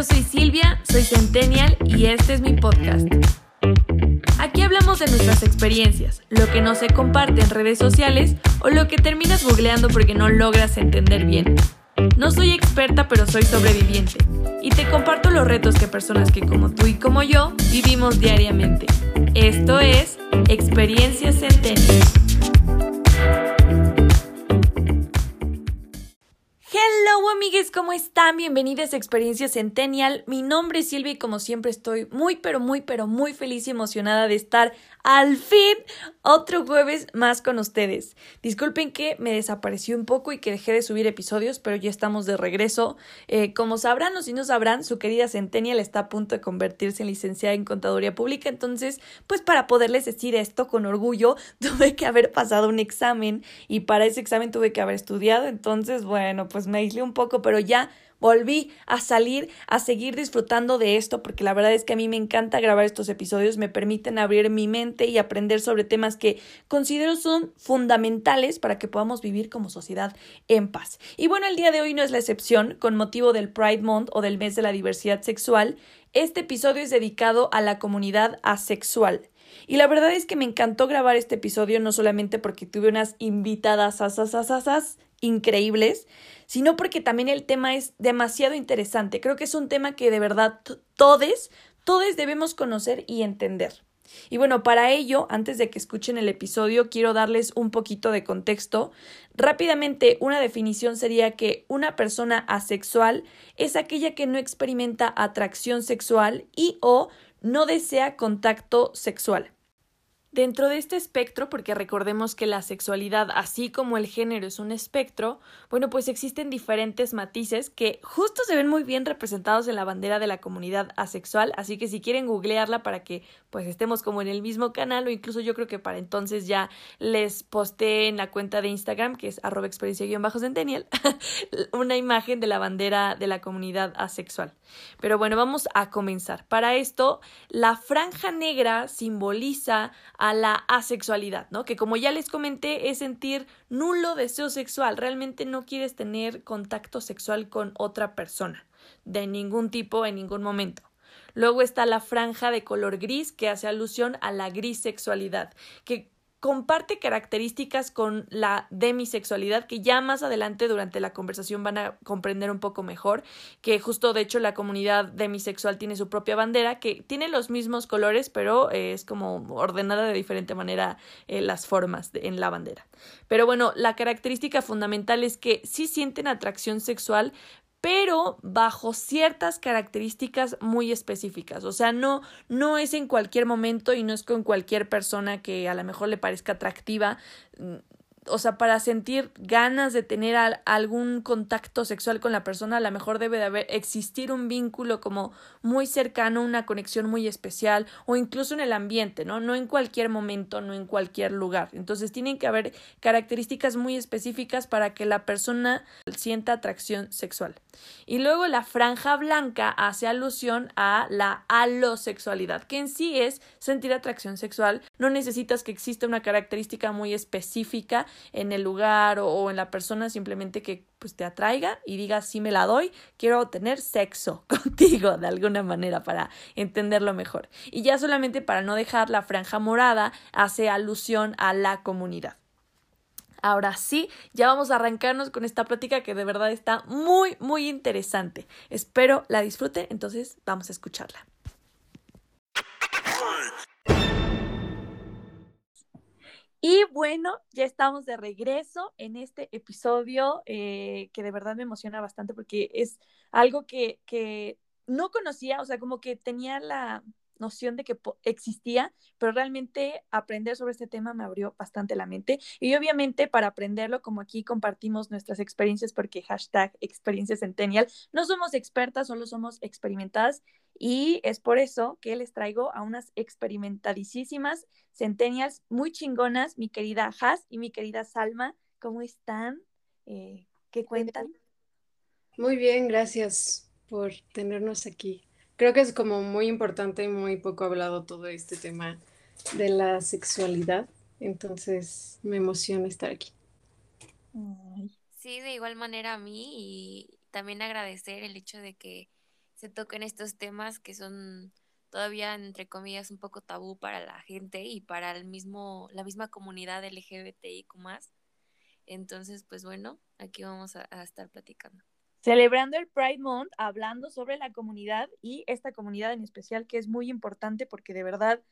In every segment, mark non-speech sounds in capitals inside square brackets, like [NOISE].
yo soy Silvia, soy Centennial y este es mi podcast. Aquí hablamos de nuestras experiencias, lo que no se comparte en redes sociales o lo que terminas googleando porque no logras entender bien. No soy experta, pero soy sobreviviente. Y te comparto los retos que personas que como tú y como yo vivimos diariamente. Esto es Experiencias Centennial. Hello amigues, ¿cómo están? Bienvenidos a Experiencia Centennial. Mi nombre es Silvia y como siempre estoy muy pero muy pero muy feliz y emocionada de estar al fin otro jueves más con ustedes. Disculpen que me desapareció un poco y que dejé de subir episodios, pero ya estamos de regreso. Eh, como sabrán o si no sabrán, su querida Centennial está a punto de convertirse en licenciada en Contaduría Pública, entonces, pues para poderles decir esto con orgullo, [LAUGHS] tuve que haber pasado un examen y para ese examen tuve que haber estudiado, entonces, bueno, pues me aislé un poco, pero ya volví a salir, a seguir disfrutando de esto, porque la verdad es que a mí me encanta grabar estos episodios, me permiten abrir mi mente y aprender sobre temas que considero son fundamentales para que podamos vivir como sociedad en paz. Y bueno, el día de hoy no es la excepción, con motivo del Pride Month o del mes de la diversidad sexual, este episodio es dedicado a la comunidad asexual. Y la verdad es que me encantó grabar este episodio no solamente porque tuve unas invitadas asas, increíbles, sino porque también el tema es demasiado interesante. Creo que es un tema que de verdad todos, todos debemos conocer y entender. Y bueno, para ello, antes de que escuchen el episodio, quiero darles un poquito de contexto. Rápidamente, una definición sería que una persona asexual es aquella que no experimenta atracción sexual y o no desea contacto sexual. Dentro de este espectro, porque recordemos que la sexualidad, así como el género es un espectro, bueno, pues existen diferentes matices que justo se ven muy bien representados en la bandera de la comunidad asexual, así que si quieren googlearla para que pues estemos como en el mismo canal o incluso yo creo que para entonces ya les posté en la cuenta de Instagram, que es arroba experiencia-centennial, [LAUGHS] una imagen de la bandera de la comunidad asexual. Pero bueno, vamos a comenzar. Para esto, la franja negra simboliza a la asexualidad, ¿no? Que como ya les comenté, es sentir nulo deseo sexual. Realmente no quieres tener contacto sexual con otra persona, de ningún tipo, en ningún momento. Luego está la franja de color gris que hace alusión a la grisexualidad, que comparte características con la demisexualidad que ya más adelante durante la conversación van a comprender un poco mejor, que justo de hecho la comunidad demisexual tiene su propia bandera que tiene los mismos colores pero eh, es como ordenada de diferente manera eh, las formas en la bandera. Pero bueno, la característica fundamental es que sí sienten atracción sexual pero bajo ciertas características muy específicas. O sea, no, no es en cualquier momento y no es con cualquier persona que a lo mejor le parezca atractiva o sea, para sentir ganas de tener algún contacto sexual con la persona, a lo mejor debe de haber existir un vínculo como muy cercano, una conexión muy especial o incluso en el ambiente, ¿no? No en cualquier momento, no en cualquier lugar. Entonces tienen que haber características muy específicas para que la persona sienta atracción sexual. Y luego la franja blanca hace alusión a la alosexualidad, que en sí es sentir atracción sexual. No necesitas que exista una característica muy específica en el lugar o, en la persona, simplemente que pues te atraiga y diga sí me la doy, quiero tener sexo [LAUGHS] contigo de alguna manera para entenderlo mejor. Y ya solamente para no dejar la franja morada hace alusión a la comunidad. Ahora sí, ya vamos a arrancarnos con esta plática que de verdad está muy, muy interesante. Espero la disfruten, entonces vamos a escucharla. Y bueno, ya estamos de regreso en este episodio eh, que de verdad me emociona bastante porque es algo que, que no conocía, o sea, como que tenía la noción de que existía, pero realmente aprender sobre este tema me abrió bastante la mente. Y obviamente para aprenderlo, como aquí compartimos nuestras experiencias, porque hashtag experiencia centennial, no somos expertas, solo somos experimentadas. Y es por eso que les traigo a unas experimentadísimas centennials muy chingonas, mi querida Has y mi querida Salma. ¿Cómo están? Eh, ¿Qué cuentan? Muy bien, gracias por tenernos aquí. Creo que es como muy importante y muy poco hablado todo este tema de la sexualidad. Entonces me emociona estar aquí. Sí, de igual manera a mí y también agradecer el hecho de que se toquen estos temas que son todavía, entre comillas, un poco tabú para la gente y para el mismo, la misma comunidad LGBTIQ Entonces, pues bueno, aquí vamos a estar platicando celebrando el Pride Month, hablando sobre la comunidad y esta comunidad en especial que es muy importante porque de verdad,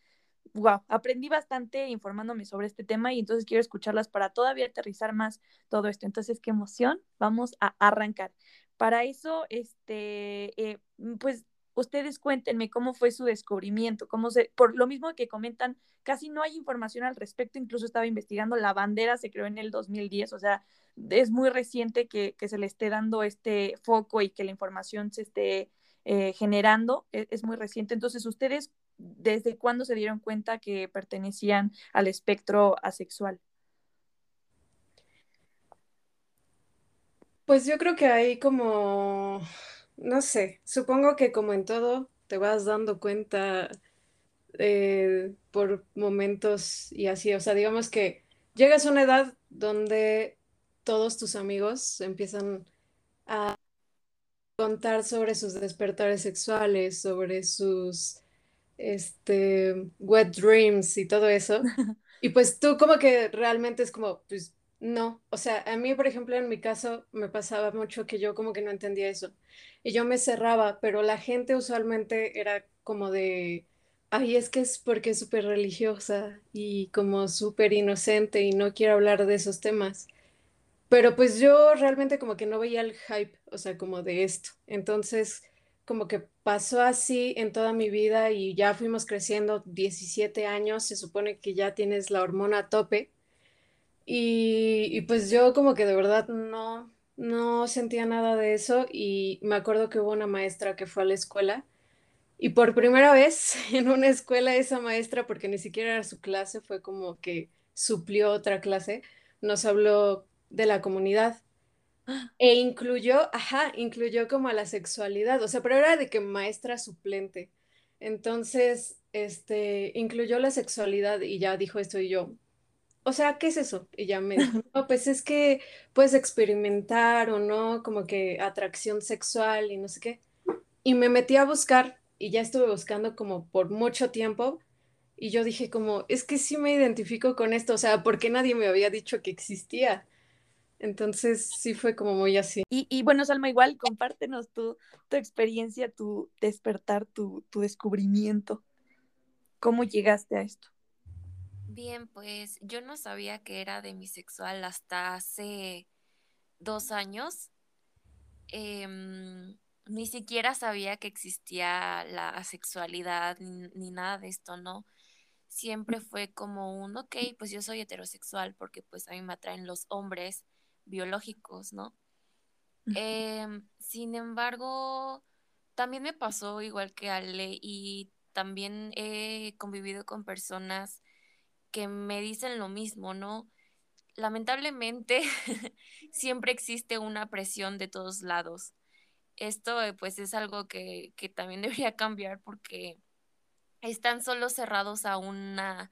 wow, aprendí bastante informándome sobre este tema y entonces quiero escucharlas para todavía aterrizar más todo esto. Entonces, qué emoción, vamos a arrancar. Para eso, este, eh, pues ustedes cuéntenme cómo fue su descubrimiento, cómo se, por lo mismo que comentan, casi no hay información al respecto, incluso estaba investigando, la bandera se creó en el 2010, o sea, es muy reciente que, se le esté dando este foco y que la información se esté eh, generando, es, es, muy reciente. Entonces, ¿ustedes desde cuándo se dieron cuenta que pertenecían al espectro asexual? Pues yo creo que hay como no sé, supongo que como en todo te vas dando cuenta eh, por momentos y así, o sea, digamos que llegas a una edad donde todos tus amigos empiezan a contar sobre sus despertares sexuales, sobre sus este wet dreams y todo eso. [LAUGHS] Y pues tú como que realmente es como, pues no, o sea, a mí, por ejemplo, en mi caso me pasaba mucho que yo como que no entendía eso. Y yo me cerraba, pero la gente usualmente era como de, ay, es que es porque es súper religiosa y como súper inocente y no quiero hablar de esos temas. Pero pues yo realmente como que no veía el hype, o sea, como de esto. Entonces, como que pasó así en toda mi vida y ya fuimos creciendo 17 años, se supone que ya tienes la hormona a tope y, pues yo como que de verdad no, no sentía nada de eso y me acuerdo que hubo una maestra que fue a la escuela y por primera vez [LAUGHS] en una escuela esa maestra, porque ni siquiera era su clase, fue como que suplió otra clase, nos habló de la comunidad [GASPS] e incluyó, ajá, incluyó como a la sexualidad, o sea, pero era de que maestra suplente. Entonces, este, incluyó la sexualidad y ya dijo esto y yo, o sea, ¿qué es eso? Y ya me dijo, [LAUGHS] no, pues es que puedes experimentar o no, como que atracción sexual y no sé qué. Y me metí a buscar y ya estuve buscando como por mucho tiempo y yo dije como, es que sí me identifico con esto, o sea, porque nadie me había dicho que existía. Entonces sí fue como muy así. Y, y bueno, Salma, igual compártenos tu, tu experiencia, tu despertar, tu, tu descubrimiento. ¿Cómo llegaste a esto? Bien, pues yo no sabía que era demisexual hasta hace dos años. Em, ni siquiera sabía que existía la asexualidad ni, nada de esto, ¿no? Siempre fue como un, ok, pues yo soy heterosexual porque pues a mí me atraen los hombres biológicos, ¿no? Em, sin embargo, también me pasó igual que Ale y también he convivido con personas que me dicen lo mismo, ¿no? Lamentablemente [LAUGHS] siempre existe una presión de todos lados. Esto eh, pues es algo que, que también [LAUGHS] debería cambiar porque están solo cerrados a una,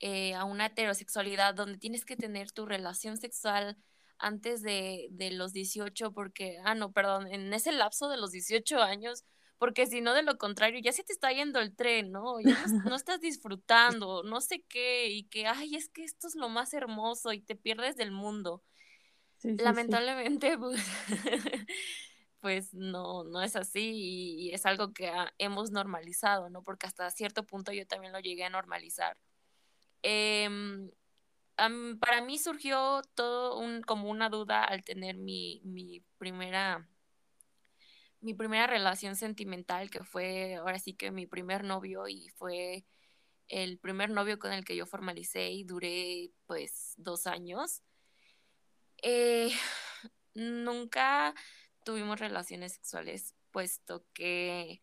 eh, a una heterosexualidad donde tienes que tener tu relación sexual antes de, de los 18 porque, ah, no, perdón, en ese lapso de los 18 años porque si no, de lo contrario, ya se te está yendo el tren, ¿no? Ya no, estás disfrutando, no sé qué, y que, ay, es que esto es lo más hermoso y te pierdes del mundo. Lamentablemente, [LAUGHS] Pues, pues, no, no es así y, es algo que hemos normalizado, ¿no? Porque hasta cierto punto yo también lo llegué a normalizar. Em, para mí surgió todo un, como una duda al tener mi, mi primera mi primera relación sentimental, que fue ahora sí que mi primer novio y fue el primer novio con el que yo formalicé y duré pues dos años. Eh, [SIGHS] nunca tuvimos relaciones sexuales, puesto que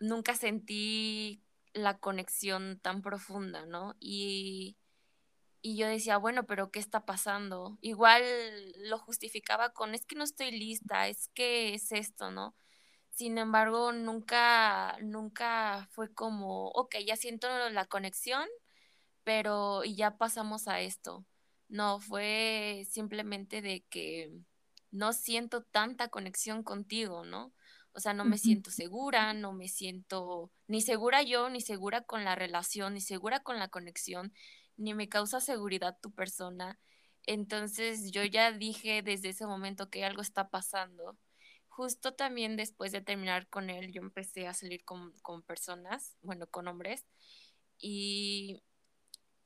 nunca sentí la conexión tan profunda, ¿no? Y y yo decía, bueno, pero ¿qué está pasando? Igual lo justificaba con, es que no estoy lista, es que es esto, ¿no? Sin embargo, nunca, nunca fue como, ok, ya siento la conexión, pero y ya pasamos a esto. No, fue simplemente de que no siento tanta conexión contigo, ¿no? O sea, no me siento segura, no me siento ni segura yo, ni segura con la relación, ni segura con la conexión, ni me causa seguridad tu persona. Entonces yo ya dije desde ese momento que algo está pasando. Justo también después de terminar con él, yo empecé a salir con, con personas, bueno, con hombres, y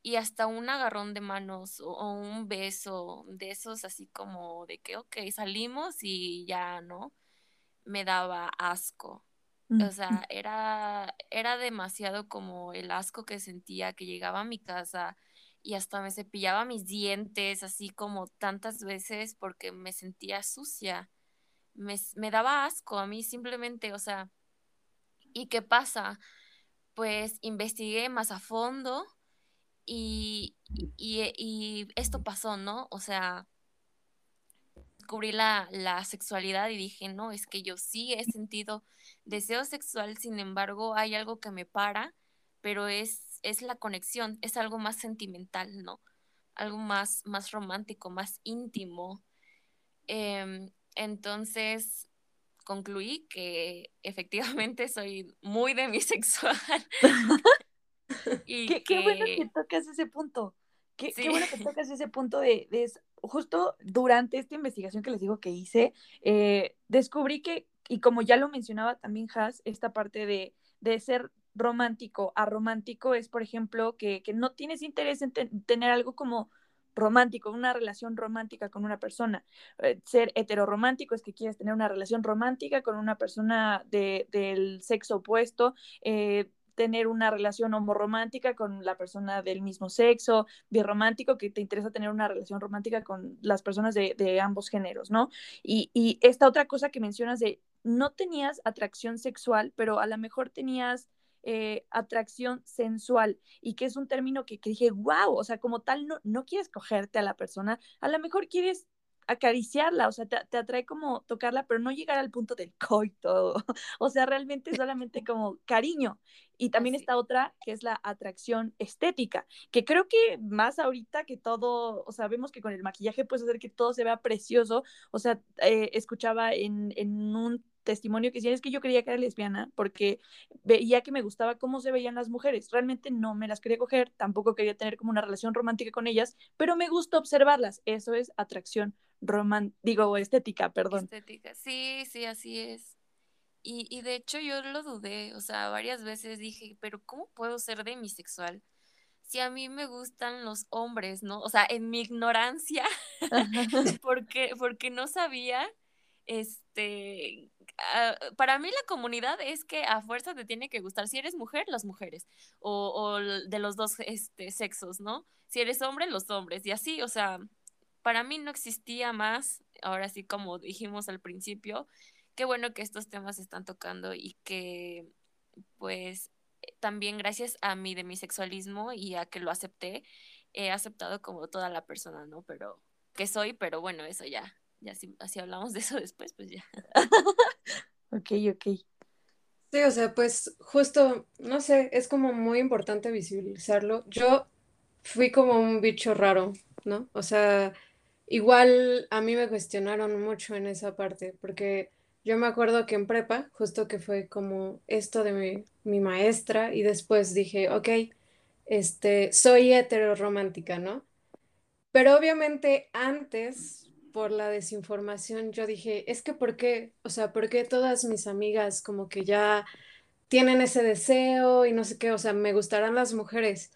y hasta un agarrón de manos o, un beso de esos así como de que, ok, salimos y ya, ¿no? Me daba asco. O sea, era, era demasiado como el asco que sentía que llegaba a mi casa y hasta me cepillaba mis dientes así como tantas veces porque me sentía sucia. Me, me daba asco a mí simplemente, o sea, ¿y qué pasa? Pues investigué más a fondo y, y, esto pasó, ¿no? O sea, descubrí la, la, sexualidad y dije, no, es que yo sí he sentido deseo sexual, sin embargo, hay algo que me para, pero es, es la conexión, es algo más sentimental, ¿no? Algo más, más romántico, más íntimo. Em, entonces, concluí que efectivamente soy muy demisexual. [LAUGHS] [LAUGHS] qué, qué, bueno que tocas ese punto. Qué, qué bueno que tocas ese punto de, de, justo durante esta investigación que les digo que hice, eh, descubrí que, y como ya lo mencionaba también Has, esta parte de, de ser romántico a romántico es, por ejemplo, que, que no tienes interés en tener algo como romántico, una relación romántica con una persona. Eh, ser heteroromántico es que quieres tener una relación romántica con una persona de, del sexo opuesto. Eh, tener una relación homoromántica con la persona del mismo sexo, birromántico, que te interesa tener una relación romántica con las personas de, ambos géneros, ¿no? Y, esta otra cosa que mencionas de no tenías atracción sexual, pero a lo mejor tenías eh, atracción sensual y que es un término que, que, dije, wow, o sea, como tal, no, no quieres cogerte a la persona, a lo mejor quieres acariciarla, o sea, te, te, atrae como tocarla, pero no llegar al punto del coito, [LAUGHS] o sea, realmente solamente como cariño. Y también está otra que es la atracción estética, que creo que más ahorita que todo, o sea, vemos que con el maquillaje puedes hacer que todo se vea precioso, o sea, eh, escuchaba en, en un testimonio que decía, es que yo creía que era lesbiana porque veía que me gustaba cómo se veían las mujeres. Realmente no me las quería coger, tampoco quería tener como una relación romántica con ellas, pero me gusta observarlas. Eso es atracción romántica, digo, estética, perdón. Estética, sí, sí, así es. Y, y de hecho yo lo dudé, o sea, varias veces dije, pero ¿cómo puedo ser demisexual? Si a mí me gustan los hombres, ¿no? O sea, en mi ignorancia, [LAUGHS] porque, porque no sabía, este, Ah, para mí la comunidad es que a fuerza te tiene que gustar. Si eres mujer, las mujeres. O, o de los dos este, sexos, ¿no? Si eres hombre, los hombres. Y así, o sea, para mí no existía más. Ahora sí, como dijimos al principio, qué bueno que estos temas se están tocando y que, pues, también gracias a mi demisexualismo y a que lo acepté, he aceptado como toda la persona, ¿no? Pero, que soy, pero bueno, eso ya, ya si así hablamos de eso después, pues ya. ok, ok. Sí, o sea, pues justo, no sé, es como muy importante visibilizarlo. Yo fui como un bicho raro, ¿no? O sea, igual a mí me cuestionaron mucho en esa parte, porque yo me acuerdo que en prepa, justo que fue como esto de mi, maestra, y después dije, ok, este, soy heteroromántica, ¿no? Pero obviamente antes por la desinformación, yo dije, es que ¿por qué? O sea, ¿por qué todas mis amigas como que ya tienen ese deseo y no sé qué? O sea, me gustarán las mujeres.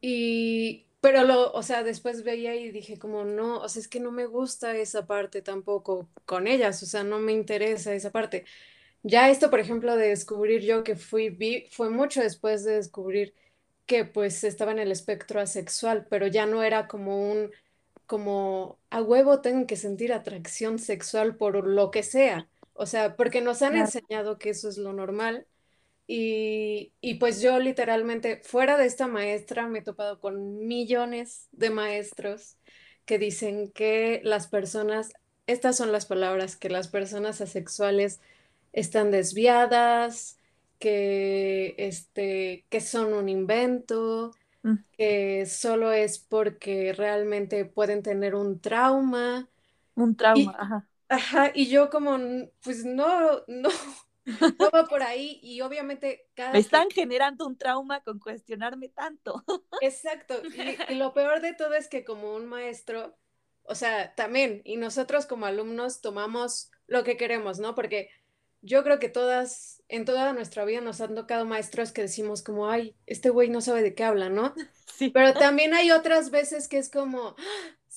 Y, pero lo, o sea, después veía y dije como, no, o sea, es que no me gusta esa parte tampoco con ellas, o sea, no me interesa esa parte. Ya esto, por ejemplo, de descubrir yo que fui, vi, fue mucho después de descubrir que pues estaba en el espectro asexual, pero ya no era como un como a huevo tengo que sentir atracción sexual por lo que sea. O sea, porque nos han enseñado que eso es lo normal. Y, y, pues yo literalmente, fuera de esta maestra, me he topado con millones de maestros que dicen que las personas, estas son las palabras, que las personas asexuales están desviadas, que, este, que son un invento, Mm. que solo es porque realmente pueden tener un trauma. Un trauma, ajá. Ajá, y yo como, pues no, no, no va por ahí y obviamente [LAUGHS] cada... Me están generando un trauma con cuestionarme tanto. [LAUGHS] Exacto, y, lo peor de todo es que como un maestro, o sea, también, y nosotros como alumnos tomamos lo que queremos, ¿no? Porque yo creo que todas, en toda nuestra vida nos han tocado maestros que decimos como, ay, este güey no sabe de qué habla, ¿no? [LAUGHS] Sí. Pero también hay otras veces que es como,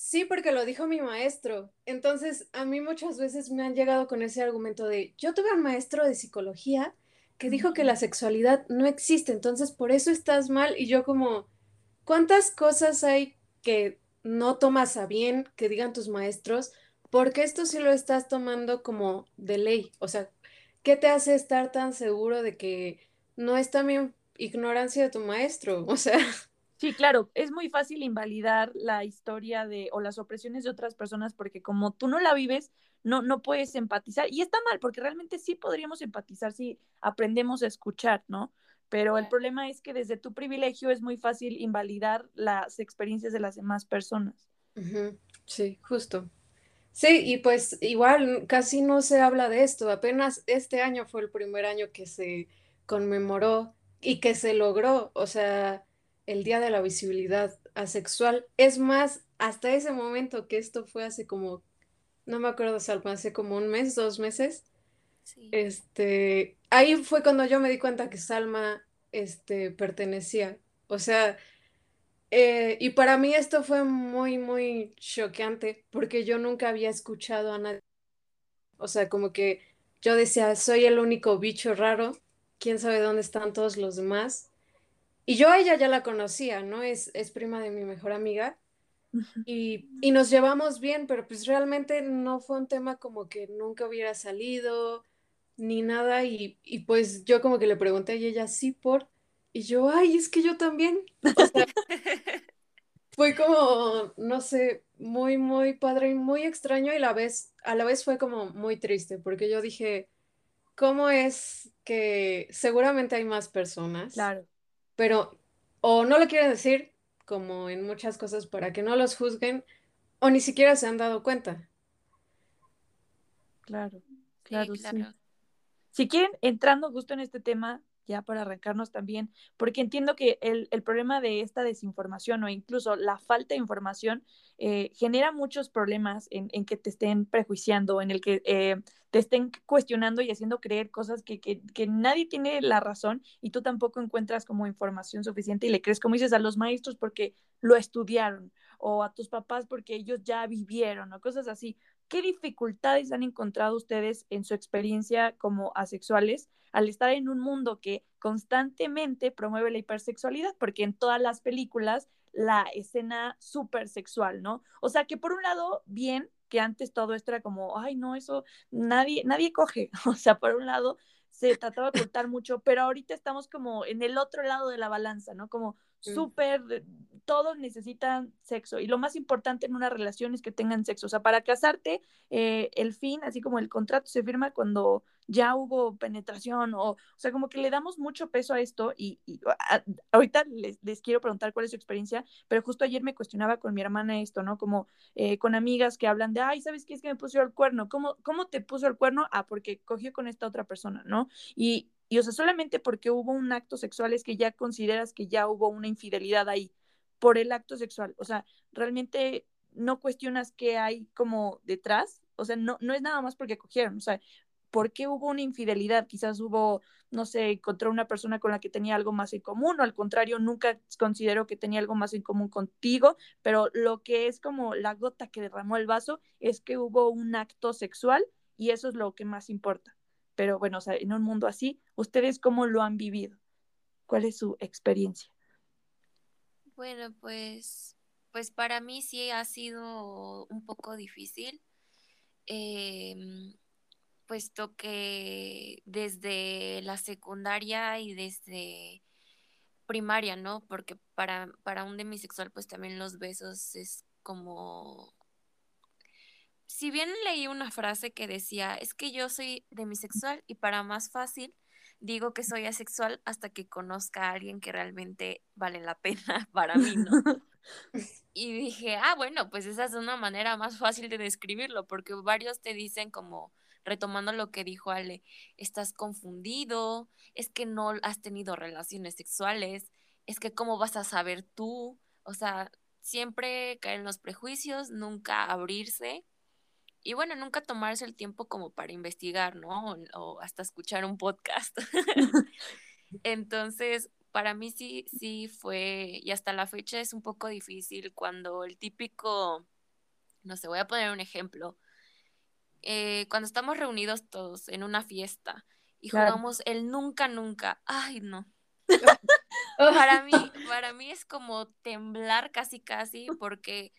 Sí, porque lo dijo mi maestro. Entonces, a mí muchas veces me han llegado con ese argumento de, yo tuve un maestro de psicología que dijo que la sexualidad no existe, entonces por eso estás mal. Y yo como, ¿cuántas cosas hay que no tomas a bien que digan tus maestros? Porque esto sí lo estás tomando como de ley. O sea, ¿qué te hace estar tan seguro de que no es también ignorancia de tu maestro? [LAUGHS] O sea... Sí, claro, es muy fácil invalidar la historia de o las opresiones de otras personas porque como tú no la vives, no, no puedes empatizar. Y está mal, porque realmente sí podríamos empatizar si aprendemos a escuchar, ¿no? Pero el problema es que desde tu privilegio es muy fácil invalidar las experiencias de las demás personas. Sí, justo. Sí, y pues igual casi no se habla de esto. Apenas este año fue el primer año que se conmemoró y que se logró. O sea, el Día de la Visibilidad Asexual. Es más, hasta ese momento que esto fue hace como, no me acuerdo, Salma, hace como un mes, dos meses. Este, ahí fue cuando yo me di cuenta que Salma, este, pertenecía. O sea, eh, y para mí esto fue muy, muy choqueante porque yo nunca había escuchado a nadie. O sea, como que yo decía, soy el único bicho raro, quién sabe dónde están todos los demás. Y yo a ella ya la conocía, ¿no? Es, es prima de mi mejor amiga. Y, y, nos llevamos bien, pero pues realmente no fue un tema como que nunca hubiera salido ni nada. Y, y pues yo como que le pregunté y ella, sí, por. Y yo, ay, es que yo también. O sea, [LAUGHS] fue como, no sé, muy, muy padre y muy extraño y la vez, a la vez fue como muy triste, porque yo dije, ¿cómo es que seguramente hay más personas? Claro pero o no lo quieren decir, como en muchas cosas, para que no los juzguen, o ni siquiera se han dado cuenta. Claro, claro, sí. Si quieren, entrando justo en este tema, ya para arrancarnos también, porque entiendo que el, el problema de esta desinformación o incluso la falta de información eh, genera muchos problemas en, en, que te estén prejuiciando, en el que eh, te estén cuestionando y haciendo creer cosas que, que, que, nadie tiene la razón y tú tampoco encuentras como información suficiente y le crees, como dices, a los maestros porque lo estudiaron o a tus papás porque ellos ya vivieron o cosas así. ¿Qué dificultades han encontrado ustedes en su experiencia como asexuales al estar en un mundo que constantemente promueve la hipersexualidad? Porque en todas las películas la escena súper sexual, ¿no? O sea que por un lado, bien, que antes todo esto era como, ay, no, eso nadie, nadie coge. [LAUGHS] O sea, por un lado se trataba de ocultar mucho, pero ahorita estamos como en el otro lado de la balanza, ¿no? Como súper, todos necesitan sexo y lo más importante en una relación es que tengan sexo. O sea, para casarte, eh, el fin, así como el contrato se firma cuando ya hubo penetración o, o sea, como que le damos mucho peso a esto y, ahorita les, les, quiero preguntar cuál es su experiencia, pero justo ayer me cuestionaba con mi hermana esto, ¿no? Como eh, con amigas que hablan de, ay, ¿sabes qué es que me puso el cuerno? ¿Cómo, ¿Cómo te puso el cuerno? Ah, porque cogió con esta otra persona, ¿no? Y, y, o sea, solamente porque hubo un acto sexual es que ya consideras que ya hubo una infidelidad ahí por el acto sexual. O sea, realmente no cuestionas qué hay como detrás. O sea, no, no es nada más porque cogieron. O sea, ¿por qué hubo una infidelidad? Quizás hubo, no sé, encontró una persona con la que tenía algo más en común o al contrario, nunca consideró que tenía algo más en común contigo, pero lo que es como la gota que derramó el vaso es que hubo un acto sexual y eso es lo que más importa. Pero bueno, o sea, en un mundo así, ¿ustedes cómo lo han vivido? ¿Cuál es su experiencia? Bueno, pues, pues para mí sí ha sido un poco difícil, em, puesto que desde la secundaria y desde primaria, ¿no? Porque para, para un demisexual, pues también los besos es como si bien leí una frase que decía, es que yo soy demisexual y para más fácil digo que soy asexual hasta que conozca a alguien que realmente vale la pena [LAUGHS] para mí, ¿no? [LAUGHS] y dije, ah, bueno, pues esa es una manera más fácil de describirlo, porque varios te dicen como, retomando lo que dijo Ale, estás confundido, es que no has tenido relaciones sexuales, es que cómo vas a saber tú, o sea, siempre caer en los prejuicios, nunca abrirse y bueno, nunca tomarse el tiempo como para investigar, ¿no? O, hasta escuchar un podcast. [LAUGHS] [LAUGHS] Entonces, para mí sí, sí fue, y hasta la fecha es un poco difícil cuando el típico, no sé, voy a poner un ejemplo. Eh, cuando estamos reunidos todos en una fiesta y jugamos el nunca, nunca, ay, no. [LAUGHS] para mí, para mí es como temblar casi, casi, porque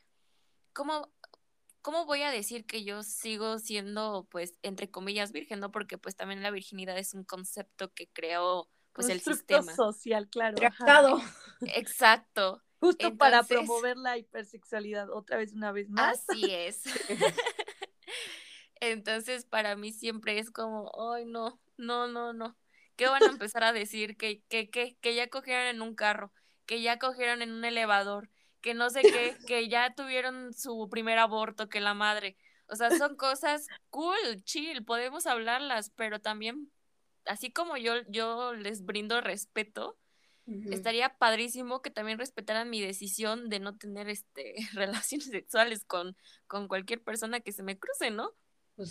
¿cómo, ¿cómo voy a decir que yo sigo siendo, pues, entre comillas, virgen, no? Porque, pues, también la virginidad es un concepto que creó, pues, el sistema. social, claro. Exacto. Justo para promover la hipersexualidad, otra vez, una vez más. Así es. [LAUGHS] [LAUGHS] Entonces, para mí siempre es como, ay, no, no, no, no. ¿Qué van a empezar a decir? Que, que, que, que ya cogieron en un carro, que ya cogieron en un elevador, que no sé qué, que ya tuvieron su primer aborto, que la madre. O sea, son cosas cool, chill, podemos hablarlas, pero también, así como yo, yo les brindo respeto, estaría padrísimo que también respetaran mi decisión de no tener este [LAUGHS] relaciones sexuales con, con cualquier persona que se me cruce, ¿no?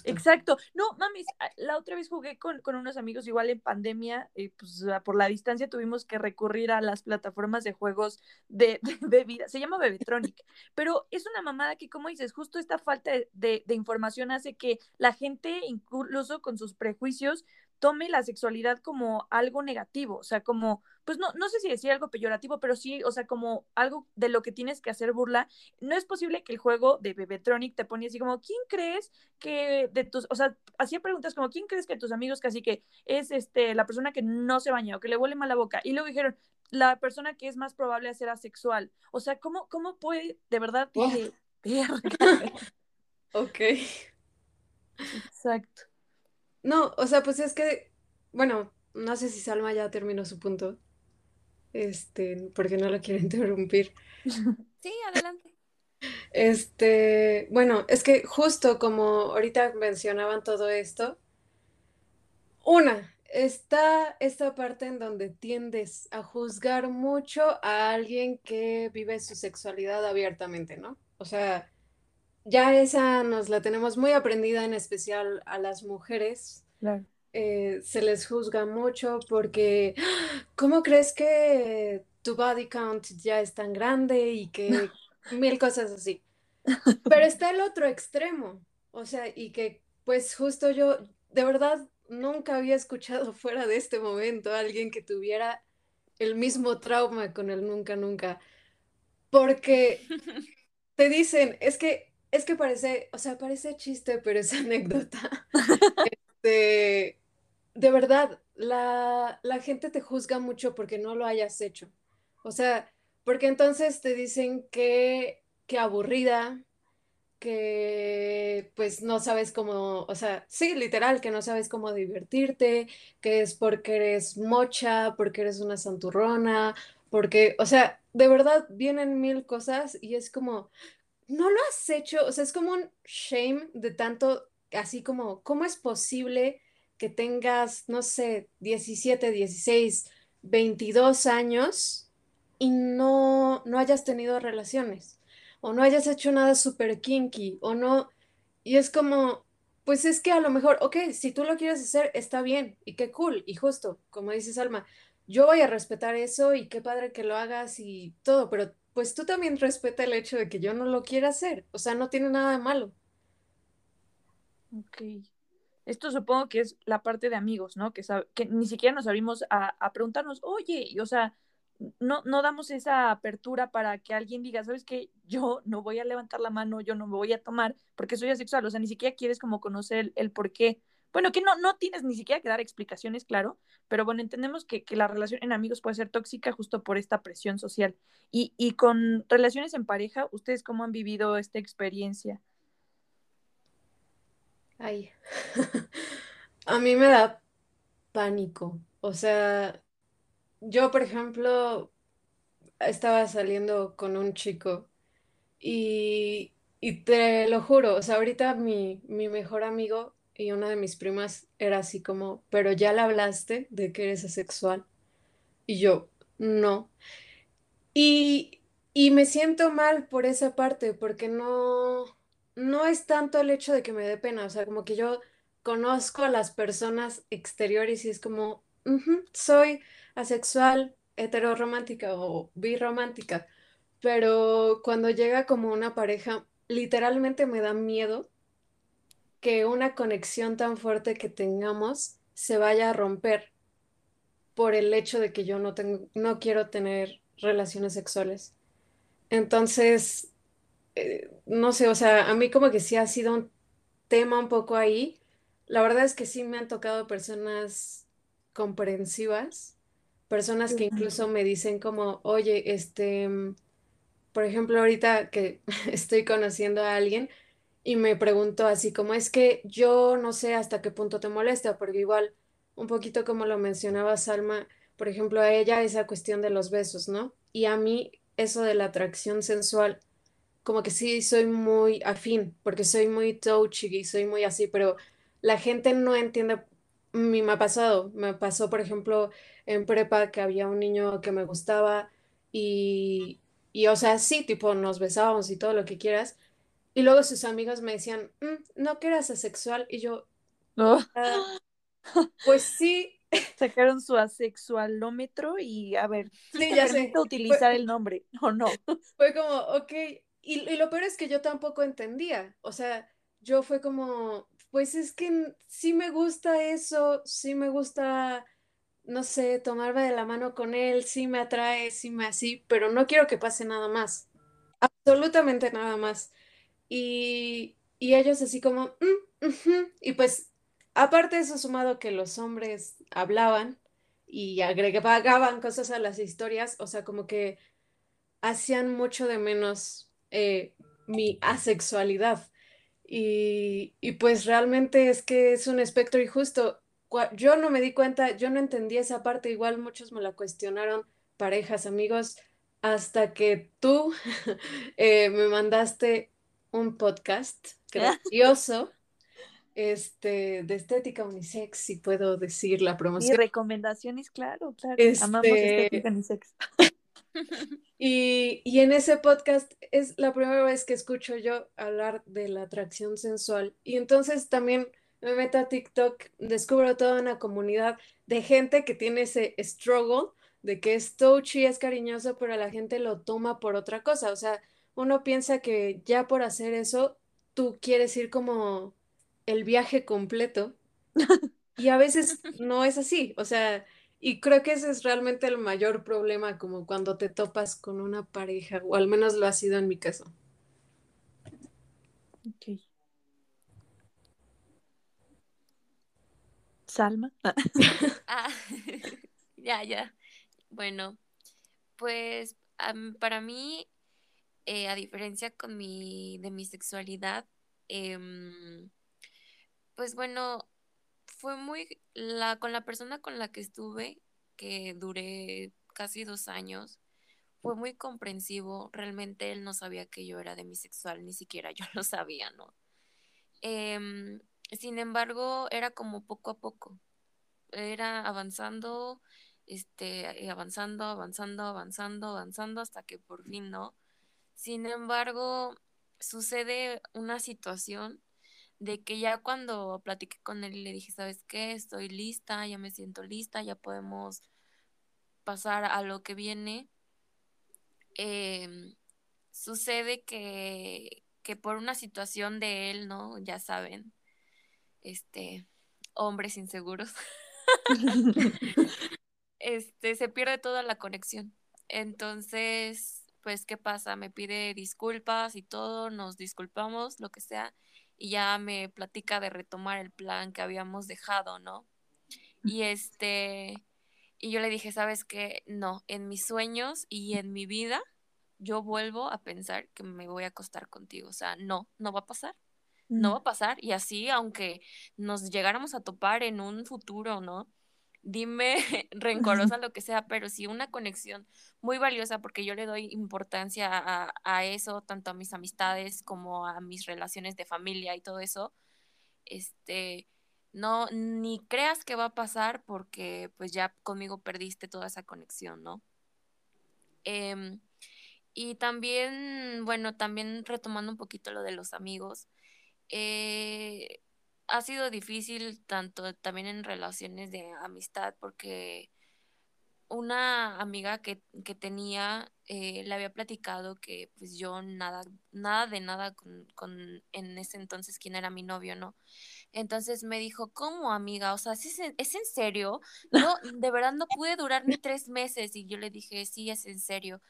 Exacto. No, mamis, la otra vez jugué con, unos amigos igual en pandemia, y pues por la distancia tuvimos que recurrir a las plataformas de juegos de, [LAUGHS] bebida. Se llama Bebetronic, pero es una mamada que, como dices, justo esta falta de, de información hace que la gente, incluso con sus prejuicios, tome la sexualidad como algo negativo, o sea, como, pues no, no sé si decir algo peyorativo, pero sí, o sea, como algo de lo que tienes que hacer burla. No es posible que el juego de Bebetronic te pone así como, ¿quién crees que de tus, o sea, hacía preguntas como, ¿quién crees que tus amigos casi que es este, la persona que no se baña o que le huele mal la boca? Y luego dijeron, la persona que es más probable a ser asexual. O sea, ¿cómo, cómo puede, de verdad, [LAUGHS] ok. Exacto. No, o sea, pues es que, bueno, no sé si Salma ya terminó su punto, este, porque no la quiero [LAUGHS] interrumpir. [LAUGHS] Sí, adelante. Este, bueno, es que justo como ahorita mencionaban todo esto, una, está esta parte en donde tiendes a juzgar mucho a alguien que vive su sexualidad abiertamente, ¿no? O sea, ya esa nos la tenemos muy aprendida, en especial a las mujeres. Eh, se les juzga mucho porque, ¿cómo crees que tu body count ya es tan grande y que [LAUGHS] mil cosas así? Pero está el otro extremo, o sea, y que pues justo yo, de verdad, nunca había escuchado fuera de este momento a alguien que tuviera el mismo trauma con el nunca, nunca. Porque [LAUGHS] te dicen, es que es que parece, o sea, parece chiste, pero es [LAUGHS] anécdota. [LAUGHS] Este, de verdad, la, la gente te juzga mucho porque no lo hayas hecho. O sea, porque entonces te dicen que, que aburrida, que pues no sabes cómo, o sea, sí, literal, que no sabes cómo divertirte, que es porque eres mocha, porque eres una santurrona, porque, o sea, de verdad vienen mil cosas y es como, no lo has hecho, o sea, es como un shame de tanto, así como, ¿cómo es posible que tengas, no sé, 17, 16, 22 años y no, no hayas tenido relaciones? O no hayas hecho nada súper kinky, o no, y es como, pues es que a lo mejor, ok, si tú lo quieres hacer, está bien, y qué cool, y justo, como dices Alma, yo voy a respetar eso y qué padre que lo hagas y todo, pero pues tú también respeta el hecho de que yo no lo quiera hacer. O sea, no tiene nada de malo. Ok. Esto supongo que es la parte de amigos, ¿no? Que, que ni siquiera nos abrimos a, preguntarnos, oye, o sea, no, no damos esa apertura para que alguien diga, ¿sabes qué? Yo no voy a levantar la mano, yo no me voy a tomar porque soy asexual. O sea, ni siquiera quieres como conocer el, el por qué bueno, que no, no tienes ni siquiera que dar explicaciones, claro, pero bueno, entendemos que, la relación en amigos puede ser tóxica justo por esta presión social. Y, y con relaciones en pareja, ¿ustedes cómo han vivido esta experiencia? Ay, [LAUGHS] a mí me da pánico. O sea, yo, por ejemplo, estaba saliendo con un chico Y, y te lo juro, o sea, ahorita mi, mi mejor amigo y una de mis primas era así como, pero ya le hablaste de que eres asexual. Y yo, no. Y, y me siento mal por esa parte, porque no, no es tanto el hecho de que me dé pena, o sea, como que yo conozco a las personas exteriores y es como, "Ujú, soy asexual, heteroromántica o birromántica, pero cuando llega como una pareja, literalmente me da miedo que una conexión tan fuerte que tengamos se vaya a romper por el hecho de que yo no tengo, no quiero tener relaciones sexuales. Entonces, eh, no sé, o sea, a mí como que sí ha sido un tema un poco ahí. La verdad es que sí me han tocado personas comprensivas, personas que incluso me dicen como, oye, este, mm, por ejemplo, ahorita que [LAUGHS] estoy conociendo a alguien y me preguntó así como, es que yo no sé hasta qué punto te molesta, porque igual, un poquito como lo mencionaba Salma, por ejemplo, a ella esa cuestión de los besos, ¿no? Y a mí eso de la atracción sensual como que sí soy muy afín, porque soy muy touchy y soy muy así, pero la gente no entiende. Mi me ha pasado, me pasó, por ejemplo, en prepa que había un niño que me gustaba y, y o sea, sí, tipo, nos besábamos y todo lo que quieras. Y luego sus amigos me decían, "Mm, no que eras asexual. Y yo, Oh, "Ah, pues sí, [LAUGHS] sacaron su asexualómetro y a ver, ¿sí ya sé. permite Fue, utilizar el nombre o no? [LAUGHS] fue como, ok. Y, y lo peor es que yo tampoco entendía. O sea, yo fue como, pues es que sí me gusta eso, sí me gusta, no sé, tomarme de la mano con él, sí me atrae, sí me así, pero no quiero que pase nada más, absolutamente nada más. Y, y ellos así como, "Mm, ujú". Y pues, aparte de eso, sumado que los hombres hablaban y agregaban cosas a las historias, o sea, como que hacían mucho de menos eh, mi asexualidad. Y, y pues realmente es que es un espectro y justo, cua- yo no me di cuenta, yo no entendí esa parte, igual muchos me la cuestionaron, parejas, amigos, hasta que tú [LAUGHS] eh, me mandaste un podcast [LAUGHS] gracioso, este, de estética unisex, si puedo decir la Y promoción. recomendaciones, claro, claro. Amamos Este, estética y sex. [LAUGHS] [LAUGHS] Y, y en ese podcast es la primera vez que escucho yo hablar de la atracción sensual. Y entonces también me meto a TikTok, descubro toda una comunidad de gente que tiene ese struggle de que es touchy, es cariñoso, pero la gente lo toma por otra cosa. O sea, uno piensa que ya por hacer eso, tú quieres ir como el viaje completo. Y a veces [LAUGHS] no es así, o sea, y creo que ese es realmente el mayor problema, como cuando te topas con una pareja, o al menos lo ha sido en mi caso. Ok. Salma. [LAUGHS] [LAUGHS] Ah, Ah, ya, ya. Bueno, pues para mí, eh, a diferencia con mi, de mi sexualidad, em, pues bueno, fue muy, la, con la persona con la que estuve, que duré casi dos años, fue muy comprensivo. Realmente él no sabía que yo era demisexual, ni siquiera yo [LAUGHS] lo sabía, ¿no? Em, sin embargo, era como poco a poco. Era avanzando, este, eh, avanzando, avanzando, avanzando, avanzando, hasta que por fin no. Sin embargo, sucede una situación de que ya cuando platiqué con él y le dije, ¿sabes qué? Estoy lista, ya me siento lista, ya podemos pasar a lo que viene. em, sucede que, que por una situación de él, ¿no? Ya saben, este, hombres inseguros, [LAUGHS] este, se pierde toda la conexión. Entonces, pues, ¿qué pasa? Me pide disculpas y todo, nos disculpamos, lo que sea, y ya me platica de retomar el plan que habíamos dejado, ¿no? Y este, y yo le dije, ¿sabes qué? No, en mis sueños y en mi vida, yo vuelvo a pensar que me voy a acostar contigo. O sea, no, no va a pasar. No va a pasar. Y así, aunque nos llegáramos a topar en un futuro, ¿no? Dime [LAUGHS] rencorosa lo que sea, pero sí una conexión muy valiosa porque yo le doy importancia a, a, eso, tanto a mis amistades como a mis relaciones de familia y todo eso. Este, no, ni creas que va a pasar porque pues ya conmigo perdiste toda esa conexión, ¿no? Em, y también, bueno, también retomando un poquito lo de los amigos, eh, ha sido difícil tanto también en relaciones de amistad porque una amiga que, que tenía eh, le había platicado que pues yo nada, nada de nada con, con en ese entonces quien era mi novio, ¿no? Entonces me dijo, ¿cómo amiga? O sea, ¿es, ¿es en serio? No, de verdad no pude durar ni tres meses y yo le dije, sí, es en serio.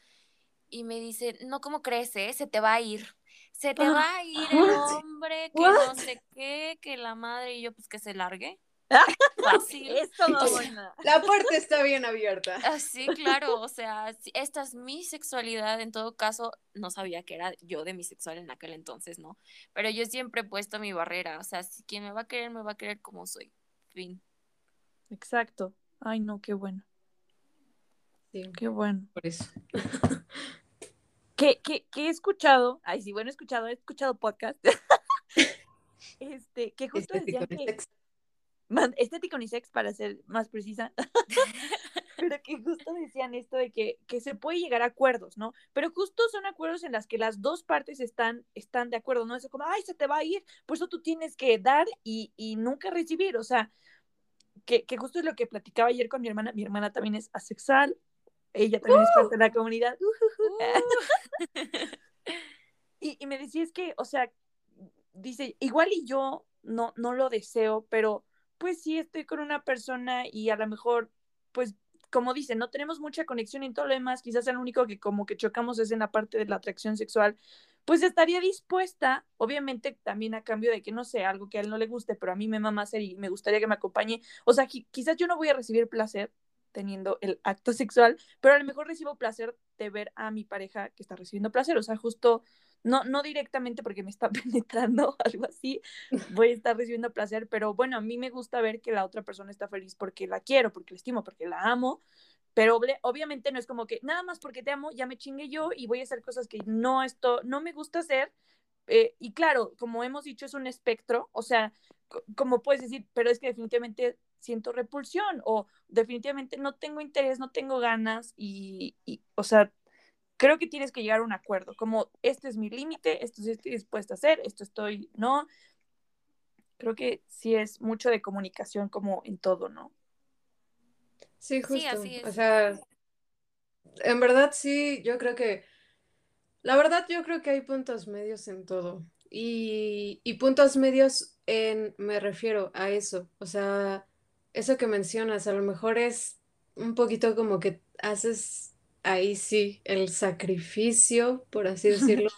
Y me dice, no, ¿cómo crees? Eh? Se te va a ir se te va a ir el hombre, que no sé qué, que la madre y yo, pues que se largue. [LAUGHS] Fácil. Esto no [LAUGHS] La puerta está bien abierta. Ah, sí, claro, o sea, esta es mi sexualidad, en todo caso, no sabía que era yo de mi sexual en aquel entonces, ¿no? Pero yo siempre he puesto mi barrera, o sea, si quien me va a querer, me va a querer como soy. Fin. Exacto. Ay, no, qué bueno. Sí. Qué bueno. Por eso. [LAUGHS] que, que, que, he escuchado, ay sí, bueno, he escuchado, he escuchado podcast, [LAUGHS] este, que justo decían que, estético unisex para ser más precisa, [LAUGHS] pero que justo decían esto de que, que, se puede llegar a acuerdos, ¿no? Pero justo son acuerdos en las que las dos partes están, están de acuerdo, ¿no? Es como, ay, se te va a ir, por eso tú tienes que dar y, y nunca recibir, o sea, que, que, justo es lo que platicaba ayer con mi hermana, mi hermana también es asexual, ella también es parte de la comunidad. Uh. [LAUGHS] y, y, me decía, es que, o sea, dice, igual y yo no, no lo deseo, pero pues sí estoy con una persona y a lo mejor, pues, como dice, no tenemos mucha conexión en todo lo demás, quizás el único que como que chocamos es en la parte de la atracción sexual, pues estaría dispuesta, obviamente también a cambio de que no sé, algo que a él no le guste, pero a mí me mama hacer y me gustaría que me acompañe. O sea, quizás yo no voy a recibir placer, teniendo el acto sexual, pero a lo mejor recibo placer de ver a mi pareja que está recibiendo placer, o sea, justo, no, no directamente porque me está [LAUGHS] penetrando, algo así, voy a estar recibiendo placer, pero bueno, a mí me gusta ver que la otra persona está feliz porque la quiero, porque la estimo, porque la amo, pero obviamente no es como que nada más porque te amo, ya me chingue yo y voy a hacer cosas que no, esto, no me gusta hacer, eh, y claro, como hemos dicho, es un espectro, o sea, como puedes decir, pero es que definitivamente siento repulsión o definitivamente no tengo interés, no tengo ganas y, o sea, creo que tienes que llegar a un acuerdo, como este es mi límite, esto sí estoy dispuesta a hacer, esto estoy, no. Creo que sí es mucho de comunicación como en todo, ¿no? Sí, justo. O sea, en verdad sí, yo creo que, la verdad yo creo que hay puntos medios en todo. Y, y puntos medios en, me refiero a eso, o sea, eso que mencionas, a lo mejor es un poquito como que haces ahí sí el sacrificio, por así [LAUGHS] decirlo.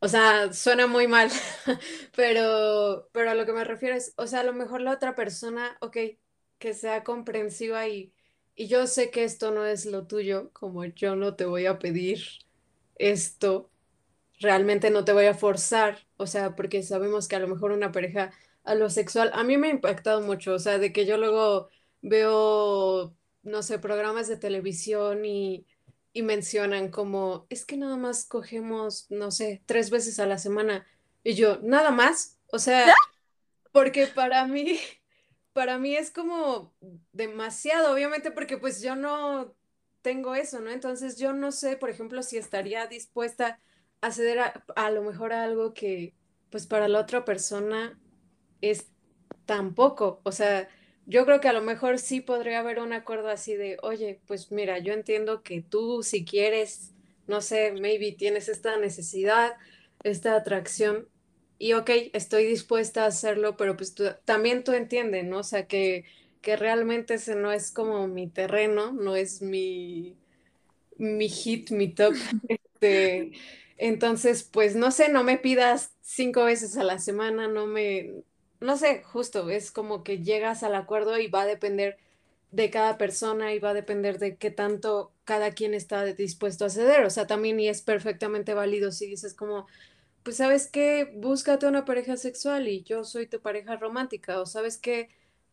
O sea, suena muy mal, [LAUGHS] pero, pero a lo que me refiero es, o sea, a lo mejor la otra persona, ok, que sea comprensiva y, y yo sé que esto no es lo tuyo, como yo no te voy a pedir esto, realmente no te voy a forzar, o sea, porque sabemos que a lo mejor una pareja a lo sexual, a mí me ha impactado mucho, o sea, de que yo luego veo, no sé, programas de televisión y, y mencionan como, es que nada más cogemos, no sé, tres veces a la semana. Y yo, nada más, o sea, porque para mí, [LAUGHS] para mí es como demasiado, obviamente, porque pues yo no tengo eso, ¿no? Entonces yo no sé, por ejemplo, si estaría dispuesta a ceder a, a lo mejor a algo que, pues para la otra persona es tan poco. O sea, yo creo que a lo mejor sí podría haber un acuerdo así de, oye, pues mira, yo entiendo que tú si quieres, no sé, maybe tienes esta necesidad, esta atracción, y ok, estoy dispuesta a hacerlo, pero pues también tú entiendes, ¿no? O sea, que, que realmente ese no es como mi terreno, no es mi, mi hit, mi top. [LAUGHS] Este, entonces, pues no sé, no me pidas cinco veces a la semana, no me, no sé, justo, es como que llegas al acuerdo y va a depender de cada persona y va a depender de qué tanto cada quien está dispuesto a ceder. O sea, también y es perfectamente válido si dices como, pues sabes qué, búscate una pareja sexual y yo soy tu pareja romántica. O sabes qué,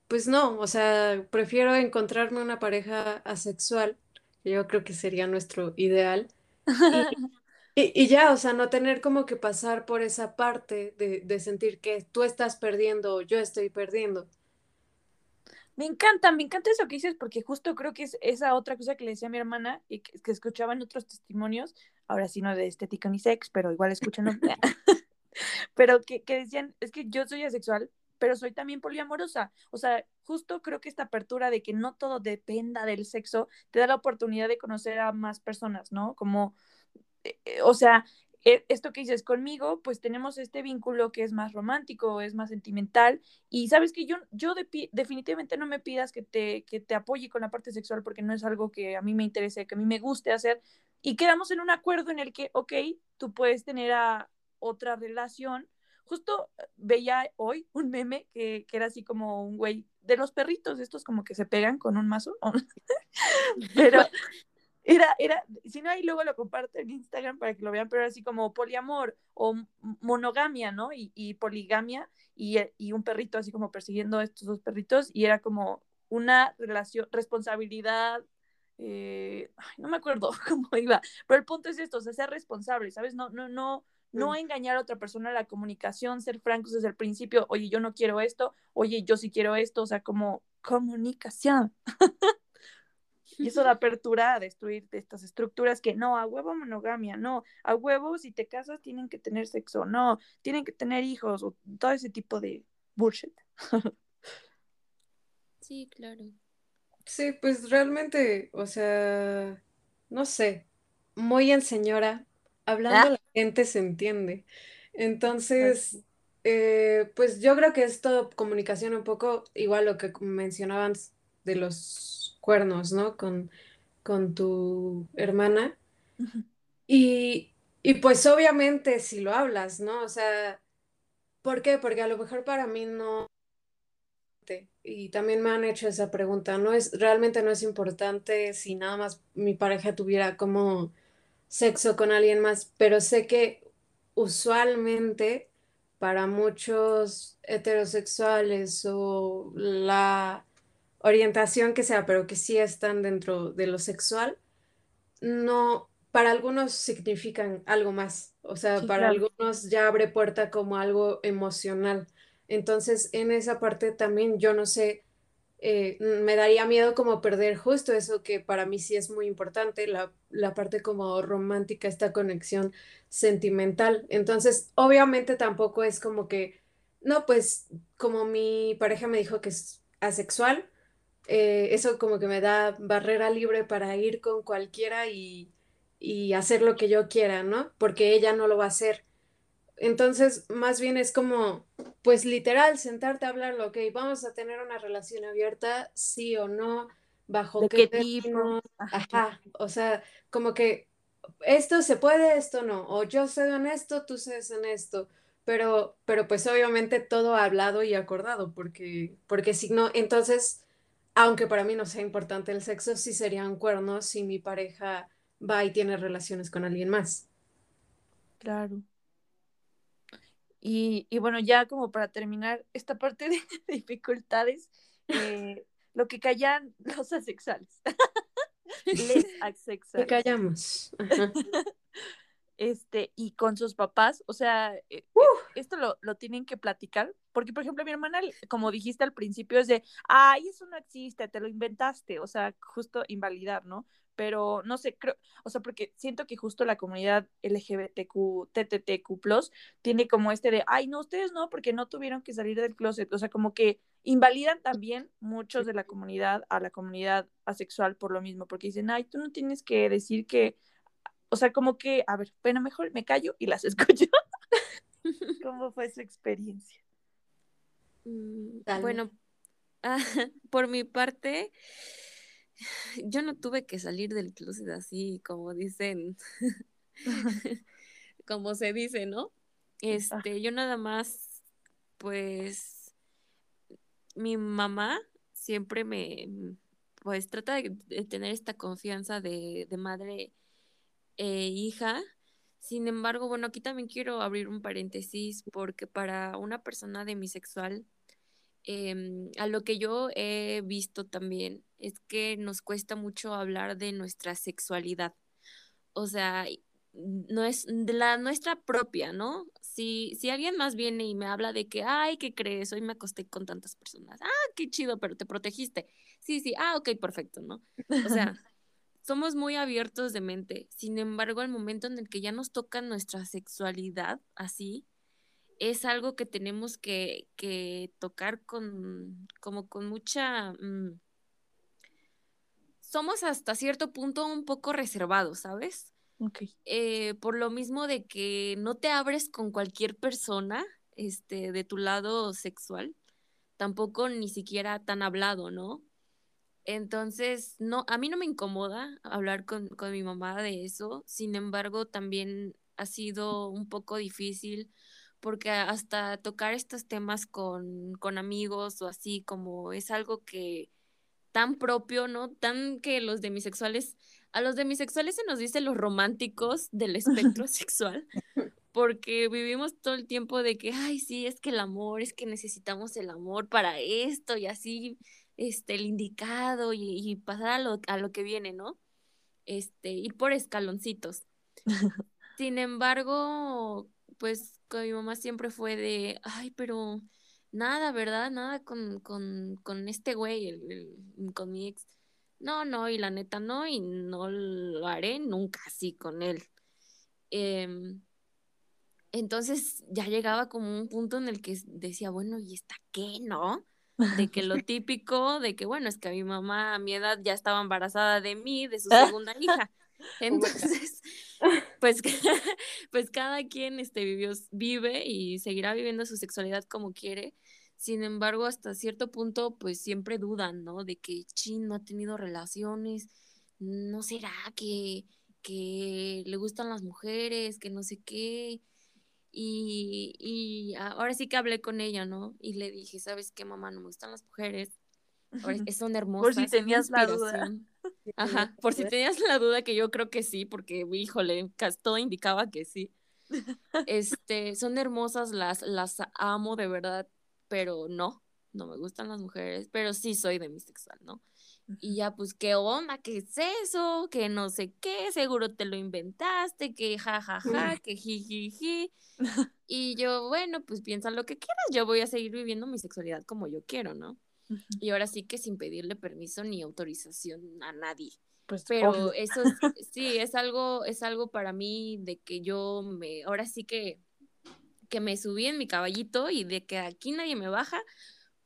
pues no, o sea, prefiero encontrarme una pareja asexual, que yo creo que sería nuestro ideal, [LAUGHS] y- ya, o sea, no tener como que pasar por esa parte de, de sentir que tú estás perdiendo o yo estoy perdiendo. Me encanta, me encanta eso que dices, porque justo creo que es esa otra cosa que le decía a mi hermana y que, que escuchaba en otros testimonios, ahora sí no de estética ni sex, pero igual escúchenlo, [LAUGHS] [LAUGHS] pero que, que decían, es que yo soy asexual, pero soy también poliamorosa. O sea, justo creo que esta apertura de que no todo dependa del sexo te da la oportunidad de conocer a más personas, ¿no? Como, o sea, eh, esto que dices conmigo, pues tenemos este vínculo que es más romántico, es más sentimental, y sabes que yo, yo de, definitivamente no me pidas que te, que te apoye con la parte sexual porque no es algo que a mí me interese, que a mí me guste hacer, y quedamos en un acuerdo en el que, ok, tú puedes tener a otra relación. Justo veía hoy un meme que, que era así como un güey de los perritos, estos como que se pegan con un mazo, [LAUGHS] pero [LAUGHS] era, era, si no, ahí luego lo comparto en Instagram para que lo vean, pero era así como poliamor o monogamia, ¿no? Y, y poligamia y, y, un perrito así como persiguiendo a estos dos perritos y era como una relación, responsabilidad, eh, ay, no me acuerdo [LAUGHS] cómo iba, pero el punto es esto, o sea, ser responsable, ¿sabes? No, no, no, no engañar a otra persona, la comunicación, ser francos desde el principio, oye, yo no quiero esto, oye, yo sí quiero esto, o sea, como comunicación. [LAUGHS] Y [LAUGHS] eso da apertura a destruir estas estructuras que no, a huevo monogamia, no, a huevo si te casas tienen que tener sexo, no, tienen que tener hijos, o todo ese tipo de bullshit. Sí, claro. Sí, pues realmente, o sea, no sé, muy en señora, hablando ¿Ah? la gente se entiende. Entonces, eh, pues yo creo que es todo comunicación un poco igual lo que mencionaban de los cuernos, ¿no? Con, con tu hermana. Uh -huh. y, y pues obviamente si lo hablas, ¿no? O sea, ¿por qué? Porque a lo mejor para mí no... Y también me han hecho esa pregunta, ¿no? Es, realmente no es importante si nada más mi pareja tuviera como sexo con alguien más, pero sé que usualmente para muchos heterosexuales o la orientación que sea, pero que sí están dentro de lo sexual, no, para algunos significan algo más, o sea, sí, para claro. algunos ya abre puerta como algo emocional. Entonces, en esa parte también yo no sé, eh, me daría miedo como perder justo eso que para mí sí es muy importante, la, la parte como romántica, esta conexión sentimental. Entonces, obviamente tampoco es como que, no, pues como mi pareja me dijo que es asexual, eh, eso como que me da barrera libre para ir con cualquiera y, y, hacer lo que yo quiera, ¿no? Porque ella no lo va a hacer. Entonces, más bien es como, pues literal, sentarte a hablarlo, ok, vamos a tener una relación abierta, sí o no, bajo ¿De qué, qué tipo. Ajá, o sea, como que esto se puede, esto no, o yo cedo en esto, tú cedes en esto. Pero, pero pues obviamente todo hablado y acordado, porque, porque si no, entonces aunque para mí no sea importante el sexo, sí serían cuernos si mi pareja va y tiene relaciones con alguien más. Claro. Y, y bueno, ya como para terminar esta parte de [LAUGHS] dificultades, eh, [LAUGHS] lo que callan los asexuales. [LAUGHS] Les asexuales. Que callamos. Ajá. este, y con sus papás, o sea, uh. esto lo, lo, tienen que platicar, porque por ejemplo mi hermana, como dijiste al principio, es de, ay, eso no existe, te lo inventaste, o sea, justo invalidar, ¿no? Pero no sé, creo, o sea, porque siento que justo la comunidad LGBTQ, TTTQ, tiene como este de, ay, no, ustedes no, porque no tuvieron que salir del closet, o sea, como que invalidan también muchos de la comunidad a la comunidad asexual por lo mismo, porque dicen, ay, tú no tienes que decir que o sea, como que, a ver, bueno, mejor me callo y las [LAUGHS] escucho. [LAUGHS] ¿Cómo fue su experiencia? Dale. Bueno, [LAUGHS] ah, por mi parte, yo no tuve que salir del closet así, como dicen, [LAUGHS] [LAUGHS] como se dice, ¿no? Este, yo nada más, pues, mi mamá siempre me, pues, trata de, de tener esta confianza de, de madre eh, hija. Sin embargo, bueno, aquí también quiero abrir un paréntesis porque para una persona demisexual em, a lo que yo he visto también es que nos cuesta mucho hablar de nuestra sexualidad. O sea, no es de la nuestra propia, ¿no? Si, si alguien más viene y me habla de que, ay, ¿qué crees? Hoy me acosté con tantas personas. Ah, qué chido, pero te protegiste. Sí, sí, ah, ok, perfecto, ¿no? O sea, somos muy abiertos de mente. Sin embargo, el momento en el que ya nos toca nuestra sexualidad así, es algo que tenemos que, que tocar con, como con mucha... Mm, somos hasta cierto punto un poco reservados, ¿sabes? Eh, por lo mismo de que no te abres con cualquier persona este, de tu lado sexual, tampoco ni siquiera tan hablado, ¿no? Entonces, no, a mí no me incomoda hablar con, con mi mamá de eso, sin embargo, también ha sido un poco difícil porque hasta tocar estos temas con, con amigos o así, como es algo que tan propio, ¿no? Tan que los demisexuales a los demisexuales se nos dice los románticos del espectro [LAUGHS] sexual, porque vivimos todo el tiempo de que, ay, sí, es que el amor, es que necesitamos el amor para esto y así, este, el indicado y, pasar a lo, a lo que viene, ¿no? Este, ir por escaloncitos. [LAUGHS] Sin embargo, pues con mi mamá siempre fue de, ay, pero nada, ¿verdad? Nada con, con, con este güey, con mi ex no, no, y la neta no, y no lo haré nunca así con él. Em, entonces ya llegaba como un punto en el que decía, bueno, ¿y está qué, no? De que lo [LAUGHS] típico, de que bueno, es que a mi mamá a mi edad ya estaba embarazada de mí, de su [LAUGHS] segunda hija. Entonces, [LAUGHS] pues, pues cada quien este, vivió, vive y seguirá viviendo su sexualidad como quiere. Sin embargo, hasta cierto punto, pues siempre dudan, ¿no? De que Chin no ha tenido relaciones, ¿no será que, que le gustan las mujeres, que no sé qué? Y, y ahora sí que hablé con ella, ¿no? Y le dije, ¿sabes qué, mamá? No me gustan las mujeres. [LAUGHS] Son hermosas. Por si tenías la duda. [LAUGHS] Ajá, por si tenías la duda, que yo creo que sí, porque, híjole, todo indicaba que sí. [LAUGHS] Este, son hermosas, las, las amo de verdad pero no, no me gustan las mujeres, pero sí soy demisexual, ¿no? Y ya, pues, ¿qué onda? ¿Qué es eso? Que no sé qué, seguro te lo inventaste, que jajaja, ja, ja, que jijiji. [LAUGHS] y yo, bueno, pues piensa lo que quieras, yo voy a seguir viviendo mi sexualidad como yo quiero, ¿no? Y ahora sí que sin pedirle permiso ni autorización a nadie. Pues, pero eso sí es algo es algo para mí de que yo me ahora sí que que me subí en mi caballito y de que aquí nadie me baja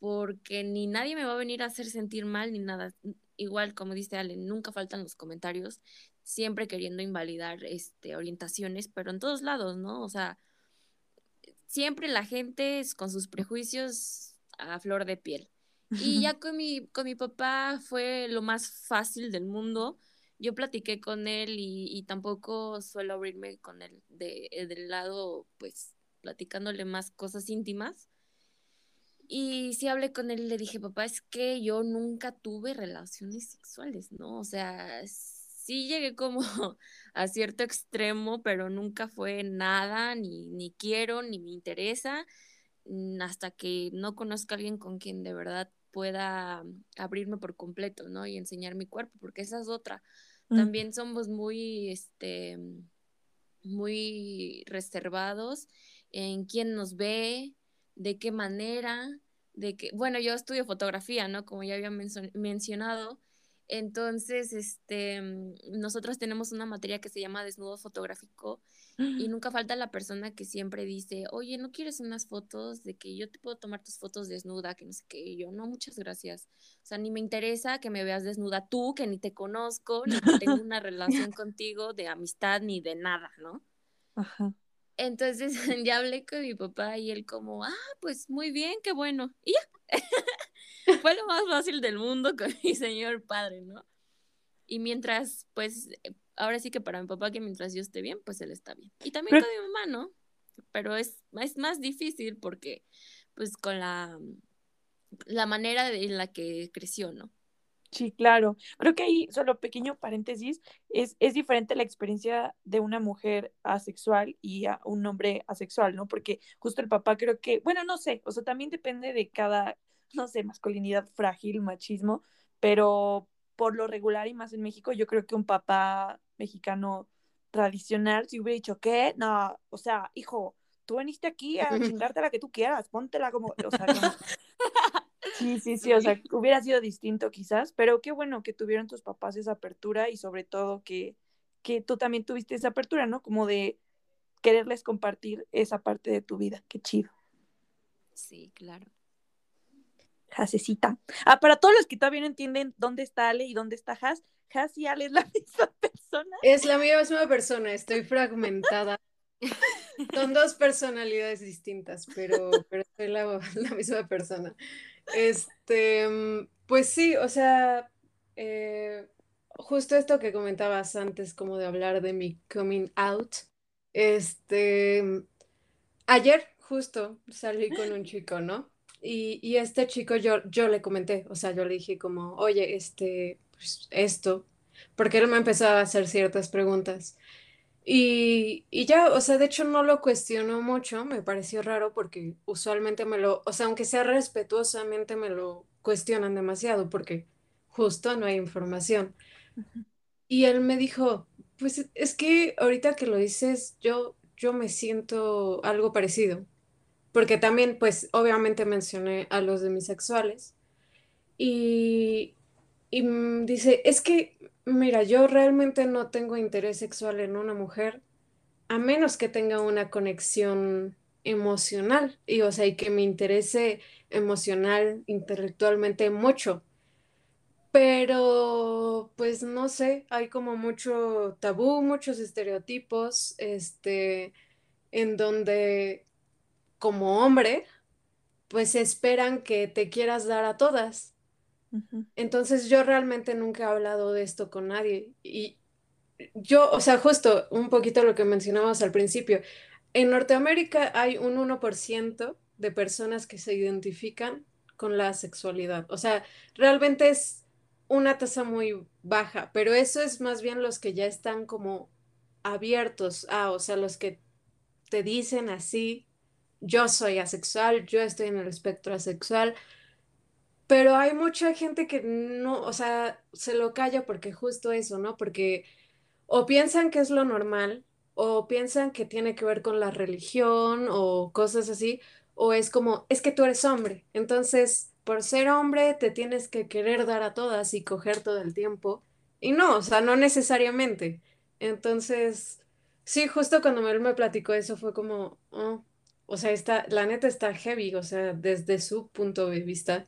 porque ni nadie me va a venir a hacer sentir mal ni nada. Igual, como dice Ale, nunca faltan los comentarios, siempre queriendo invalidar este, orientaciones, pero en todos lados, ¿no? O sea, siempre la gente es con sus prejuicios a flor de piel. Y ya [LAUGHS] con mi, con mi papá fue lo más fácil del mundo. Yo platiqué con él y, y tampoco suelo abrirme con él de, del lado, pues, platicándole más cosas íntimas. Y sí hablé con él y le dije, papá, es que yo nunca tuve relaciones sexuales, ¿no? O sea, sí llegué como [LAUGHS] a cierto extremo, pero nunca fue nada, ni, ni quiero, ni me interesa, mm, hasta que no conozca a alguien con quien de verdad pueda abrirme por completo, ¿no? Y enseñar mi cuerpo, porque esa es otra. También somos muy, este, muy reservados en quién nos ve, de qué manera, de que, bueno, yo estudio fotografía, ¿no? Como ya había mencionado. Entonces, este, mm, nosotros tenemos una materia que se llama desnudo fotográfico y [GASPS] nunca falta la persona que siempre dice, oye, ¿no quieres unas fotos de que yo te puedo tomar tus fotos desnuda? Que no sé qué, yo, no, muchas gracias. O sea, ni me interesa que me veas desnuda tú, que ni te conozco, ni que tengo [LAUGHS] una relación contigo de amistad ni de nada, ¿no? Ajá. Entonces [LAUGHS] ya hablé con mi papá y él como, ah, pues muy bien, qué bueno. Y ya. [LAUGHS] Fue lo más fácil del mundo con [LAUGHS] mi señor padre, ¿no? Y mientras, pues, eh, ahora sí que para mi papá que mientras yo esté bien, pues él está bien. Y también con mi mamá, ¿no? Pero es, es más difícil porque, pues, con la, la manera en la que creció, ¿no? Sí, claro. Creo que ahí, solo pequeño paréntesis, es, es diferente la experiencia de una mujer asexual y a un hombre asexual, ¿no? Porque justo el papá creo que, bueno, no sé, o sea, también depende de cada, no sé, masculinidad frágil, machismo, pero por lo regular y más en México, yo creo que un papá mexicano tradicional, si hubiera dicho, ¿qué? No, o sea, hijo, tú viniste aquí a [LAUGHS] chingarte la que tú quieras, póntela como, o sea, [LAUGHS] Sí, sí, sí, o sea, hubiera sido distinto quizás, pero qué bueno que tuvieron tus papás esa apertura y sobre todo que, que tú también tuviste esa apertura, ¿no? Como de quererles compartir esa parte de tu vida, qué chido. Sí, claro. Hasecita. Ah, para todos los que todavía no entienden dónde está Ale y dónde está Has, Has y Ale es la [LAUGHS] misma persona. Es la misma persona, estoy fragmentada. Son dos personalidades distintas, pero, pero soy la, la misma persona. Este, mm, pues sí, o sea, eh, justo esto que comentabas antes, como de hablar de mi coming out. Este, mm, ayer justo salí con un chico, ¿no? Y, y este chico yo, yo le comenté, o sea, yo le dije como, oye, este, pues esto, porque él me empezaba a hacer ciertas preguntas. Y, y ya, o sea, de hecho no lo cuestionó mucho, me pareció raro porque usualmente me lo, o sea, aunque sea respetuosamente me lo cuestionan demasiado porque justo no hay información. Y él me dijo, pues es que ahorita que lo dices, yo, yo me siento algo parecido, porque también, pues, obviamente mencioné a los demisexuales. Y, y dice, es que Mira, yo realmente no tengo interés sexual en una mujer a menos que tenga una conexión emocional y o sea, y que me interese emocional, intelectualmente mucho. Pero pues no sé, hay como mucho tabú, muchos estereotipos, este, en donde como hombre, pues esperan que te quieras dar a todas. Entonces yo realmente nunca he hablado de esto con nadie. Y yo, o sea, justo un poquito lo que mencionábamos al principio, en Norteamérica hay un 1% de personas que se identifican con la sexualidad. O sea, realmente es una tasa muy baja, pero eso es más bien los que ya están como abiertos a, o sea, los que te dicen así, yo soy asexual, yo estoy en el espectro asexual, pero hay mucha gente que no, o sea, se lo calla porque justo eso, ¿no? Porque o piensan que es lo normal, o piensan que tiene que ver con la religión o cosas así, o es como, es que tú eres hombre, entonces por ser hombre te tienes que querer dar a todas y coger todo el tiempo. Y no, o sea, no necesariamente. Entonces, sí, justo cuando él me platicó eso fue como, oh, o sea, está, la neta está heavy, o sea, desde su punto de vista.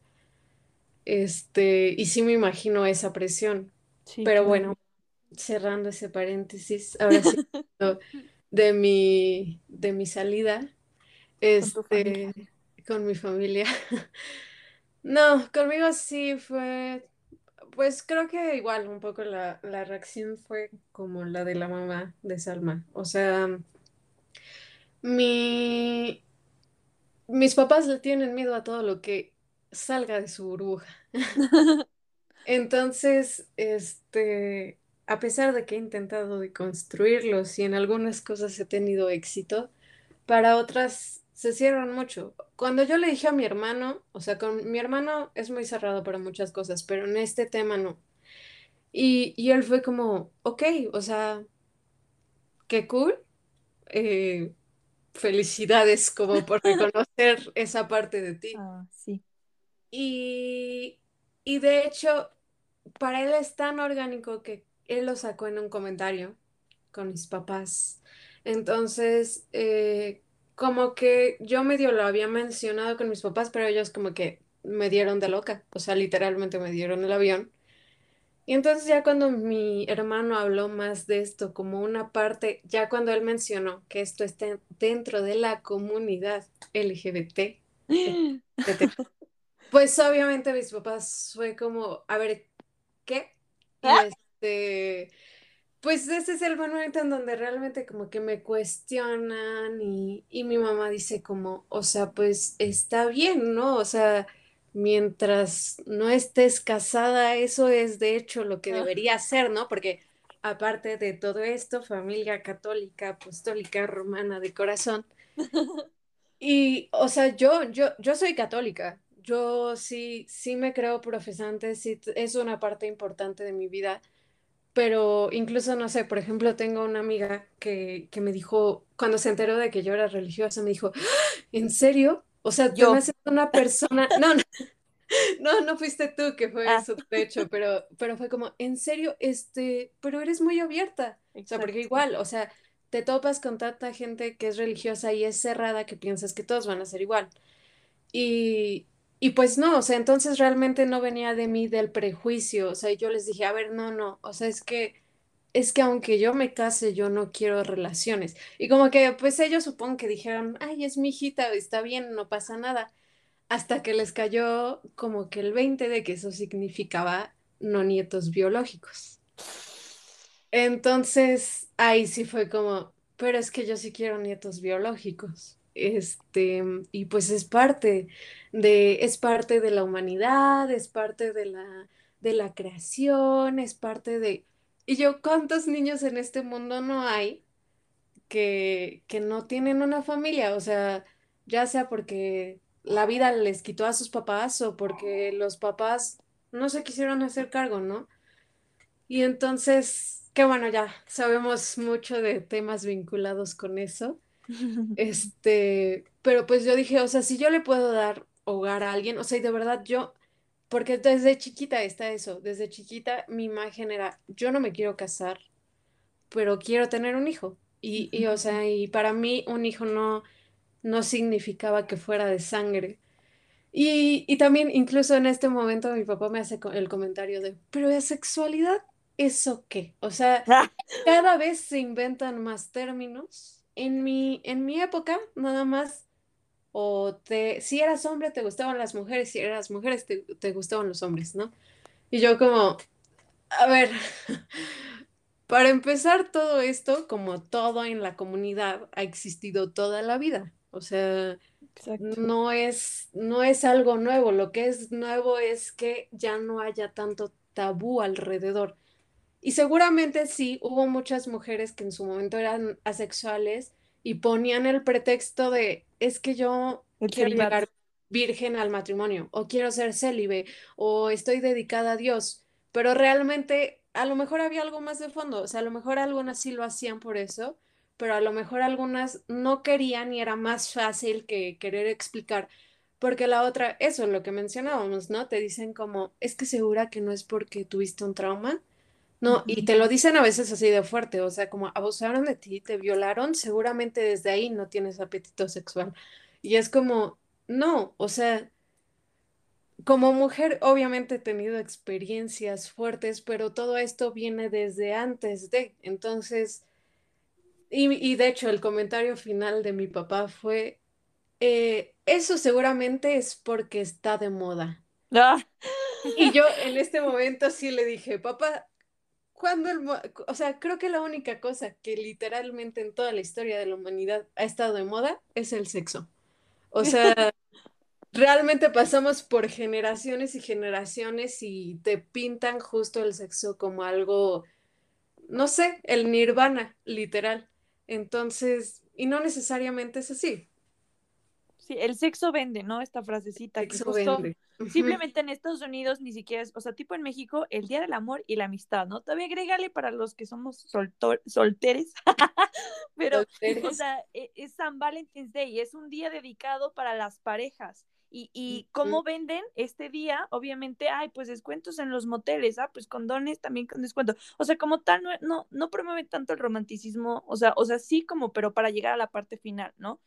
Este, y sí me imagino esa presión. Pero bueno, cerrando ese paréntesis, ahora sí, [LAUGHS] de mi, de mi salida, este, con, mi familia. [LAUGHS] No, conmigo sí fue, pues creo que igual un poco la, la reacción fue como la de la mamá de Salma. O sea, mi, mis papás le tienen miedo a todo lo que salga de su burbuja. [LAUGHS] Entonces, este, a pesar de que he intentado construirlos y en algunas cosas he tenido éxito, para otras se cierran mucho. Cuando yo le dije a mi hermano, o sea, con mi hermano es muy cerrado para muchas cosas, pero en este tema no. Y, y él fue como, ok, o sea, qué cool. Eh, felicidades como por [LAUGHS] reconocer esa parte de ti. Ah, sí. Y, y de hecho, para él es tan orgánico que él lo sacó en un comentario con mis papás. Entonces, eh, como que yo medio lo había mencionado con mis papás, pero ellos como que me dieron de loca, o sea, literalmente me dieron el avión. Y entonces ya cuando mi hermano habló más de esto como una parte, ya cuando él mencionó que esto está dentro de la comunidad LGBT, [GASPS] Pues obviamente mis papás fue como, a ver, ¿qué? Y ¿Ah? este, pues ese es el momento en donde realmente como que me cuestionan y, y mi mamá dice como, o sea, pues está bien, ¿no? O sea, mientras no estés casada, eso es de hecho lo que debería ser, ¿no? Porque aparte de todo esto, familia católica, apostólica, romana de corazón. [LAUGHS] Y, o sea, yo, yo, yo soy católica, yo sí, sí me creo profesante, sí es una parte importante de mi vida, pero incluso, no sé, por ejemplo, tengo una amiga que, que me dijo, cuando se enteró de que yo era religiosa, me dijo. ¿en serio? O sea, yo me una persona, no, no, [LAUGHS] no, no fuiste tú que fue ah. su pecho, pero, pero fue como, en serio, este, pero eres muy abierta. O sea, porque igual, o sea, te topas con tanta gente que es religiosa y es cerrada que piensas que todos van a ser igual. Y, y pues no, o sea, entonces realmente no venía de mí del prejuicio, o sea, yo les dije, a ver, no, no, o sea, es que es que aunque yo me case, yo no quiero relaciones. Y como que pues ellos supongo que dijeron, ay, es mi hijita, está bien, no pasa nada hasta que les cayó como que el 20 de que eso significaba no nietos biológicos. Entonces, ahí sí fue como, pero es que yo sí quiero nietos biológicos. Este, y pues es parte de, es parte de la humanidad, es parte de la, de la creación, es parte de... Y yo, ¿cuántos niños en este mundo no hay que, que no tienen una familia? O sea, ya sea porque la vida les quitó a sus papás o porque los papás no se quisieron hacer cargo, ¿no? Y entonces, qué bueno, ya sabemos mucho de temas vinculados con eso. [LAUGHS] Este, pero pues yo dije, o sea, si yo le puedo dar hogar a alguien, o sea, y de verdad yo, porque desde chiquita está eso, desde chiquita mi imagen era, yo no me quiero casar, pero quiero tener un hijo. Y, y o sea, y para mí un hijo no, no significaba que fuera de sangre. Y, también incluso en este momento mi papá me hace el comentario de, pero de sexualidad, ¿eso qué? O sea, [LAUGHS] cada vez se inventan más términos. En mi, en mi época, nada más, o te, si eras hombre te gustaban las mujeres, si eras mujeres te, te gustaban los hombres, ¿no? Y yo como, a ver, [LAUGHS] para empezar todo esto, como todo en la comunidad, ha existido toda la vida. O sea, no es, no es algo nuevo. Lo que es nuevo es que ya no haya tanto tabú alrededor. Y seguramente sí, hubo muchas mujeres que en su momento eran asexuales y ponían el pretexto de, es que yo quiero llegar virgen al matrimonio, o quiero ser célibe, o estoy dedicada a Dios, pero realmente a lo mejor había algo más de fondo, o sea, a lo mejor algunas sí lo hacían por eso, pero a lo mejor algunas no querían y era más fácil que querer explicar, porque la otra, eso es lo que mencionábamos, ¿no? Te dicen como, es que segura que no es porque tuviste un trauma. No, y te lo dicen a veces así de fuerte, o sea, como abusaron de ti, te violaron, seguramente desde ahí no tienes apetito sexual. Y es como, no, o sea, como mujer obviamente he tenido experiencias fuertes, pero todo esto viene desde antes de, entonces y, de hecho, el comentario final de mi papá fue, eh, eso seguramente es porque está de moda. Ah. Y yo [LAUGHS] en este momento sí le dije, papá, cuando el, o sea, creo que la única cosa que literalmente en toda la historia de la humanidad ha estado de moda es el sexo. O sea, [LAUGHS] realmente pasamos por generaciones y generaciones y te pintan justo el sexo como algo, no sé, el nirvana, literal. Entonces, y no necesariamente es así. Sí, el sexo vende, ¿no? Esta frasecita. Sexo vende. [LAUGHS] Simplemente en Estados Unidos ni siquiera es, o sea, tipo en México, el Día del Amor y la Amistad, ¿no? Todavía agrégale para los que somos solteres, [LAUGHS] pero, o sea, e, es San Valentine's Day, es un día dedicado para las parejas. Y, y cómo venden este día, obviamente, ay, pues descuentos en los moteles, ah, pues condones también con descuento. O sea, como tal, no, no, no promueve tanto el romanticismo, o sea, o sea, sí como, pero para llegar a la parte final, ¿no?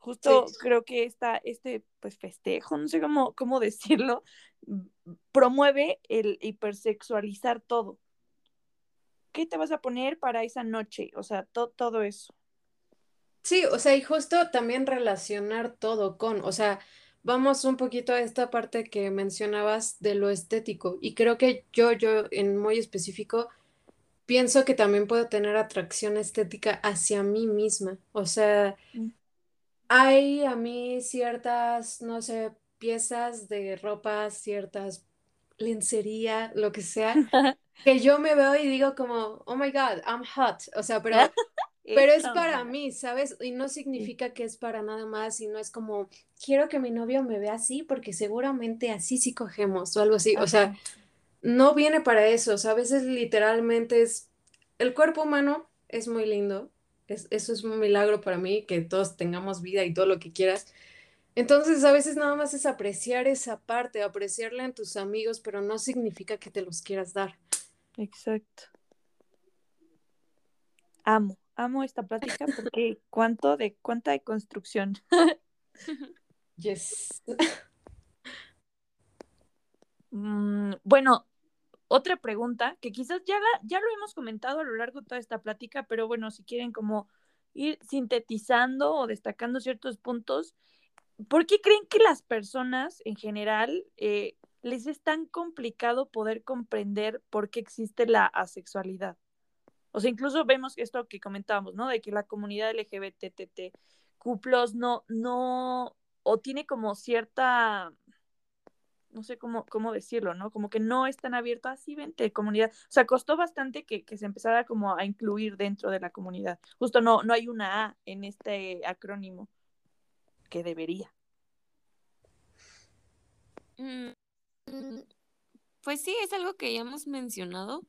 Justo creo que esta, este, pues, festejo, no sé cómo, cómo [LAUGHS] decirlo, promueve el hipersexualizar todo. ¿Qué te vas a poner para esa noche? O sea, todo eso. Sí, o sea, y justo también relacionar todo con, o sea, vamos un poquito a esta parte que mencionabas de lo estético. Y creo que yo, yo en muy específico, pienso que también puedo tener atracción estética hacia mí misma. O sea, mm. Hay a mí ciertas, no sé, piezas de ropa, ciertas lencería, lo que sea, [LAUGHS] que yo me veo y digo como, oh my God, I'm hot. O sea, pero [LAUGHS] Pero es para mí, ¿sabes? Y no significa que es para nada más, y no es como, quiero que mi novio me vea así porque seguramente así sí cogemos o algo así. O sea, no viene para eso. O sea, a veces literalmente es, el cuerpo humano es muy lindo. Es, eso es un milagro para mí, que todos tengamos vida y todo lo que quieras. Entonces, a veces nada más es apreciar esa parte, apreciarla en tus amigos, pero no significa que te los quieras dar. Exacto. Amo, amo esta plática porque [LAUGHS] cuánto de cuánta de construcción. yes. [LAUGHS] Mm, bueno, otra pregunta que quizás ya, ya lo hemos comentado a lo largo de toda esta plática, pero bueno, si quieren como ir sintetizando o destacando ciertos puntos, ¿por qué creen que las personas en general eh, les es tan complicado poder comprender por qué existe la asexualidad? O sea, incluso vemos esto que comentábamos, ¿no? De que la comunidad LGBTQ no, no, o tiene como cierta, no sé cómo, cómo decirlo, ¿no? Como que no es tan abierto así, vente, comunidad. O sea, costó bastante que, que, se empezara como a incluir dentro de la comunidad. Justo no, no hay una A en este acrónimo que debería. Mm, pues sí, es algo que ya hemos mencionado,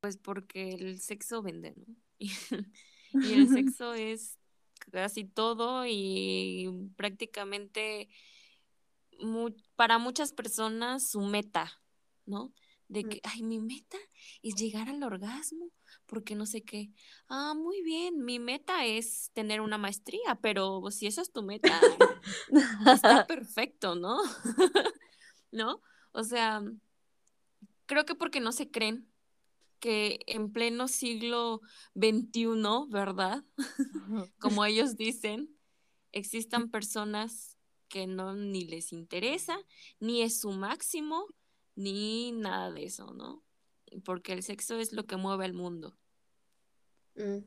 pues porque el sexo vende, ¿no? [LAUGHS] Y, el [LAUGHS] sexo es casi todo y prácticamente para muchas personas su meta, ¿no? De mm. que, ay, mi meta es llegar al orgasmo, porque no sé qué. Ah, muy bien, mi meta es tener una maestría, pero si esa es tu meta, está [LAUGHS] perfecto, ¿no? [LAUGHS] ¿No? O sea, creo que porque no se creen que en pleno siglo XXI, ¿verdad? [LAUGHS] Como ellos dicen, existan personas que no ni les interesa, ni es su máximo, ni nada de eso, ¿no? Porque el sexo es lo que mueve al mundo. Mm.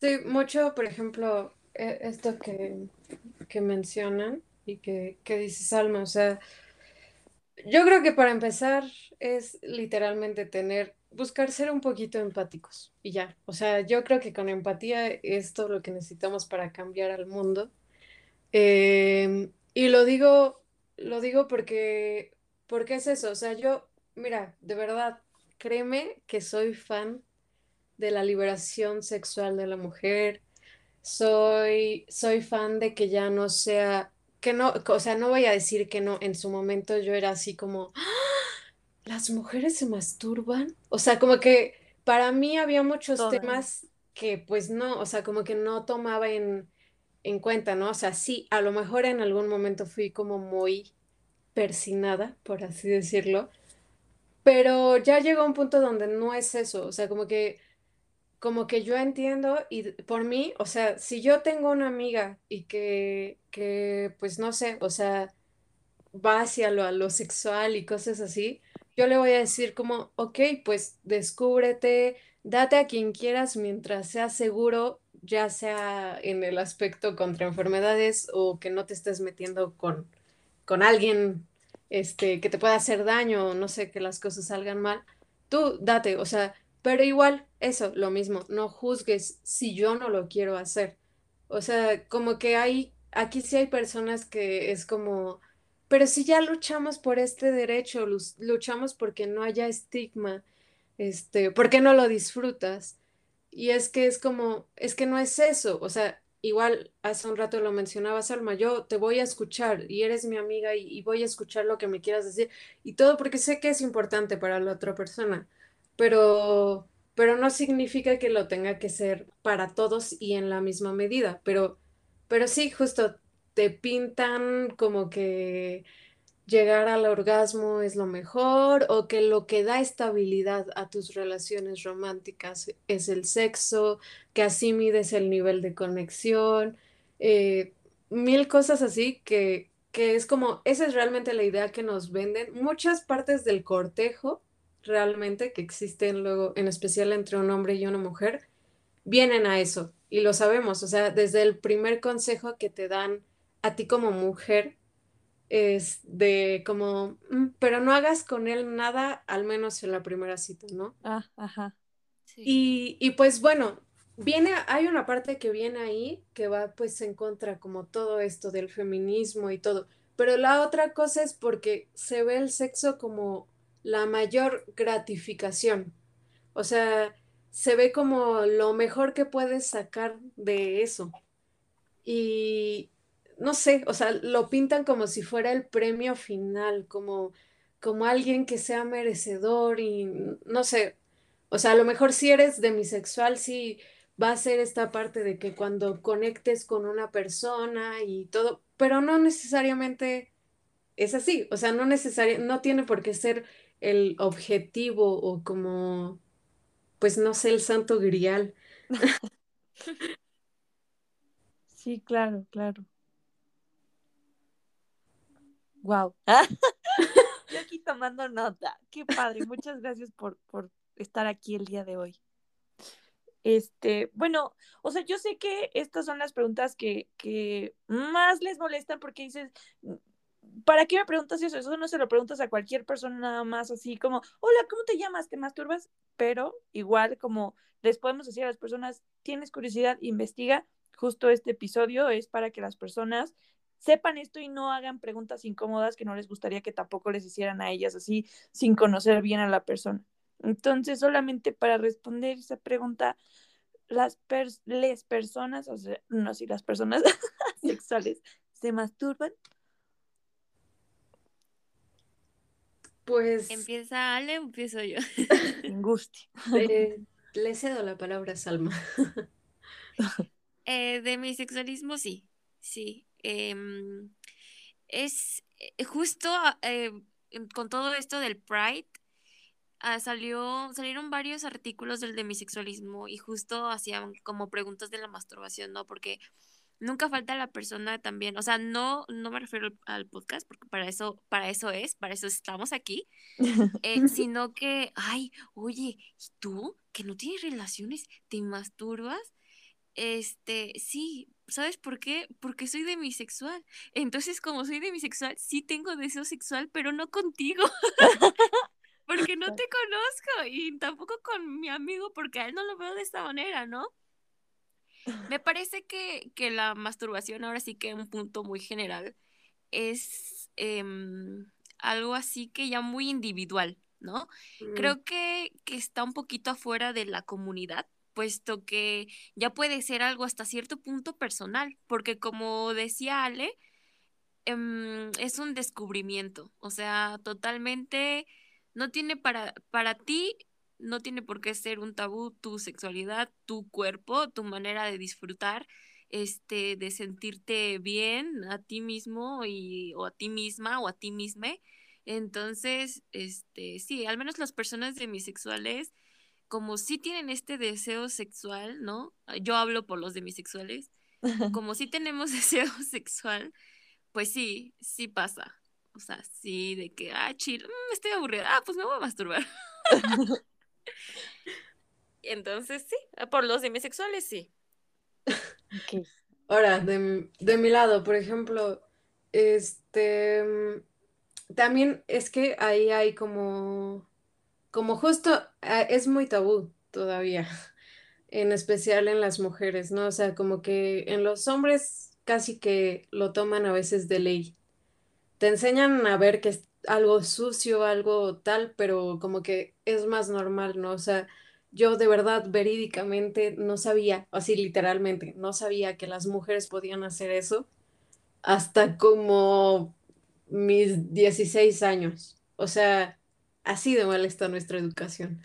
Sí, mucho, por ejemplo, e, esto que, que mencionan y que, que dice Salma, o sea, yo creo que para empezar es literalmente tener, buscar ser un poquito empáticos y ya. O sea, yo creo que con empatía es todo lo que necesitamos para cambiar al mundo. Em, y lo digo, lo digo porque, porque es eso. O sea, yo, mira, de verdad, créeme que soy fan de la liberación sexual de la mujer. Soy, soy fan de que ya no sea que no, o sea, no voy a decir que no, en su momento yo era así como, ¡Ah! las mujeres se masturban, o sea, como que para mí había muchos temas que pues no, o sea, como que no tomaba en, en cuenta, ¿no? O sea, sí, a lo mejor en algún momento fui como muy persinada, por así decirlo, pero ya llegó un punto donde no es eso, o sea, como que como que yo entiendo y por mí, o sea, si yo tengo una amiga y que, que pues no sé, o sea, va hacia lo, lo sexual y cosas así, yo le voy a decir como, ok, pues descúbrete, date a quien quieras mientras sea seguro, ya sea en el aspecto contra enfermedades o que no te estés metiendo con, con alguien este, que te pueda hacer daño no sé, que las cosas salgan mal. Tú date, o sea, pero igual, eso, lo mismo, no juzgues si yo no lo quiero hacer. O sea, como que hay, aquí sí hay personas que es como, pero si ya luchamos por este derecho, luchamos porque no haya estigma, este, ¿por qué no lo disfrutas? Y es que es como, es que no es eso, o sea, igual hace un rato lo mencionaba Salma, yo te voy a escuchar y eres mi amiga y, y voy a escuchar lo que me quieras decir y todo porque sé que es importante para la otra persona pero, pero no significa que lo tenga que ser para todos y en la misma medida, pero, pero sí, justo te pintan como que llegar al orgasmo es lo mejor o que lo que da estabilidad a tus relaciones románticas es el sexo, que así mides el nivel de conexión, eh, mil cosas así que, que es como, esa es realmente la idea que nos venden. Muchas partes del cortejo realmente que existen luego, en especial entre un hombre y una mujer, vienen a eso y lo sabemos, o sea, desde el primer consejo que te dan a ti como mujer es de como, mm, pero no hagas con él nada, al menos en la primera cita, ¿no? Ah, ajá. Y, y pues bueno, viene, hay una parte que viene ahí que va pues en contra como todo esto del feminismo y todo, pero la otra cosa es porque se ve el sexo como la mayor gratificación, o sea, se ve como lo mejor que puedes sacar de eso. Y no sé, o sea, lo pintan como si fuera el premio final, como, como alguien que sea merecedor y no sé, o sea, a lo mejor si eres demisexual, sí va a ser esta parte de que cuando conectes con una persona y todo, pero no necesariamente es así, o sea, no necesariamente, no tiene por qué ser el objetivo o como, pues no sé, el santo grial. [LAUGHS] Sí, claro, claro. Wow. [LAUGHS] [LAUGHS] Yo aquí tomando nota. Qué padre. Muchas gracias por, por estar aquí el día de hoy. Este, bueno, o sea, yo sé que estas son las preguntas que, que más les molestan porque dices, ¿para qué me preguntas eso? Eso no se lo preguntas a cualquier persona nada más así como, hola, ¿cómo te llamas? ¿Te masturbas? Pero igual como les podemos decir a las personas, tienes curiosidad, investiga. Justo este episodio es para que las personas sepan esto y no hagan preguntas incómodas que no les gustaría que tampoco les hicieran a ellas así sin conocer bien a la persona. Entonces, solamente para responder esa pregunta, las personas, o sea, no si las personas [LAUGHS] sexuales se masturban. Pues. ¿Empieza Ale o empiezo yo? [LAUGHS] Angustia. Eh, le cedo la palabra a Salma. Eh, de mi sexualismo, sí. Sí. Em, es eh, justo con todo esto del Pride, Ah, salió, salieron varios artículos del demisexualismo y justo hacían como preguntas de la masturbación, ¿no? Porque nunca falta la persona también, o sea, no, no me refiero al, podcast, porque para eso, para eso es, para eso estamos aquí, eh, [LAUGHS] sino que, ay, oye, ¿y tú que no tienes relaciones, te masturbas? Este, sí, ¿sabes por qué? Porque soy demisexual. Entonces, como soy demisexual, sí tengo deseo sexual, pero no contigo. [LAUGHS] porque no te conozco y tampoco con mi amigo porque a él no lo veo de esta manera, ¿no? Me parece que, la masturbación, ahora sí que un punto muy general, es em, algo así que ya muy individual, ¿no? Mm. Creo que, que está un poquito afuera de la comunidad, puesto que ya puede ser algo hasta cierto punto personal, porque como decía Ale, em, es un descubrimiento, o sea, totalmente no tiene para, para ti, no tiene por qué ser un tabú tu sexualidad, tu cuerpo, tu manera de disfrutar, este, de sentirte bien a ti mismo y, o a ti misma o a ti misma. Entonces, este, sí, al menos las personas demisexuales, como sí tienen este deseo sexual, ¿no? Yo hablo por los demisexuales, [LAUGHS] como sí tenemos [LAUGHS] deseo sexual, pues sí, sí pasa. O sea, sí, de que, ah, chill, mm, estoy aburrida, ah, pues me voy a masturbar. [LAUGHS] Entonces, sí, por los demisexuales, sí. Ahora, de, de mi lado, por ejemplo, este, mm, también es que ahí hay como, como justo, ah, es muy tabú todavía, [LAUGHS] en especial en las mujeres, ¿no? O sea, como que en los hombres casi que lo toman a veces de ley te enseñan a ver que es algo sucio, algo tal, pero como que es más normal, ¿no? O sea, yo de verdad verídicamente no sabía, así literalmente, no sabía que las mujeres podían hacer eso hasta como mis 16 años. O sea, así de mal está nuestra educación.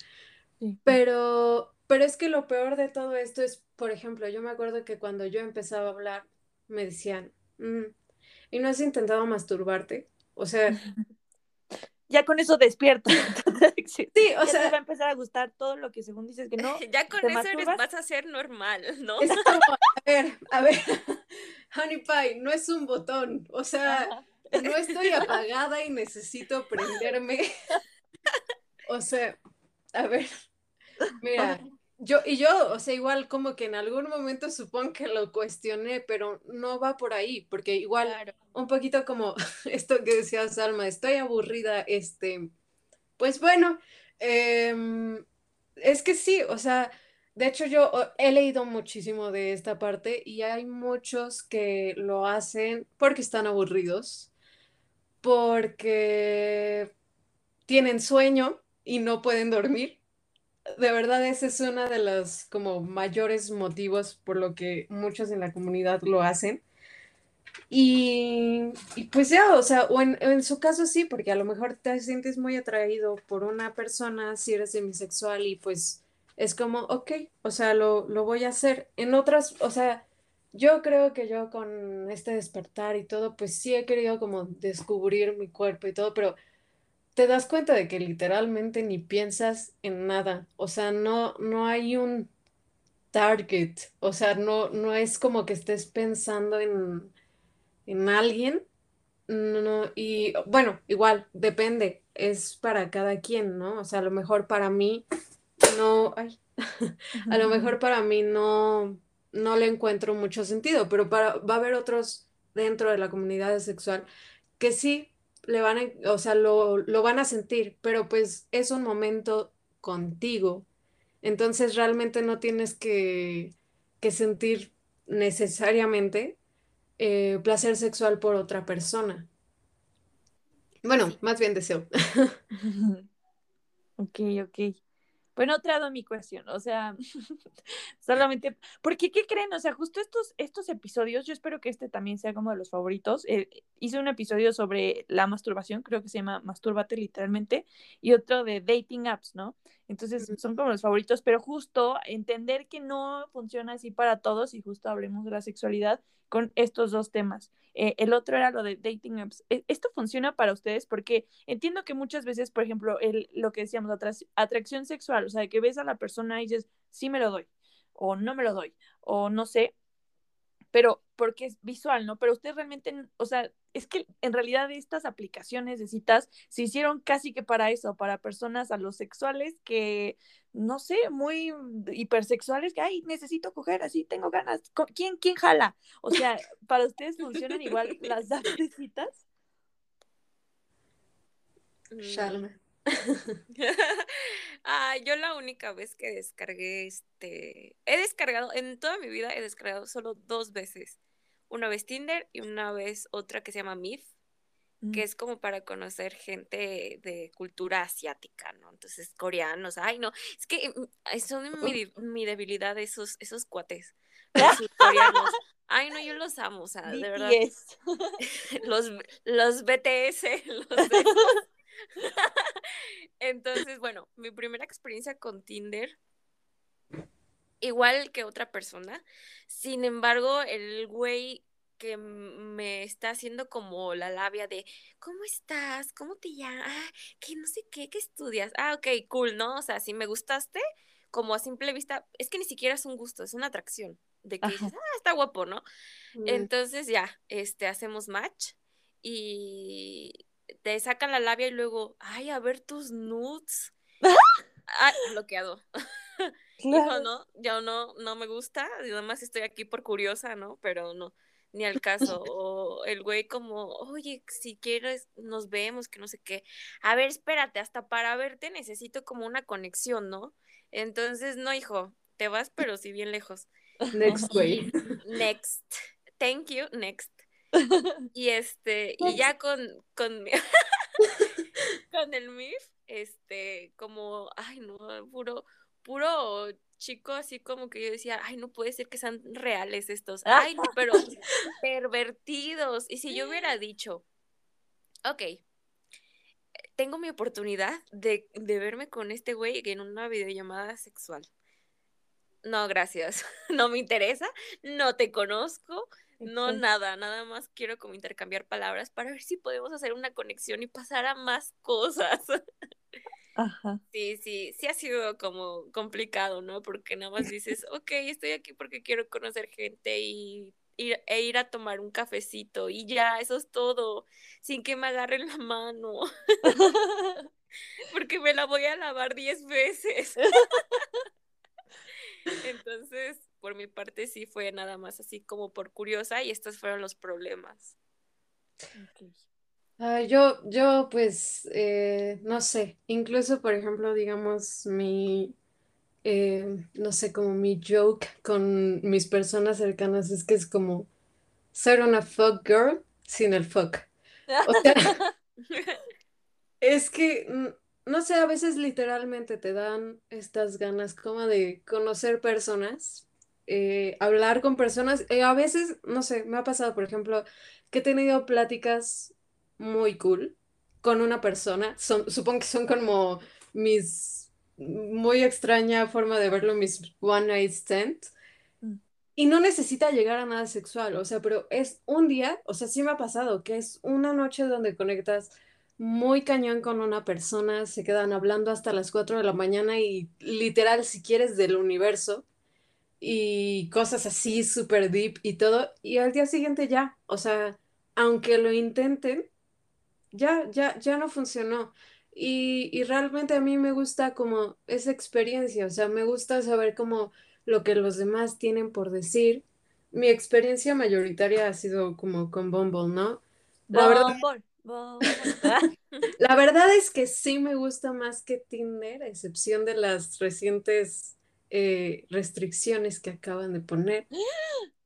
Pero, pero es que lo peor de todo esto es, por ejemplo, yo me acuerdo que cuando yo empezaba a hablar, me decían, mm, ¿Y no has intentado masturbarte? O sea... [LAUGHS] Ya con eso despierta. [LAUGHS] sí, o sea... Te va a empezar a gustar todo lo que según dices que no. [LAUGHS] Ya con eso eres, vas a ser normal, ¿no? Es como, a ver, a ver, Honey Pie, no es un botón. O sea, no estoy apagada y necesito prenderme. O sea, a ver, [LAUGHS] mira, yo, y yo, o sea, igual como que en algún momento supongo que lo cuestioné, pero no va por ahí, porque igual un poquito como [LAUGHS] esto que decía Salma, estoy aburrida, este, pues bueno, em, es que sí, o sea, de hecho yo he leído muchísimo de esta parte y hay muchos que lo hacen porque están aburridos, porque tienen sueño y no pueden dormir. De verdad, ese es uno de los como mayores motivos por lo que muchos en la comunidad lo hacen. Y, pues ya, o sea, o en, su caso sí, porque a lo mejor te sientes muy atraído por una persona si eres demisexual y pues es como, ok, o sea, lo, lo voy a hacer. En otras, o sea, yo creo que yo con este despertar y todo, pues sí he querido como descubrir mi cuerpo y todo, pero te das cuenta de que literalmente ni piensas en nada. O sea, no, no hay un target. O sea, no, no es como que estés pensando en, en alguien. No, y bueno, igual, depende. Es para cada quien, ¿no? O sea, a lo mejor para mí no, ay, [LAUGHS] a lo mejor para mí no, no le encuentro mucho sentido, pero para, va a haber otros dentro de la comunidad sexual que sí le van a, o sea, lo, lo van a sentir, pero pues es un momento contigo. Entonces realmente no tienes que, que sentir necesariamente eh, placer sexual por otra persona. Bueno, más bien deseo. [LAUGHS] [LAUGHS] ok, ok. Bueno, otra dado mi cuestión, o sea, [LAUGHS] solamente, porque ¿qué creen? O sea, justo estos, estos episodios, yo espero que este también sea como de los favoritos. Eh, hice un episodio sobre la masturbación, creo que se llama Mastúrbate literalmente, y otro de dating apps, ¿no? Entonces son como los favoritos, pero justo entender que no funciona así para todos y justo hablemos de la sexualidad con estos dos temas. Eh, el otro era lo de dating apps. E, ¿Esto funciona para ustedes? Porque entiendo que muchas veces, por ejemplo, el, lo que decíamos, atracción sexual, o sea, que ves a la persona y dices, sí me lo doy, o no me lo doy, o no sé, pero porque es visual, ¿no? Pero ustedes realmente, o sea, es que en realidad estas aplicaciones de citas se hicieron casi que para eso, para personas a los sexuales que, no sé, muy hipersexuales, que, ay, necesito coger, así tengo ganas. ¿Quién, quién jala? O sea, ¿para ustedes funcionan igual [LAUGHS] las apps de citas? Shalma. [LAUGHS] ah, yo la única vez que descargué este, he descargado, en toda mi vida he descargado solo dos veces. Una vez Tinder y una vez otra que se llama MIF, que es como para conocer gente de cultura asiática, ¿no? Entonces, coreanos, ay, no, es que mm, son mi, mi debilidad esos, esos cuates, los [LAUGHS] coreanos. Ay, no, yo los amo, o sea, de verdad. [LAUGHS] los, los BTS, [LAUGHS] los Entonces, bueno, mi primera experiencia con Tinder, igual que otra persona, sin embargo, el güey que me está haciendo como la labia de, ¿cómo estás? ¿Cómo te llamas? Ah, que no sé qué, ¿qué estudias? Ah, ok, cool, ¿no? O sea, si me gustaste, como a simple vista, es que ni siquiera es un gusto, es una atracción, de que dices, ah, está guapo, ¿no? Mm. Entonces ya, este, hacemos match y te sacan la labia y luego, ay, a ver tus nudes. [LAUGHS] ah, bloqueado. [LAUGHS] Claro. no, ya no, no me gusta, nada más estoy aquí por curiosa, ¿no? Pero no, ni al caso. [LAUGHS] O el güey como, oye, si quieres, nos vemos, que no sé qué. A ver, espérate, hasta para verte necesito como una conexión, ¿no? Entonces, no, hijo, te vas, [LAUGHS] pero sí bien lejos. Next, güey. [LAUGHS] Next. Thank you, next. Y este, y ya con, con, con el MIF, este, como, ay no, puro, puro chico así como que yo decía, ay, no puede ser que sean reales estos, ay, no, pero [LAUGHS] pervertidos. Y si yo hubiera dicho, ok, tengo mi oportunidad de, de verme con este güey en una videollamada sexual. No, gracias. [LAUGHS] No me interesa, no te conozco, no, nada, nada más quiero como intercambiar palabras para ver si podemos hacer una conexión y pasar a más cosas. [LAUGHS] Ajá. Sí, sí, sí ha sido como complicado, ¿no? Porque nada más dices, ok, estoy aquí porque quiero conocer gente y ir, e ir a tomar un cafecito y ya, eso es todo, sin que me agarren la mano. [LAUGHS] [LAUGHS] porque me la voy a lavar diez veces. [LAUGHS] Entonces, por mi parte sí fue nada más así como por curiosa y estos fueron los problemas. Yo, yo pues, eh, no sé, incluso por ejemplo, digamos, mi, eh, no sé, como mi joke con mis personas cercanas es que es como ser una fuck girl sin el fuck. O sea, [LAUGHS] [LAUGHS] es que, mm, no sé, a veces literalmente te dan estas ganas como de conocer personas, eh, hablar con personas. eh, a veces, no sé, me ha pasado, por ejemplo, que he tenido pláticas muy cool con una persona. Son, supongo que son como mis muy extraña forma de verlo, mis one night stands. Mm. Y no necesita llegar a nada sexual, o sea, pero es un día, o sea, sí me ha pasado, que es una noche donde conectas muy cañón con una persona, se quedan hablando hasta las 4 de la mañana y literal, si quieres, del universo y cosas así, súper deep y todo, y al día siguiente ya, o sea, aunque lo intenten, ya, ya, ya no funcionó. Y, y realmente a mí me gusta como esa experiencia, o sea, me gusta saber como lo que los demás tienen por decir. Mi experiencia mayoritaria ha sido como con Bumble, ¿no? La verdad, Bumble, Bumble. [LAUGHS] la verdad es que sí me gusta más que Tinder, a excepción de las recientes eh, restricciones que acaban de poner. [GASPS]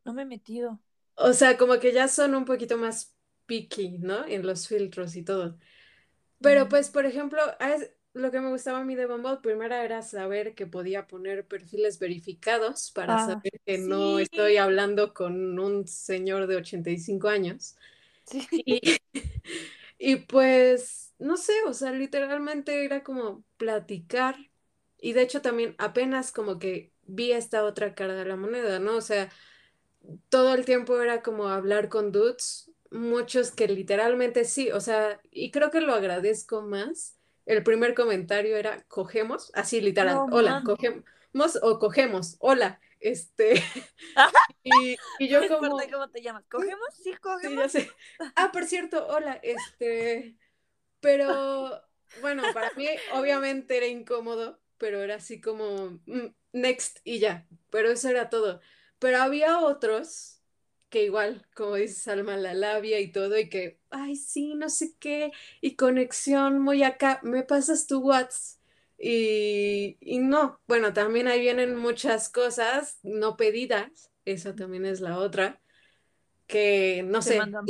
No me he metido. O sea, como que ya son un poquito más picky, ¿no? En los filtros y todo. Pero Mm. pues, por ejemplo, a es- lo que me gustaba a mí de Bumble, primero era saber que podía poner perfiles verificados para Ah, saber que no estoy sí, hablando con un señor de 85 años. sí. Y, [LAUGHS] y pues, no sé, o sea, literalmente era como platicar. Y de hecho también apenas como que vi esta otra cara de la moneda, ¿no? O sea, todo el tiempo era como hablar con dudes, muchos que literalmente sí, o sea, y creo que lo agradezco más. El primer comentario era, cogemos, así literal, hola, cogemos o cogemos, hola, este, [LAUGHS] [LAUGHS] y, y yo [LAUGHS] como, cómo te llamas. ¿Cogemos? Sí, sí, ya cogemos. sé. Ah, por cierto, hola, este, pero bueno, para mí obviamente era incómodo, pero era así como mm, next y ya, pero eso era todo. Pero había otros que igual, como dices, Alma, la labia y todo, y que, ay, sí, no sé qué, y conexión muy acá, me pasas tu WhatsApp. Y, y no, bueno, también ahí vienen muchas cosas no pedidas, esa también es la otra que, no Te sé, mandan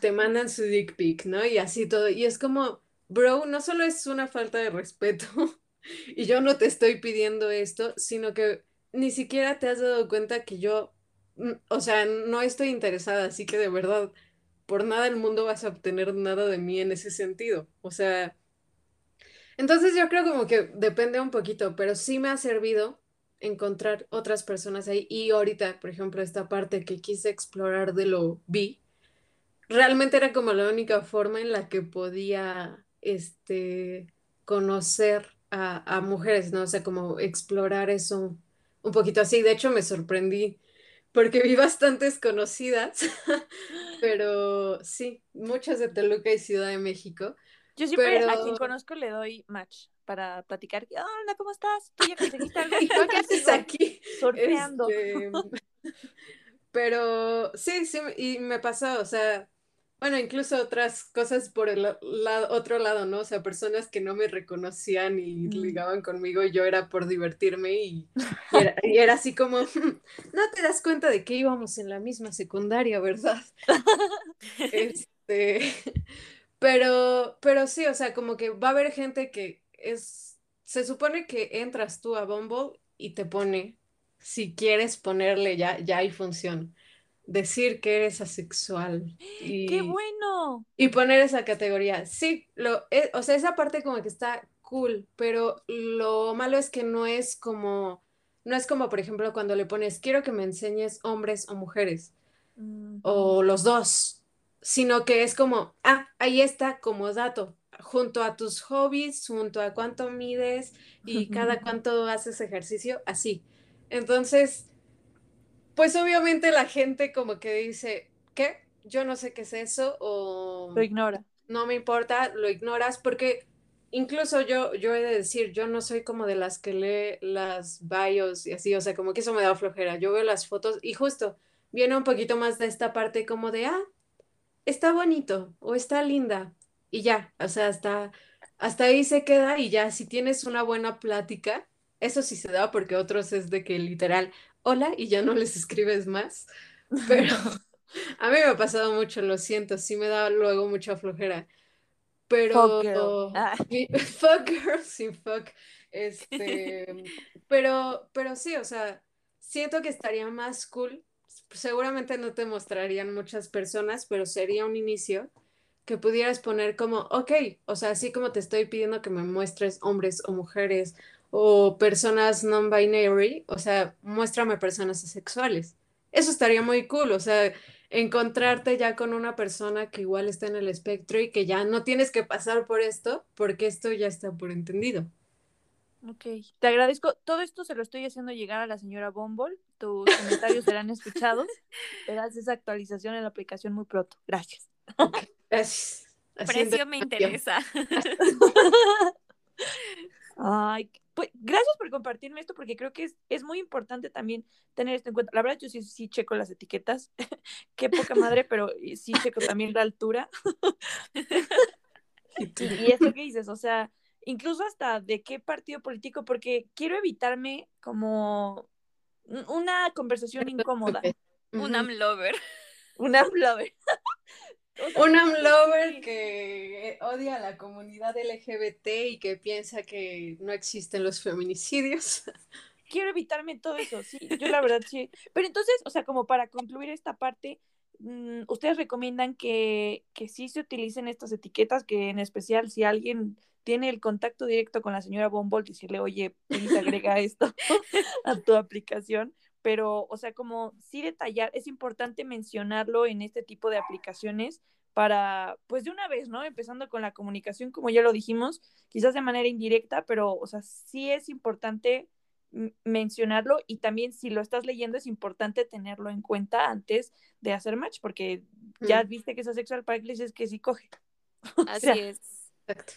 te mandan su dick pic, ¿no? Y así todo. Y es como, bro, no solo es una falta de respeto [LAUGHS] y yo no te estoy pidiendo esto, sino que ni siquiera te has dado cuenta que yo, o sea, no estoy interesada, así que de verdad, por nada del mundo vas a obtener nada de mí en ese sentido. O sea... Entonces yo creo como que depende un poquito, pero sí me ha servido encontrar otras personas ahí. Y ahorita, por ejemplo, esta parte que quise explorar de lo bi, realmente era como la única forma en la que podía, este, conocer a, a mujeres, ¿no? O sea, como explorar eso un poquito así. De hecho, me sorprendí porque vi bastantes conocidas, [LAUGHS] [GASPS] pero sí, muchas de Toluca y Ciudad de México. Yo siempre a quien conozco le doy match para platicar. Hola, ¿cómo estás? ¿Tú ya conseguiste algo? ¿Y tú qué haces aquí? surfeando. Este, [LAUGHS] pero sí, sí, y me pasó, o sea, bueno, incluso otras cosas por el la- otro lado, ¿no? O sea, personas que no me reconocían y Mm. ligaban conmigo y yo era por divertirme y, y era, [LAUGHS] y era así como, "Hmm, no te das cuenta de que íbamos en la misma secundaria, ¿verdad? [LAUGHS] Este, [LAUGHS] pero, pero sí, o sea, como que va a haber gente que es, se supone que entras tú a Bumble y te pone, si quieres ponerle ya, ya hay función, decir que eres asexual ¡Qué y, bueno! y poner esa categoría. Sí, lo, eh, o sea, esa parte como que está cool, pero lo malo es que no es como, no es como, por ejemplo, cuando le pones, quiero que me enseñes hombres o mujeres Mm, o los dos, sino que es como, ah, ahí está como dato, junto a tus hobbies, junto a cuánto mides y [LAUGHS] cada cuánto haces ejercicio, así. Entonces, pues obviamente la gente como que dice, ¿qué? Yo no sé qué es eso o Lo ignora. no me importa, lo ignoras porque incluso yo, yo he de decir, yo no soy como de las que lee las bios y así, o sea, como que eso me da flojera. Yo veo las fotos y justo viene un poquito más de esta parte como de, ah, está bonito o está linda y ya, o sea, hasta, hasta ahí se queda y ya, si tienes una buena plática, eso sí se da porque otros es de que literal, hola y ya no les escribes más. [LAUGHS] Pero [LAUGHS] a mí me ha pasado mucho, lo siento, sí me da luego mucha flojera. Pero Fuck ah. [LAUGHS] fuck girl, sí, fuck. Este, pero, pero sí, o sea, siento que estaría más cool. Seguramente no te mostrarían muchas personas, pero sería un inicio que pudieras poner como, ok, o sea, así como te estoy pidiendo que me muestres hombres o mujeres o personas non-binary, o sea, muéstrame personas asexuales. Eso estaría muy cool, o sea, encontrarte ya con una persona que igual está en el espectro y que ya no tienes que pasar por esto, porque esto ya está por entendido. Ok, te agradezco. Todo esto se lo estoy haciendo llegar a la señora Bumble. Tus comentarios serán escuchados. [LAUGHS] Verás esa actualización en la aplicación muy pronto. Gracias. Gracias. Precio me interesa. [LAUGHS] Ay, pues gracias por compartirme esto porque creo que es, es, muy importante también tener esto en cuenta. La verdad, yo sí, sí checo las etiquetas. [LAUGHS] Qué poca madre, [LAUGHS] pero sí checo también la altura. y, y eso que dices, o sea, incluso hasta de qué partido político, porque quiero evitarme como una conversación incómoda. Un amlover. Un amlover. [LAUGHS] un amlover que odia a la comunidad LGBT y que piensa que no existen los feminicidios. [LAUGHS] Quiero evitarme todo eso, sí, yo la verdad sí. Pero entonces, o sea, como para concluir esta parte, mm, ¿ustedes recomiendan que, que sí se utilicen estas etiquetas, que en especial si alguien tiene el contacto directo con la señora Bombol, decirle, oye, please agrega esto [LAUGHS] [LAUGHS] a tu aplicación, pero, o sea, como sí detallar, es importante mencionarlo en este tipo de aplicaciones para, pues de una vez, ¿no? Empezando con la comunicación, como ya lo dijimos, quizás de manera indirecta, pero, o sea, sí es importante mencionarlo y también si lo estás leyendo es importante tenerlo en cuenta antes de hacer match, porque ya mm. viste que es asexual para que le dices que sí coge. [LAUGHS] Así es. Exacto.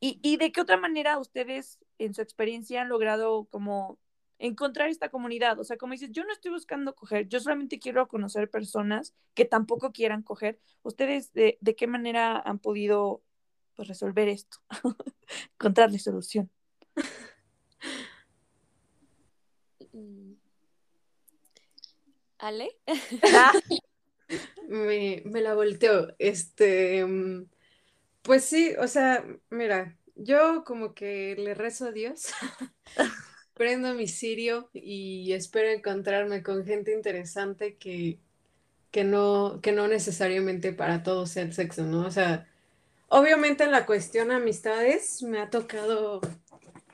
¿Y, ¿Y de qué otra manera ustedes en su experiencia han logrado como encontrar esta comunidad? O sea, como dices, yo no estoy buscando coger, yo solamente quiero conocer personas que tampoco quieran coger. ¿Ustedes de, de qué manera han podido pues, resolver esto? [LAUGHS] Encontrarle solución. Mm. ¿Ale? Ah. [LAUGHS] me, me la volteo. Este. Mm, pues sí, o sea, mira, yo como que le rezo a Dios, [LAUGHS] prendo mi sirio y espero encontrarme con gente interesante que, que, no, que no necesariamente para todos sea el sexo, ¿no? O sea, obviamente en la cuestión amistades me ha tocado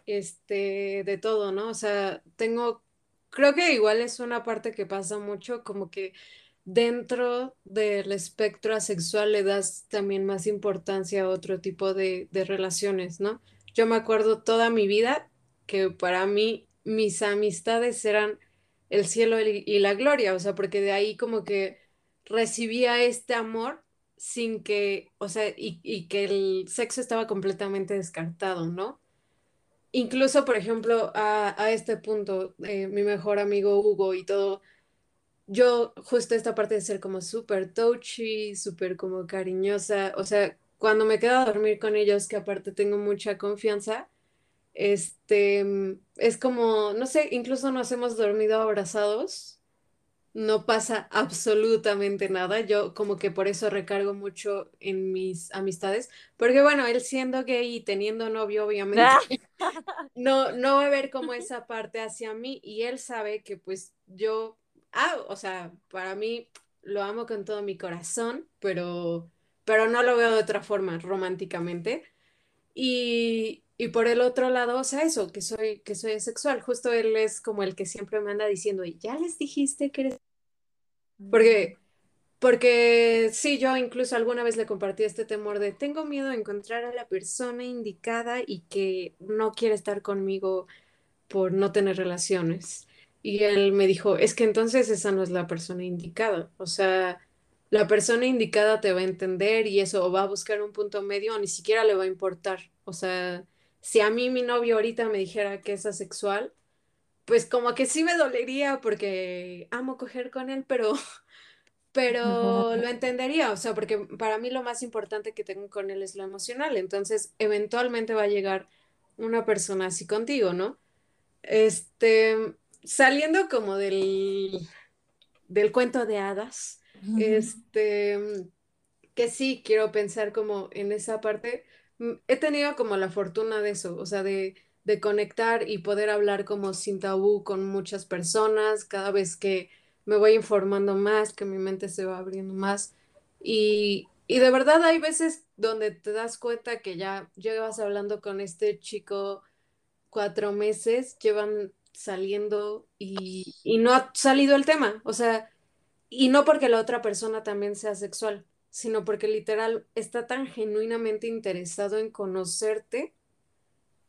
este de todo, ¿no? O sea, tengo, creo que igual es una parte que pasa mucho, como que dentro del espectro asexual le das también más importancia a otro tipo de, relaciones, ¿no? Yo me acuerdo toda mi vida que para mí mis amistades eran el cielo y la gloria, o sea, porque de ahí como que recibía este amor sin que, o sea, y, que el sexo estaba completamente descartado, ¿no? Incluso, por ejemplo, a, este punto, eh, mi mejor amigo Hugo y todo, yo justo esta parte de ser como súper touchy, súper como cariñosa, o sea, cuando me quedo a dormir con ellos, que aparte tengo mucha confianza, este, mm, es como, no sé, incluso nos hemos dormido abrazados, no pasa absolutamente nada, yo como que por eso recargo mucho en mis amistades, porque bueno, él siendo gay y teniendo novio, obviamente, [LAUGHS] no, no va a ver como [LAUGHS] esa parte hacia mí y él sabe que pues yo ah, o sea, para mí lo amo con todo mi corazón, pero, pero no lo veo de otra forma, románticamente. Y, y por el otro lado, o sea, eso, que soy, que soy asexual. Justo él es como el que siempre me anda diciendo, y ya les dijiste que eres... Porque, porque sí, yo incluso alguna vez le compartí este temor de, tengo miedo de encontrar a la persona indicada y que no quiere estar conmigo por no tener relaciones. Y él me dijo, es que entonces esa no es la persona indicada. O sea, la persona indicada te va a entender y eso, o va a buscar un punto medio o ni siquiera le va a importar. O sea, si a mí mi novio ahorita me dijera que es asexual, pues como que sí me dolería porque amo coger con él, pero, [LAUGHS] pero lo entendería. O sea, porque para mí lo más importante que tengo con él es lo emocional. Entonces, eventualmente va a llegar una persona así contigo, ¿no? Este, saliendo como del, del cuento de hadas, este, que sí quiero pensar como en esa parte. Mm, he tenido como la fortuna de eso, o sea, de, de conectar y poder hablar como sin tabú con muchas personas cada vez que me voy informando más, que mi mente se va abriendo más. Y, y de verdad hay veces donde te das cuenta que ya llevas hablando con este chico cuatro meses, llevan saliendo y, y no ha salido el tema. O sea, y no porque la otra persona también sea sexual, sino porque literal está tan genuinamente interesado en conocerte,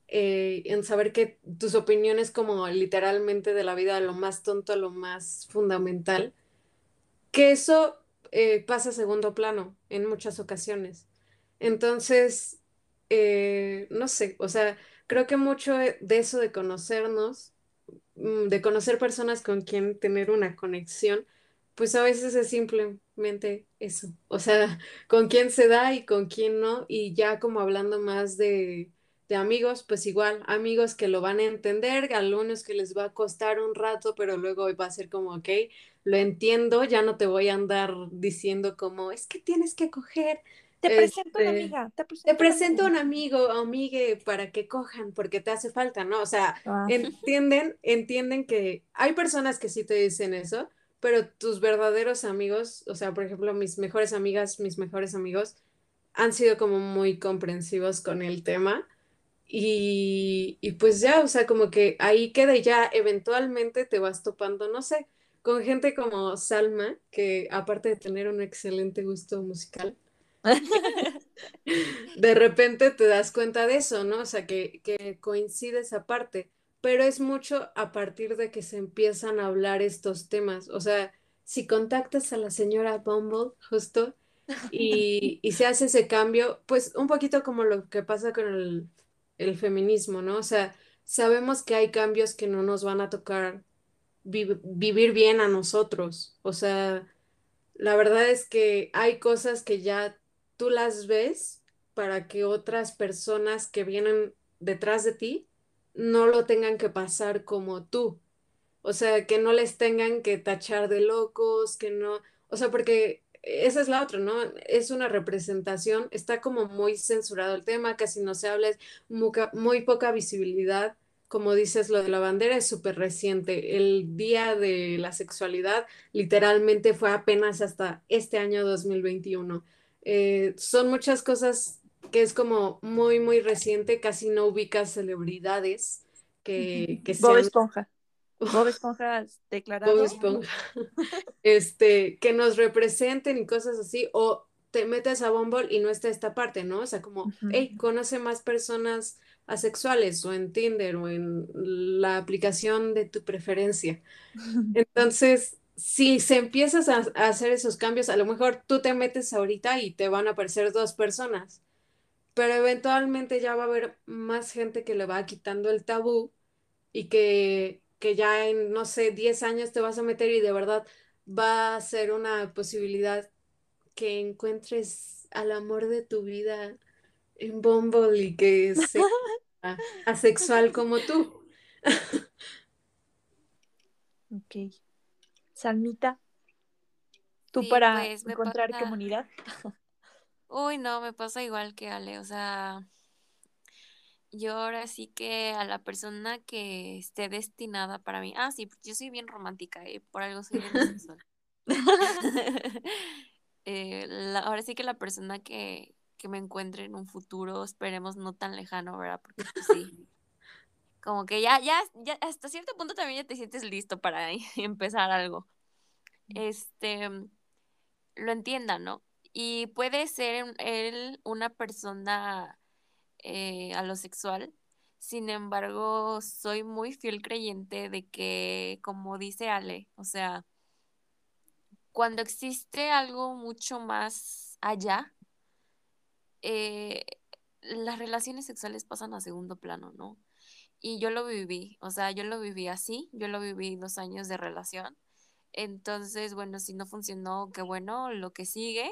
eh, en saber que tus opiniones como literalmente de la vida, lo más tonto, lo más fundamental, que eso eh, pasa a segundo plano en muchas ocasiones. Entonces, eh, no sé, o sea, creo que mucho de eso de conocernos, mm, de conocer personas con quien tener una conexión, pues a veces es simplemente eso, o sea, con quién se da y con quién no, y ya como hablando más de, de amigos, pues igual, amigos que lo van a entender, algunos que les va a costar un rato, pero luego va a ser como, ok, lo entiendo, ya no te voy a andar diciendo como, es que tienes que coger. Te presento una este, amiga, te presento, un amigo o amigue para que cojan, porque te hace falta, ¿no? O sea, ah. entienden, entienden que hay personas que sí te dicen eso, pero tus verdaderos amigos, o sea, por ejemplo, mis mejores amigas, mis mejores amigos, han sido como muy comprensivos con el tema. Y, y pues ya, o sea, como que ahí queda y ya eventualmente te vas topando, no sé, con gente como Salma, que aparte de tener un excelente gusto musical, [LAUGHS] de repente te das cuenta de eso, ¿no? O sea, que, que coincide esa parte, pero es mucho a partir de que se empiezan a hablar estos temas. O sea, si contactas a la señora Bumble, justo, y, y se hace ese cambio, pues un poquito como lo que pasa con el, el feminismo, ¿no? O sea, sabemos que hay cambios que no nos van a tocar vivir bien a nosotros. O sea, la verdad es que hay cosas que ya tú las ves para que otras personas que vienen detrás de ti no lo tengan que pasar como tú. O sea, que no les tengan que tachar de locos, que no, o sea, porque esa es la otra, ¿no? Es una representación, está como muy censurado el tema, casi no se habla, es muy poca visibilidad como dices, lo de la bandera es súper reciente. El día de la sexualidad literalmente fue apenas hasta este año 2021. Eh, son muchas cosas que es como muy, muy reciente, casi no ubicas celebridades que, que Bob Esponja. [LAUGHS] Bob Esponja declarado. Bob Esponja. [LAUGHS] Este, que nos representen y cosas así, o te metes a Bumble y no está esta parte, ¿no? O sea, como, hey, conoce más personas asexuales o en Tinder o en la aplicación de tu preferencia. [LAUGHS] Entonces, si se empiezas a, hacer esos cambios, a lo mejor tú te metes ahorita y te van a aparecer dos personas, pero eventualmente ya va a haber más gente que le va quitando el tabú y que, que ya en, no sé, 10 años te vas a meter y de verdad va a ser una posibilidad que encuentres al amor de tu vida en Bumble y que sea [LAUGHS] asexual como tú. ok. Salmita, ¿tú para pues, encontrar comunidad? [LAUGHS] Uy, no, me pasa igual que Ale, o sea, yo ahora sí que a la persona que esté destinada para mí, ah, sí, yo soy bien romántica y por algo soy bien [LAUGHS] sexual. [LAUGHS] Eh, ahora sí que la persona que, que me encuentre en un futuro, esperemos no tan lejano, ¿verdad? Porque pues, sí, como que ya, ya, ya, hasta cierto punto también ya te sientes listo para [LAUGHS] empezar algo. Este, lo entienda, ¿no? Y puede ser él una persona eh, a lo sexual, sin embargo, soy muy fiel creyente de que, como dice Ale, o sea, cuando existe algo mucho más allá, eh, las relaciones sexuales pasan a segundo plano, ¿no? Y yo lo viví, o sea, yo lo viví así, yo lo viví dos años de relación. Entonces, bueno, si no funcionó, qué bueno, lo que sigue.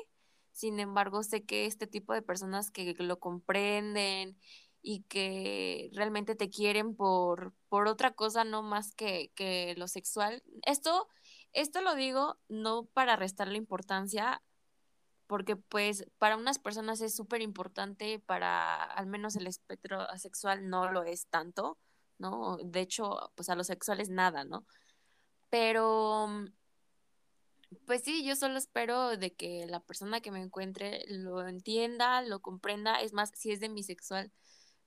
Sin embargo, sé que este tipo de personas que lo comprenden y que realmente te quieren por, por otra cosa, no más que, que lo sexual. Esto, esto lo digo no para restarle importancia, porque pues para unas personas es súper importante, para al menos el espectro asexual no lo es tanto, ¿no? De hecho, pues a los sexuales nada, ¿no? Pero, pues sí, yo solo espero de que la persona que me encuentre lo entienda, lo comprenda, es más, si es de mi sexual,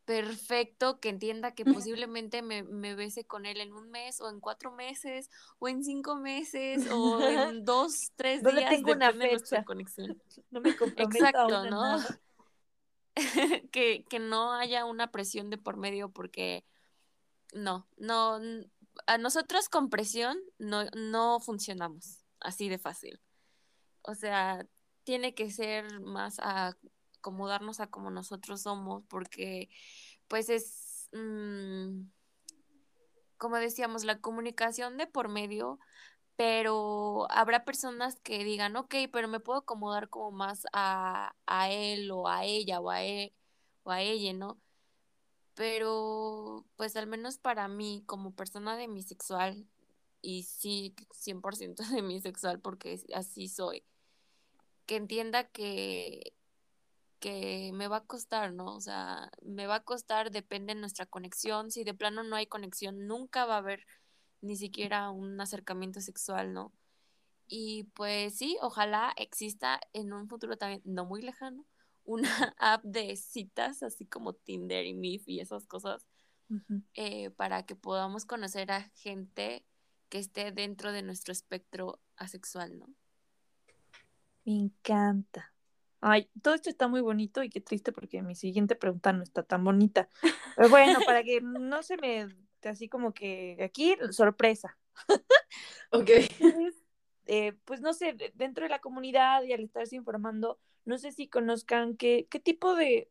perfecto, que entienda que [LAUGHS] posiblemente me, me, bese con él en un mes o en cuatro meses o en cinco meses o en dos, tres no días. tengo una de fecha. conexión. [LAUGHS] No me Exacto, ¿no? [LAUGHS] que, que no haya una presión de por medio porque no, no, a nosotros con presión no, no funcionamos así de fácil. O sea, tiene que ser más a acomodarnos a como nosotros somos, porque pues es, mm, como decíamos, la comunicación de por medio, pero habrá personas que digan, ok, pero me puedo acomodar como más a, a él o a ella o a, él, o a ella, ¿no? Pero pues al menos para mí, como persona de mi sexual, y sí, 100% de mi sexual porque así soy, que entienda que que me va a costar, ¿no? O sea, me va a costar, depende de nuestra conexión. Si de plano no hay conexión, nunca va a haber ni siquiera un acercamiento sexual, ¿no? Y pues sí, ojalá exista en un futuro también, no muy lejano, [LAUGHS] una app de citas, así como Tinder y MIF y esas cosas, eh, para que podamos conocer a gente que esté dentro de nuestro espectro asexual, ¿no? Me encanta. Ay, todo esto está muy bonito y qué triste porque mi siguiente pregunta no está tan bonita. Pero bueno, para que no se me, así como que aquí, sorpresa. [LAUGHS] Ok. Eh, pues no sé, dentro de la comunidad y al estarse informando, no sé si conozcan qué, qué tipo de,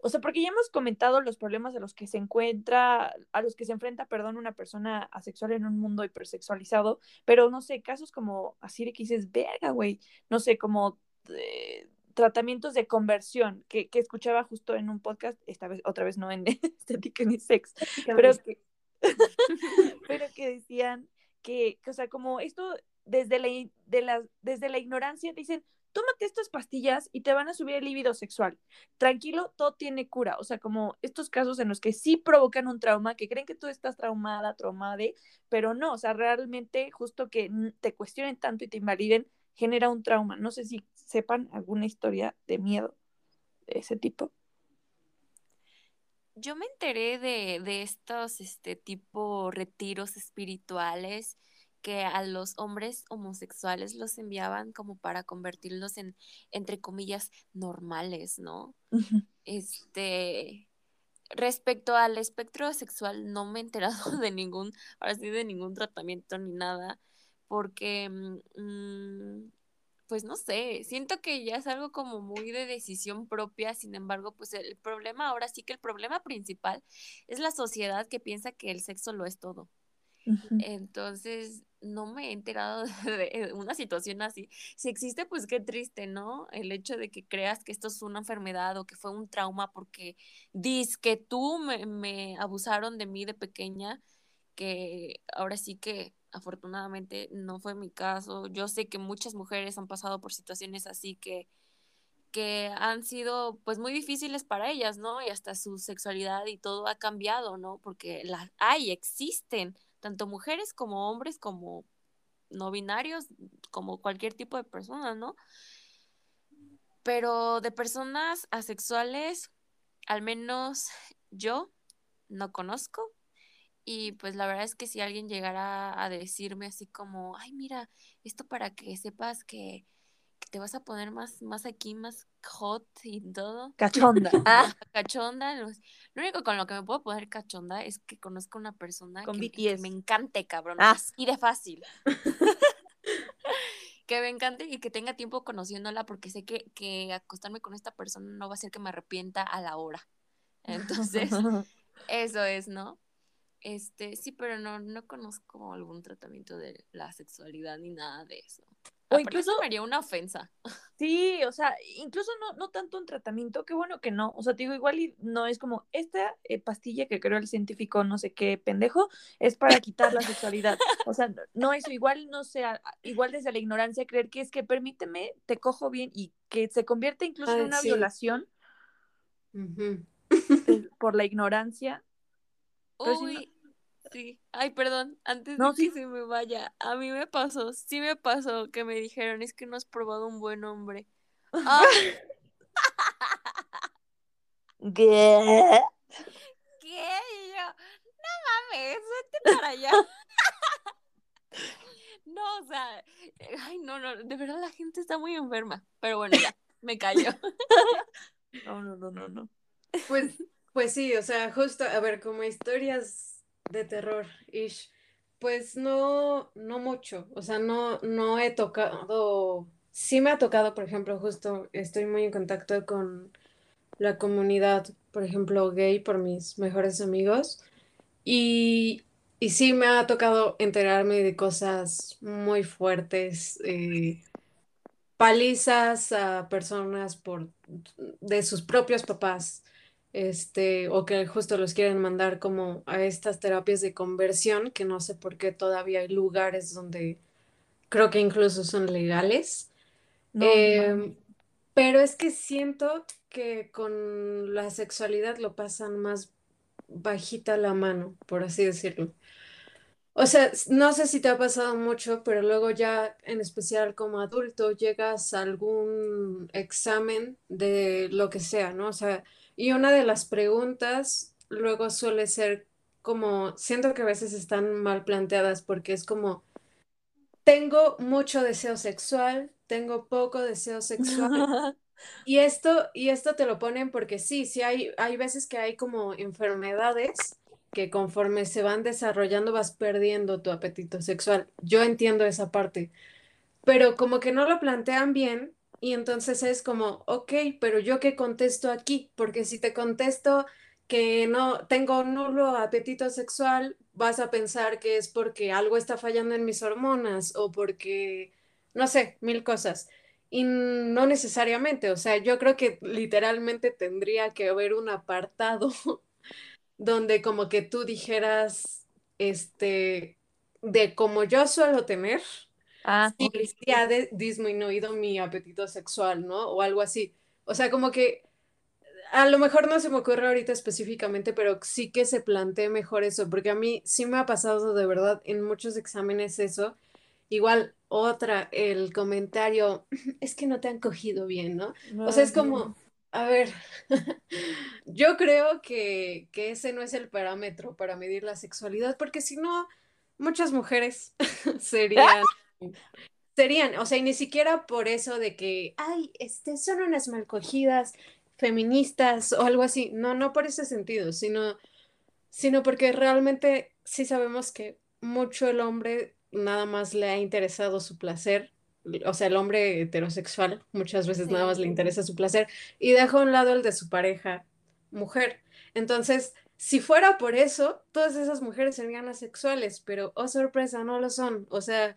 o sea, porque ya hemos comentado los problemas a los que se encuentra, a los que se enfrenta, perdón, una persona asexual en un mundo hipersexualizado, pero no sé, casos como así de que dices, verga, güey, no sé, como eh, tratamientos de conversión que, que, escuchaba justo en un podcast, esta vez, otra vez no en [LAUGHS] estética ni sex, pero que, [LAUGHS] pero que decían que, que, o sea, como esto desde la, de la, desde la ignorancia dicen, tómate estas pastillas y te van a subir el líbido sexual. Tranquilo, todo tiene cura. O sea, como estos casos en los que sí provocan un trauma, que creen que tú estás traumada, traumada, pero no, o sea, realmente justo que te cuestionen tanto y te invaliden genera un trauma. No sé si sepan alguna historia de miedo de ese tipo. Yo me enteré de, de estos este tipo retiros espirituales que a los hombres homosexuales los enviaban como para convertirlos en, entre comillas, normales, ¿no? Este, respecto al espectro sexual, no me he enterado [LAUGHS] de ningún, ahora sí, de ningún tratamiento ni nada, porque, mm, pues no sé, siento que ya es algo como muy de decisión propia, sin embargo, pues el problema, ahora sí que el problema principal es la sociedad que piensa que el sexo lo es todo. Entonces, no me he enterado [LAUGHS] de una situación así. Si existe, pues qué triste, ¿no? El hecho de que creas que esto es una enfermedad o que fue un trauma porque dices que tú me, me abusaron de mí de pequeña, que ahora sí que afortunadamente no fue mi caso. Yo sé que muchas mujeres han pasado por situaciones así que, que han sido pues muy difíciles para ellas, ¿no? Y hasta su sexualidad y todo ha cambiado, ¿no? Porque las hay, existen, tanto mujeres como hombres, como no binarios, como cualquier tipo de persona, ¿no? Pero de personas asexuales, al menos yo no conozco, y pues la verdad es que si alguien llegara a decirme así como, ay, mira, esto para que sepas que, te vas a poner más, más aquí, más hot y todo. Cachonda. [LAUGHS] Ah. [LAUGHS] Cachonda. Lo único con lo que me puedo poner cachonda es que conozco una persona que, me encante, cabrón. Ah. Así de fácil. [LAUGHS] que me encante y que tenga tiempo conociéndola porque sé que, que acostarme con esta persona no va a ser que me arrepienta a la hora. Entonces, eso es, ¿no? Este, sí, pero no, no conozco algún tratamiento de la sexualidad ni nada de eso. O incluso me haría una ofensa. [LAUGHS] Sí, o sea, incluso no, no tanto un tratamiento, qué bueno que no. O sea, te digo, igual y no es como esta eh, pastilla que creó el científico no sé qué pendejo, es para quitar la sexualidad. O sea, no eso, igual no sea, igual desde la ignorancia creer que es que permíteme, te cojo bien y que se convierte incluso en una violación [LAUGHS] por la ignorancia. Uy, Sí, ay, perdón, antes de que se me vaya, a mí me pasó, sí me pasó que me dijeron, es que no has probado un buen hombre. Ah. [LAUGHS] ¿Qué? ¿Qué? yo, no mames, vete para allá. [LAUGHS] no, o sea, ay, no, no, de verdad la gente está muy enferma, pero bueno, ya, me callo. [LAUGHS] no, no, no, no, no. Pues, pues sí, o sea, justo, a ver, como historias de terror, ish. Pues no, no mucho, o sea, no, no he tocado, sí me ha tocado, por ejemplo, justo estoy muy en contacto con la comunidad, por ejemplo, gay por mis mejores amigos y, y sí me ha tocado enterarme de cosas muy fuertes, eh, palizas a personas por, de sus propios papás, este, o que justo los quieren mandar como a estas terapias de conversión, que no sé por qué todavía hay lugares donde creo que incluso son legales. Em, pero es que siento que con la sexualidad lo pasan más bajita la mano, por así decirlo. O sea, no sé si te ha pasado mucho, pero luego ya en especial como adulto llegas a algún examen de lo que sea, ¿no? O sea, y una de las preguntas luego suele ser como, siento que a veces están mal planteadas porque es como, tengo mucho deseo sexual, tengo poco deseo sexual. [LAUGHS] Y esto, y esto te lo ponen porque sí, sí hay, hay veces que hay como enfermedades que conforme se van desarrollando vas perdiendo tu apetito sexual. Yo entiendo esa parte, pero como que no lo plantean bien y entonces es como, ok, pero yo qué contesto aquí, porque si te contesto que no tengo nulo apetito sexual, vas a pensar que es porque algo está fallando en mis hormonas o porque, no sé, mil cosas. Y no necesariamente, o sea, yo creo que literalmente tendría que haber un apartado [LAUGHS] donde como que tú dijeras, este, de como yo suelo tener, Ah, sí, ha disminuido mi apetito sexual, ¿no? O algo así. O sea, como que a lo mejor no se me ocurre ahorita específicamente, pero sí que se plantee mejor eso, porque a mí sí me ha pasado de verdad en muchos exámenes eso. Igual, otra, el comentario, es que no te han cogido bien, ¿no? o sea, es como, a ver, [LAUGHS] yo creo que, que ese no es el parámetro para medir la sexualidad, porque si no, muchas mujeres [LAUGHS] serían serían, o sea, y ni siquiera por eso de que, ay, este, son unas malcogidas feministas o algo así, no, no por ese sentido, sino, sino porque realmente sí sabemos que mucho el hombre nada más le ha interesado su placer, o sea, el hombre heterosexual muchas veces nada más le interesa su placer y deja a un lado el de su pareja mujer. Entonces, si fuera por eso, todas esas mujeres serían asexuales, pero oh sorpresa, no lo son. O sea,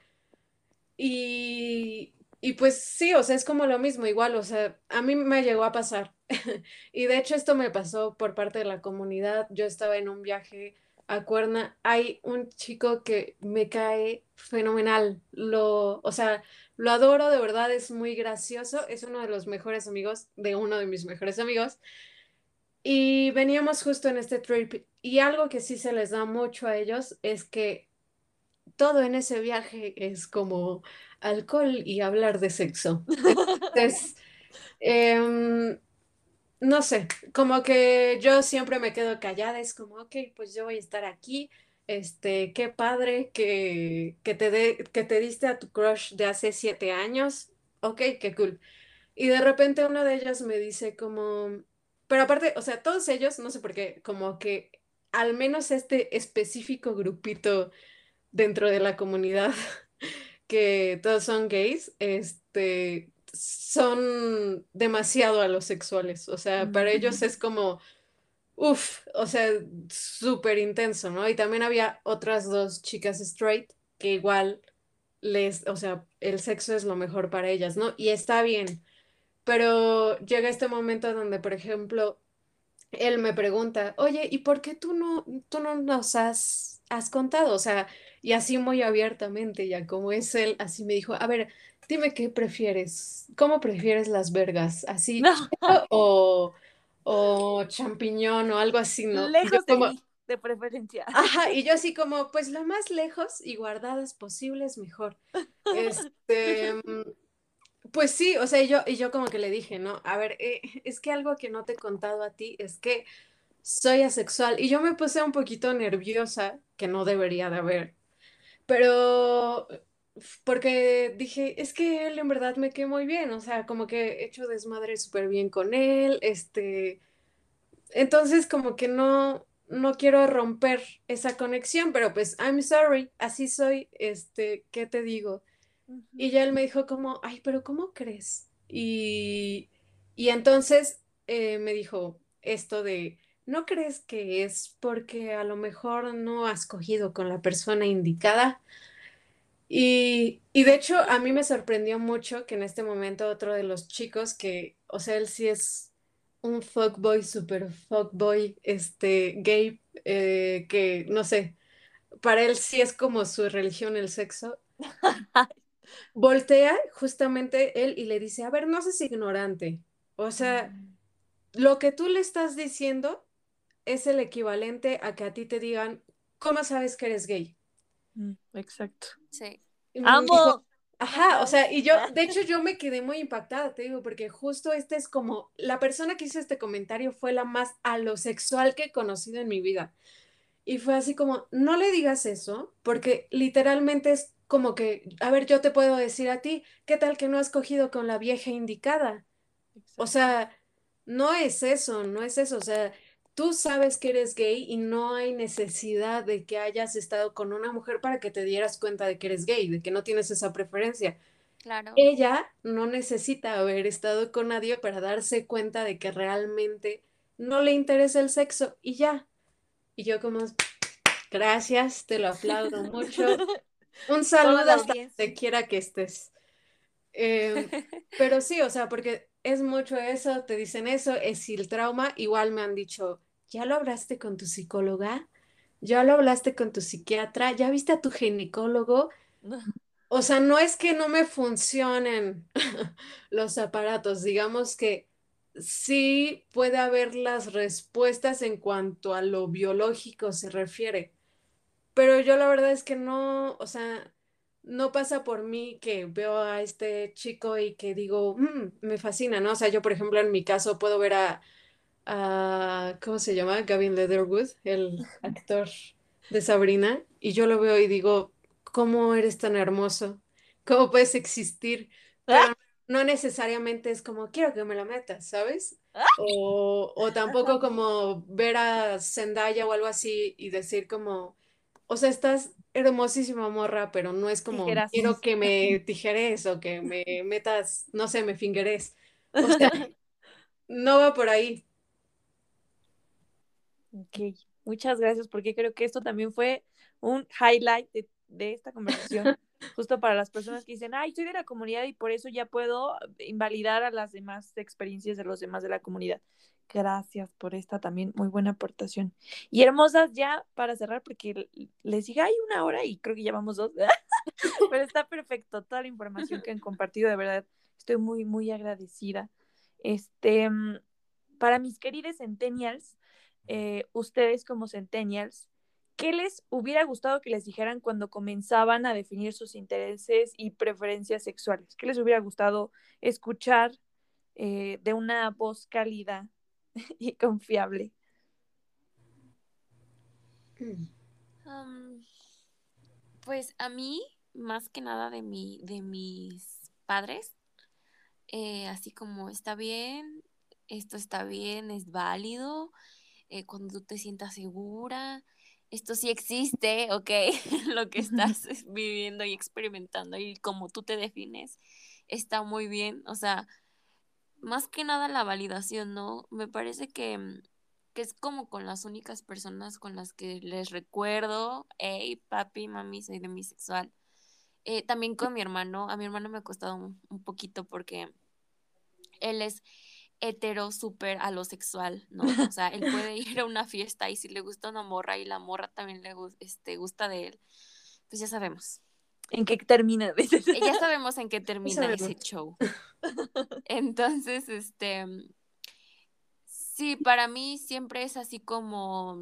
y, y pues sí, o sea, es como lo mismo, igual, o sea, a mí me llegó a pasar. [LAUGHS] y de hecho esto me pasó por parte de la comunidad. Yo estaba en un viaje a Cuerna. Hay un chico que me cae fenomenal. Lo, o sea, lo adoro, de verdad, es muy gracioso. Es uno de los mejores amigos de uno de mis mejores amigos. Y veníamos justo en este trip y algo que sí se les da mucho a ellos es que todo en ese viaje es como alcohol y hablar de sexo. [LAUGHS] Em, no sé, como que yo siempre me quedo callada, es como, ok, pues yo voy a estar aquí, este, qué padre que, que te, de, que te diste a tu crush de hace siete años, ok, qué cool. Y de repente uno de ellos me dice como, pero aparte, o sea, todos ellos, no sé por qué, como que al menos este específico grupito dentro de la comunidad [LAUGHS] que todos son gays, este, son demasiado a los sexuales. O sea, para ellos es como, uff, o sea, súper intenso, ¿no? Y también había otras dos chicas straight que igual les, o sea, el sexo es lo mejor para ellas, ¿no? Y está bien, pero llega este momento donde, por ejemplo, él me pregunta, oye, ¿y por qué tú no, tú no nos has, has contado? O sea, y así muy abiertamente, ya como es él, así me dijo, a ver, dime qué prefieres, ¿cómo prefieres las vergas? ¿Así o, o champiñón o algo así, ¿no? Lejos de mí, de preferencia. Ajá, y yo [LAUGHS] así como, pues lo más lejos y guardadas posibles, mejor. Este, [LAUGHS] pues sí, o sea, y yo, y yo como que le dije, ¿no? A ver, eh, es que algo que no te he contado a ti es que soy asexual y yo me puse un poquito nerviosa, que no debería de haber, pero porque dije, es que él en verdad me quedó muy bien, o sea, como que he hecho desmadre súper bien con él, este, entonces como que no, no quiero romper esa conexión, pero pues, I'm sorry, así soy, este, ¿qué te digo? Y ya él me dijo como, ay, pero ¿cómo crees? Y, y entonces eh, me dijo esto de, ¿no crees que es porque a lo mejor no has cogido con la persona indicada? Y, y de hecho a mí me sorprendió mucho que en este momento otro de los chicos que, o sea, él sí es un fuckboy, super fuckboy, este, gay, eh, que no sé, para él sí es como su religión el sexo. [LAUGHS] Voltea justamente él y le dice, a ver, no seas ignorante. O sea, mm. lo que tú le estás diciendo es el equivalente a que a ti te digan, ¿cómo sabes que eres gay? Mm, exacto. Sí. ¡Amo! Ajá, o sea, y yo, de hecho, yo me quedé muy impactada, te digo, porque justo este es como, la persona que hizo este comentario fue la más alosexual que he conocido en mi vida. Y fue así como, no le digas eso, porque literalmente es como que, a ver, yo te puedo decir a ti, ¿qué tal que no has cogido con la vieja indicada? O sea, no es eso, no es eso, o sea, tú sabes que eres gay y no hay necesidad de que hayas estado con una mujer para que te dieras cuenta de que eres gay, de que no tienes esa preferencia. Claro. Ella no necesita haber estado con nadie para darse cuenta de que realmente no le interesa el sexo y ya. Y yo como, gracias, te lo aplaudo mucho. [LAUGHS] Un saludo hasta donde quiera que estés. Em, pero sí, o sea, porque es mucho eso, te dicen eso, es el trauma. Igual me han dicho, ¿ya lo hablaste con tu psicóloga? ¿Ya lo hablaste con tu psiquiatra? ¿Ya viste a tu ginecólogo? [LAUGHS] O sea, no es que no me funcionen [LAUGHS] los aparatos, digamos que sí puede haber las respuestas en cuanto a lo biológico se refiere, pero yo la verdad es que no, o sea, no pasa por mí que veo a este chico y que digo, mm, me fascina, ¿no? O sea, yo, por ejemplo, en mi caso puedo ver a, a, ¿cómo se llama? Gavin Leatherwood, el actor de Sabrina, y yo lo veo y digo, ¿cómo eres tan hermoso? ¿Cómo puedes existir? Pero no necesariamente es como, quiero que me lo metas, ¿sabes? O, o [LAUGHS] tampoco como ver a Zendaya o algo así y decir como, o sea, estás hermosísima morra, pero no es como quiero que me tijeres o que me metas, no sé, me fingeres. O sea, [LAUGHS] no va por ahí. Ok, muchas gracias porque creo que esto también fue un highlight de, esta conversación, [LAUGHS] justo para las personas que dicen, ay, soy de la comunidad y por eso ya puedo invalidar a las demás experiencias de los demás de la comunidad. Gracias por esta también muy buena aportación. Y hermosas, ya para cerrar, porque les dije, hay una hora y creo que llevamos dos, [LAUGHS] pero está perfecto toda la información que han compartido, de verdad, estoy muy, muy agradecida. Este, mm, para mis queridos centennials, eh, ustedes como centennials, ¿qué les hubiera gustado que les dijeran cuando comenzaban a definir sus intereses y preferencias sexuales? ¿Qué les hubiera gustado escuchar eh, de una voz cálida [LAUGHS] y confiable? pues a mí, más que nada de mi, de mis padres, eh, así como está bien, esto está bien, es válido, eh, cuando tú te sientas segura, esto sí existe, [LAUGHS] ok, [LAUGHS] lo que estás viviendo y experimentando y como tú te defines, está muy bien, o sea, más que nada la validación, ¿no? Me parece que, mm, que, es como con las únicas personas con las que les recuerdo, hey, papi, mami, soy demisexual. Eh, también con mi hermano, a mi hermano me ha costado un, poquito porque él es hetero súper alosexual, ¿no? O sea, él puede [LAUGHS] ir a una fiesta y si le gusta una morra y la morra también le este, gusta de él, pues ya sabemos. ¿En qué termina? [LAUGHS] ya sabemos en qué termina ese show. [LAUGHS] Entonces, este, sí, para mí siempre es así como,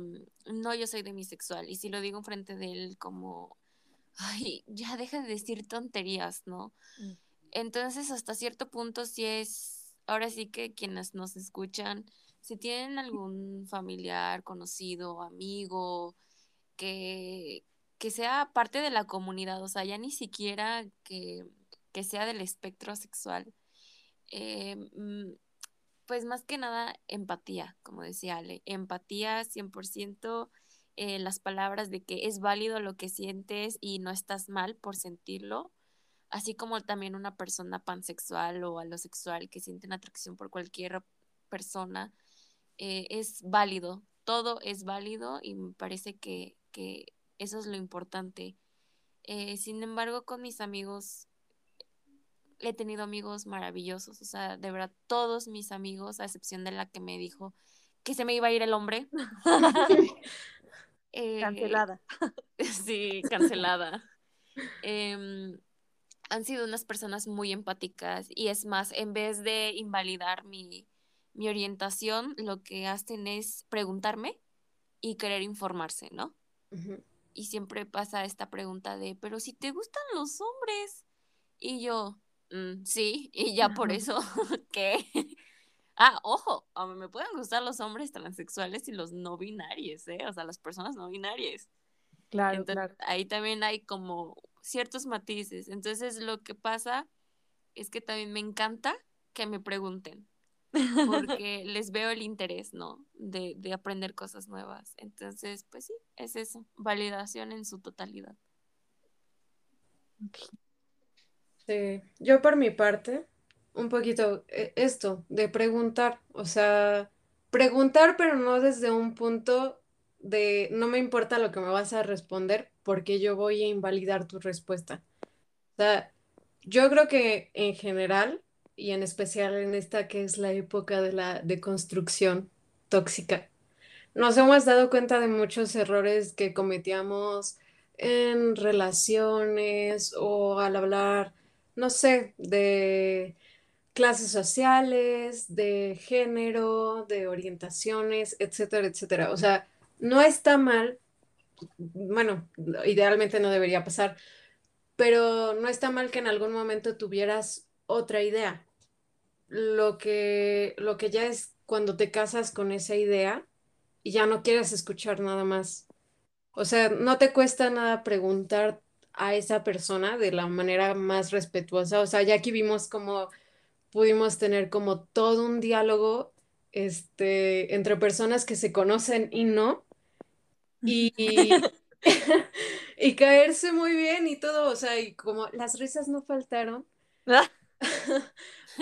no, yo soy demisexual. Y si lo digo enfrente de él como, ay, ya deja de decir tonterías, ¿no? Mm. Entonces, hasta cierto punto sí es, ahora sí que quienes nos escuchan, si tienen algún familiar, conocido, amigo, que, que sea parte de la comunidad, o sea, ya ni siquiera que, que sea del espectro sexual, eh, mm, pues más que nada empatía, como decía Ale, empatía 100%, eh, las palabras de que es válido lo que sientes y no estás mal por sentirlo, así como también una persona pansexual o alosexual que sienten atracción por cualquier persona, eh, es válido, todo es válido y me parece que, que eso es lo importante. Eh, sin embargo, con mis amigos, he tenido amigos maravillosos, o sea, de verdad, todos mis amigos, a excepción de la que me dijo que se me iba a ir el hombre. [LAUGHS] Eh, cancelada. [LAUGHS] sí, cancelada. Em, han sido unas personas muy empáticas y es más, en vez de invalidar mi, mi orientación, lo que hacen es preguntarme y querer informarse, ¿no? Y siempre pasa esta pregunta de, pero si te gustan los hombres. Y yo, mm, sí, y ya por eso, [LAUGHS] ¿qué? ah, ojo, a mí me pueden gustar los hombres transexuales y los no binarios, ¿eh? O sea, las personas no binarias. Claro, claro. Ahí también hay como ciertos matices. Entonces, lo que pasa es que también me encanta que me pregunten porque les veo el interés, ¿no? De, de, aprender cosas nuevas. Entonces, pues sí, es eso, validación en su totalidad. Sí, yo por mi parte, un poquito eh, esto, de preguntar, o sea, preguntar, pero no desde un punto de no me importa lo que me vas a responder, porque yo voy a invalidar tu respuesta. O sea, yo creo que en general y en especial en esta que es la época de la deconstrucción tóxica. Nos hemos dado cuenta de muchos errores que cometíamos en relaciones o al hablar, no sé, de clases sociales, de género, de orientaciones, etcétera, etcétera. O sea, no está mal, bueno, idealmente no debería pasar, pero no está mal que en algún momento tuvieras otra idea lo que, lo que ya es cuando te casas con esa idea y ya no quieres escuchar nada más. O sea, no te cuesta nada preguntar a esa persona de la manera más respetuosa. O sea, ya aquí vimos cómo pudimos tener como todo un diálogo este, entre personas que se conocen y no. Y, [LAUGHS] [LAUGHS] y caerse muy bien y todo. O sea, y como las risas no faltaron. [LAUGHS]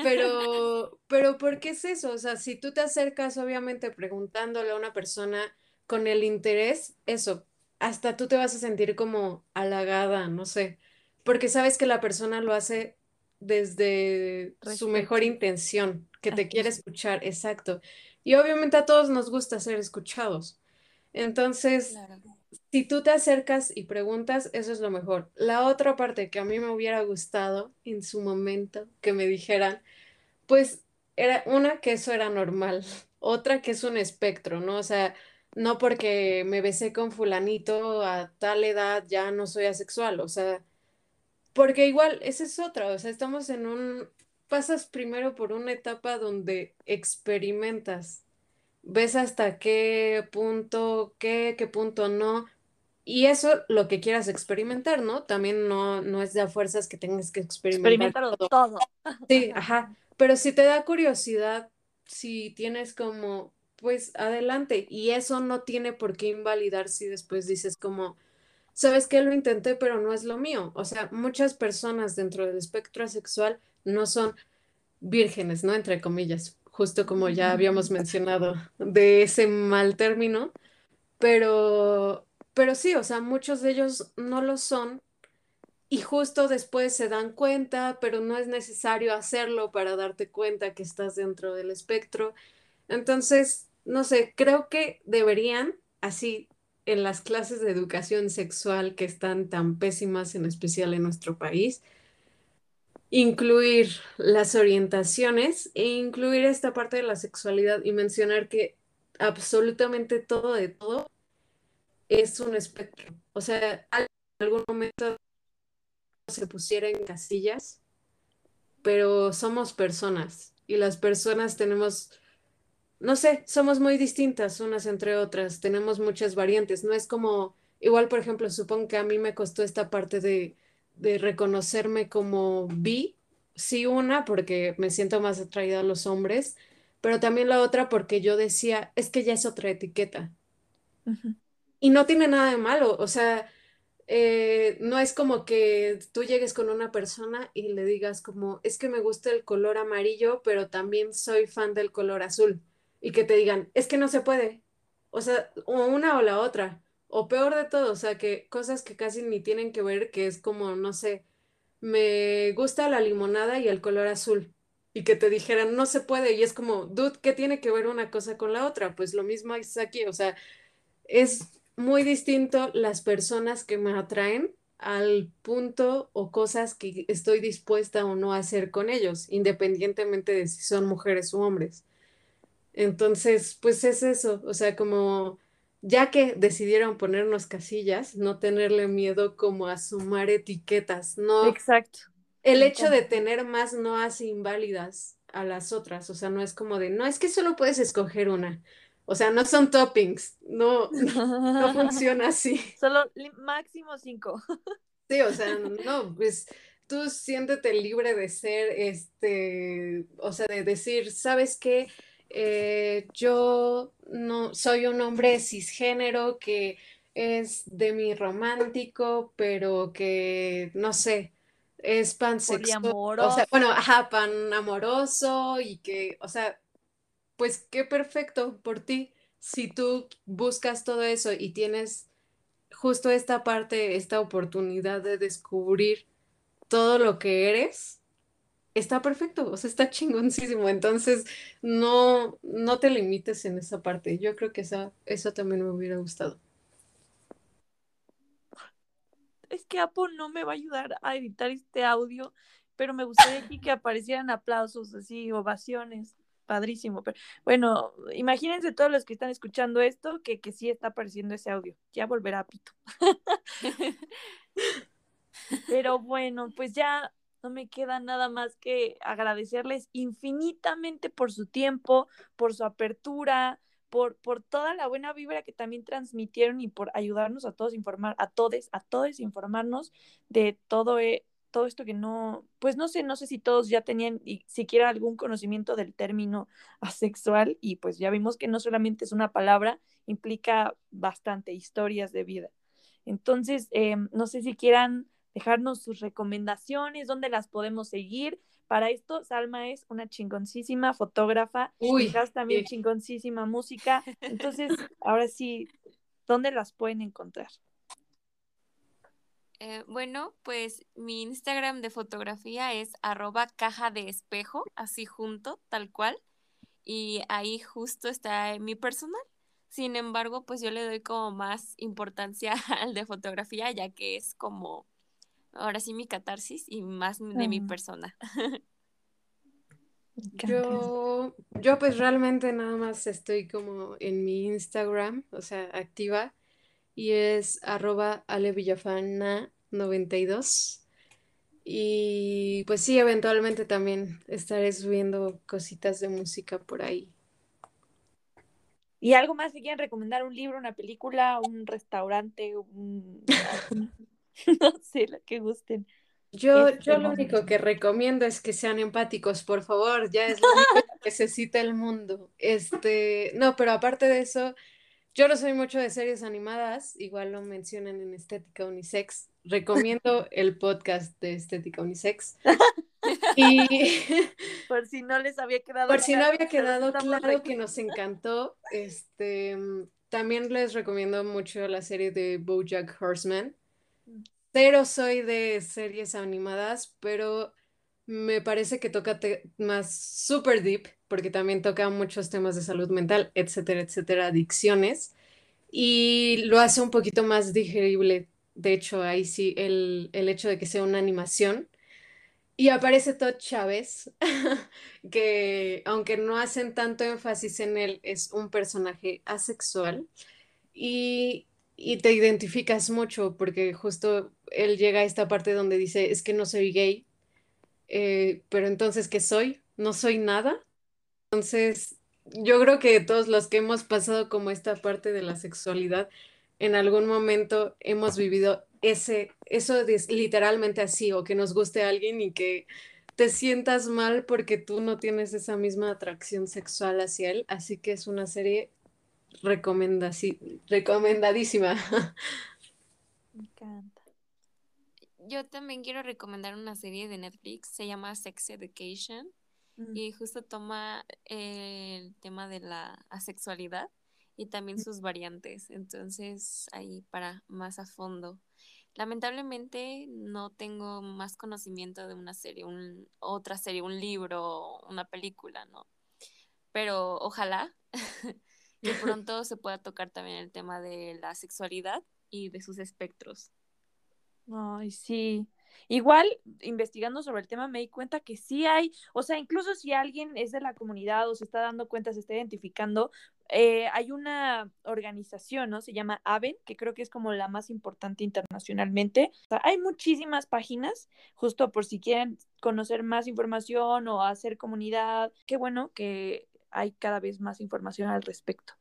pero, pero, ¿por qué es eso? O sea, si tú te acercas, obviamente, preguntándole a una persona con el interés, eso, hasta tú te vas a sentir como halagada, no sé, porque sabes que la persona lo hace desde su mejor intención, que te quiere escuchar, exacto. Y obviamente a todos nos gusta ser escuchados. Entonces, si tú te acercas y preguntas, eso es lo mejor. La otra parte que a mí me hubiera gustado en su momento que me dijeran, pues era una que eso era normal, [LAUGHS] otra que es un espectro, ¿no? O sea, no porque me besé con fulanito a tal edad ya no soy asexual, o sea, porque igual esa es otra, o sea, estamos en un, pasas primero por una etapa donde experimentas ves hasta qué punto, qué, qué punto no. Y eso lo que quieras experimentar, ¿no? También no, no es de a fuerzas que tengas que experimentar todo. todo. Sí, [LAUGHS] ajá. Pero si te da curiosidad, si tienes como, pues adelante. Y eso no tiene por qué invalidar si después dices como, sabes que lo intenté, pero no es lo mío. O sea, muchas personas dentro del espectro sexual no son vírgenes, ¿no? Entre comillas justo como ya habíamos mencionado, de ese mal término, pero, pero sí, o sea, muchos de ellos no lo son y justo después se dan cuenta, pero no es necesario hacerlo para darte cuenta que estás dentro del espectro. Entonces, no sé, creo que deberían, así, en las clases de educación sexual que están tan pésimas, en especial en nuestro país, incluir las orientaciones e incluir esta parte de la sexualidad y mencionar que absolutamente todo de todo es un espectro. O sea, en algún momento se pusiera en casillas, pero somos personas y las personas tenemos, no sé, somos muy distintas unas entre otras, tenemos muchas variantes. No es como, igual, por ejemplo, supongo que a mí me costó esta parte de, de reconocerme como bi, sí una, porque me siento más atraída a los hombres, pero también la otra porque yo decía, es que ya es otra etiqueta. Y no tiene nada de malo, o sea, eh, no es como que tú llegues con una persona y le digas como, es que me gusta el color amarillo, pero también soy fan del color azul. Y que te digan, es que no se puede. O sea, o una o la otra. O peor de todo, o sea, que cosas que casi ni tienen que ver, que es como, no sé, me gusta la limonada y el color azul. Y que te dijeran, no se puede. Y es como, dude, ¿qué tiene que ver una cosa con la otra? Pues lo mismo es aquí. O sea, es muy distinto las personas que me atraen al punto o cosas que estoy dispuesta o no a hacer con ellos, independientemente de si son mujeres u hombres. Entonces, pues es eso, o sea, como ya que decidieron ponernos casillas, no tenerle miedo como a sumar etiquetas, no. Exacto. El hecho de tener más no hace inválidas a las otras, o sea, no es como de, no, es que solo puedes escoger una. O sea, no son toppings, no, no, [LAUGHS] funciona así. Solo máximo cinco. Sí, o sea, no, pues tú siéntete libre de ser, este, o sea, de decir, ¿sabes qué? Eh, yo no soy un hombre cisgénero que es de mi romántico, pero que, no sé, es pansexual. O sea, bueno, ajá, pan amoroso y que, o sea, pues qué perfecto por ti. Si tú buscas todo eso y tienes justo esta parte, esta oportunidad de descubrir todo lo que eres, está perfecto, o sea, está chingoncísimo. Entonces, no, no te limites en esa parte. Yo creo que esa, eso también me hubiera gustado. Es que Apple no me va a ayudar a editar este audio, pero me gustaría que aparecieran aplausos, así, ovaciones padrísimo. Pero bueno, imagínense todos los que están escuchando esto que, que sí está apareciendo ese audio. Ya volverá Pito. [LAUGHS] pero bueno, pues ya no me queda nada más que agradecerles infinitamente por su tiempo, por su apertura, por, por toda la buena vibra que también transmitieron y por ayudarnos a todos informar, a todos, a todos informarnos de todo, eh, todo esto que no, pues no sé, no sé si todos ya tenían siquiera algún conocimiento del término asexual y pues ya vimos que no solamente es una palabra, implica bastante historias de vida. Entonces, em, no sé si quieran dejarnos sus recomendaciones, dónde las podemos seguir. Para esto, Salma es una chingoncísima fotógrafa, y también chingoncísima música. Entonces, ahora sí, ¿dónde las pueden encontrar? Eh, bueno, pues mi Instagram de fotografía es arroba caja de espejo, así junto, tal cual. Y ahí justo está mi personal. Sin embargo, pues yo le doy como más importancia [LAUGHS] al de fotografía, ya que es como ahora sí mi catarsis y más de mi persona. Yo, yo pues realmente nada más estoy como en mi Instagram, o sea, activa y es arroba alevillafana92. Y pues sí, eventualmente también estaré subiendo cositas de música por ahí. ¿Y algo más que quieran recomendar? ¿Un libro, una película, un restaurante, un... [LAUGHS] [LAUGHS] no sé, lo que gusten? Yo, este yo lo único que recomiendo es que sean empáticos, por favor, ya es lo único que necesita el mundo. Este, no, pero aparte de eso, yo no soy mucho de series animadas, igual lo mencionan en Estética Unisex. Recomiendo [LAUGHS] el podcast de Estética Unisex. [LAUGHS] Y por si no les había quedado Por si no había quedado claro que nos encantó, este también les recomiendo mucho la serie de BoJack Horseman. cero soy de series animadas, pero me parece que toca más super deep, porque también toca muchos temas de salud mental, etcétera, etcétera, adicciones, y lo hace un poquito más digerible. De hecho, ahí sí, el, el hecho de que sea una animación. Y aparece Todd Chávez, [LAUGHS] que aunque no hacen tanto énfasis en él, es un personaje asexual. Y, y te identificas mucho porque justo él llega a esta parte donde dice, es que no soy gay, eh, pero entonces, ¿qué soy? No soy nada. Entonces, yo creo que todos los que hemos pasado como esta parte de la sexualidad, en algún momento hemos vivido ese, eso es literalmente así, o que nos guste alguien y que te sientas mal porque tú no tienes esa misma atracción sexual hacia él. Así que es una serie recomendadísima. [LAUGHS] Me encanta yo también quiero recomendar una serie de Netflix, se llama Sex Education mm. y justo toma el tema de la asexualidad y también sus variantes, entonces ahí para más a fondo. Lamentablemente no tengo más conocimiento de una serie, un, otra serie, un libro, una película, ¿no? Pero ojalá [LAUGHS] que [LAUGHS] pronto se pueda tocar también el tema de la sexualidad y de sus espectros. Ay, sí. Igual, investigando sobre el tema, me di cuenta que sí hay, o sea, incluso si alguien es de la comunidad o se está dando cuenta, se está identificando, eh, hay una organización, ¿no? Se llama AVEN, que creo que es como la más importante internacionalmente. O sea, hay muchísimas páginas, justo por si quieren conocer más información o hacer comunidad. Qué bueno que hay cada vez más información al respecto.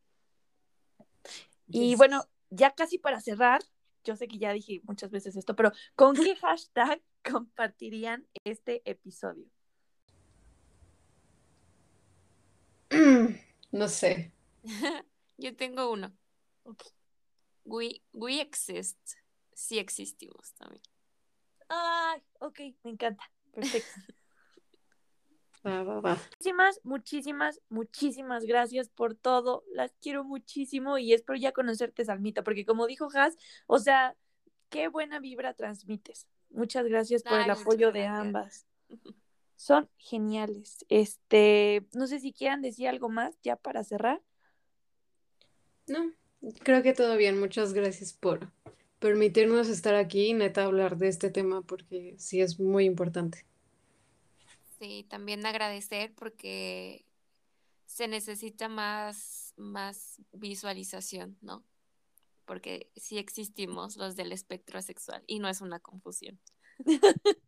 Y bueno, ya casi para cerrar, yo sé que ya dije muchas veces esto, pero ¿con qué [LAUGHS] hashtag compartirían este episodio? [CLEARS THROAT] No sé. [LAUGHS] yo tengo uno. We, we exist. Sí existimos también. Ay, ok, me encanta. Perfecto. [LAUGHS] Muchísimas, muchísimas, muchísimas gracias por todo. Las quiero muchísimo y espero ya conocerte, Salmita, porque como dijo Has, o sea, qué buena vibra transmites. Muchas gracias por el apoyo de ambas. [LAUGHS] Son geniales. Este, no sé si quieran decir algo más ya para cerrar. No, creo que todo bien. Muchas gracias por permitirnos estar aquí y neta hablar de este tema porque sí es muy importante. Sí, también agradecer porque se necesita más, más visualización, ¿no? Porque sí existimos los del espectro sexual y no es una confusión. [LAUGHS]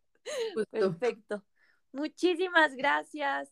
Perfecto. Muchísimas gracias.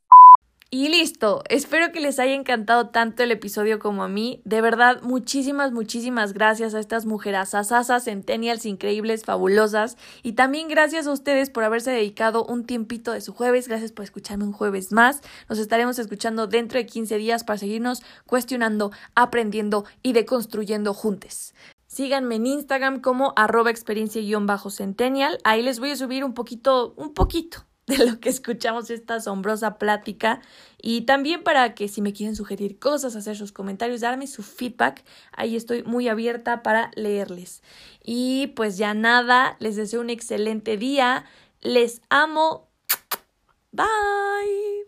Y listo, espero que les haya encantado tanto el episodio como a mí. De verdad, muchísimas, muchísimas gracias a estas mujeres asasas, centennials increíbles, fabulosas. Y también gracias a ustedes por haberse dedicado un tiempito de su jueves. Gracias por escucharme un jueves más. Nos estaremos escuchando dentro de 15 días para seguirnos cuestionando, aprendiendo y deconstruyendo juntos. Síganme en Instagram como arroba experiencia-centennial. Ahí les voy a subir un poquito, un poquito [LAUGHS] de lo que escuchamos esta asombrosa plática y también para que si me quieren sugerir cosas, hacer sus comentarios, darme su feedback, ahí estoy muy abierta para leerles. Y pues ya nada, les deseo un excelente día, les amo, [TSK] bye.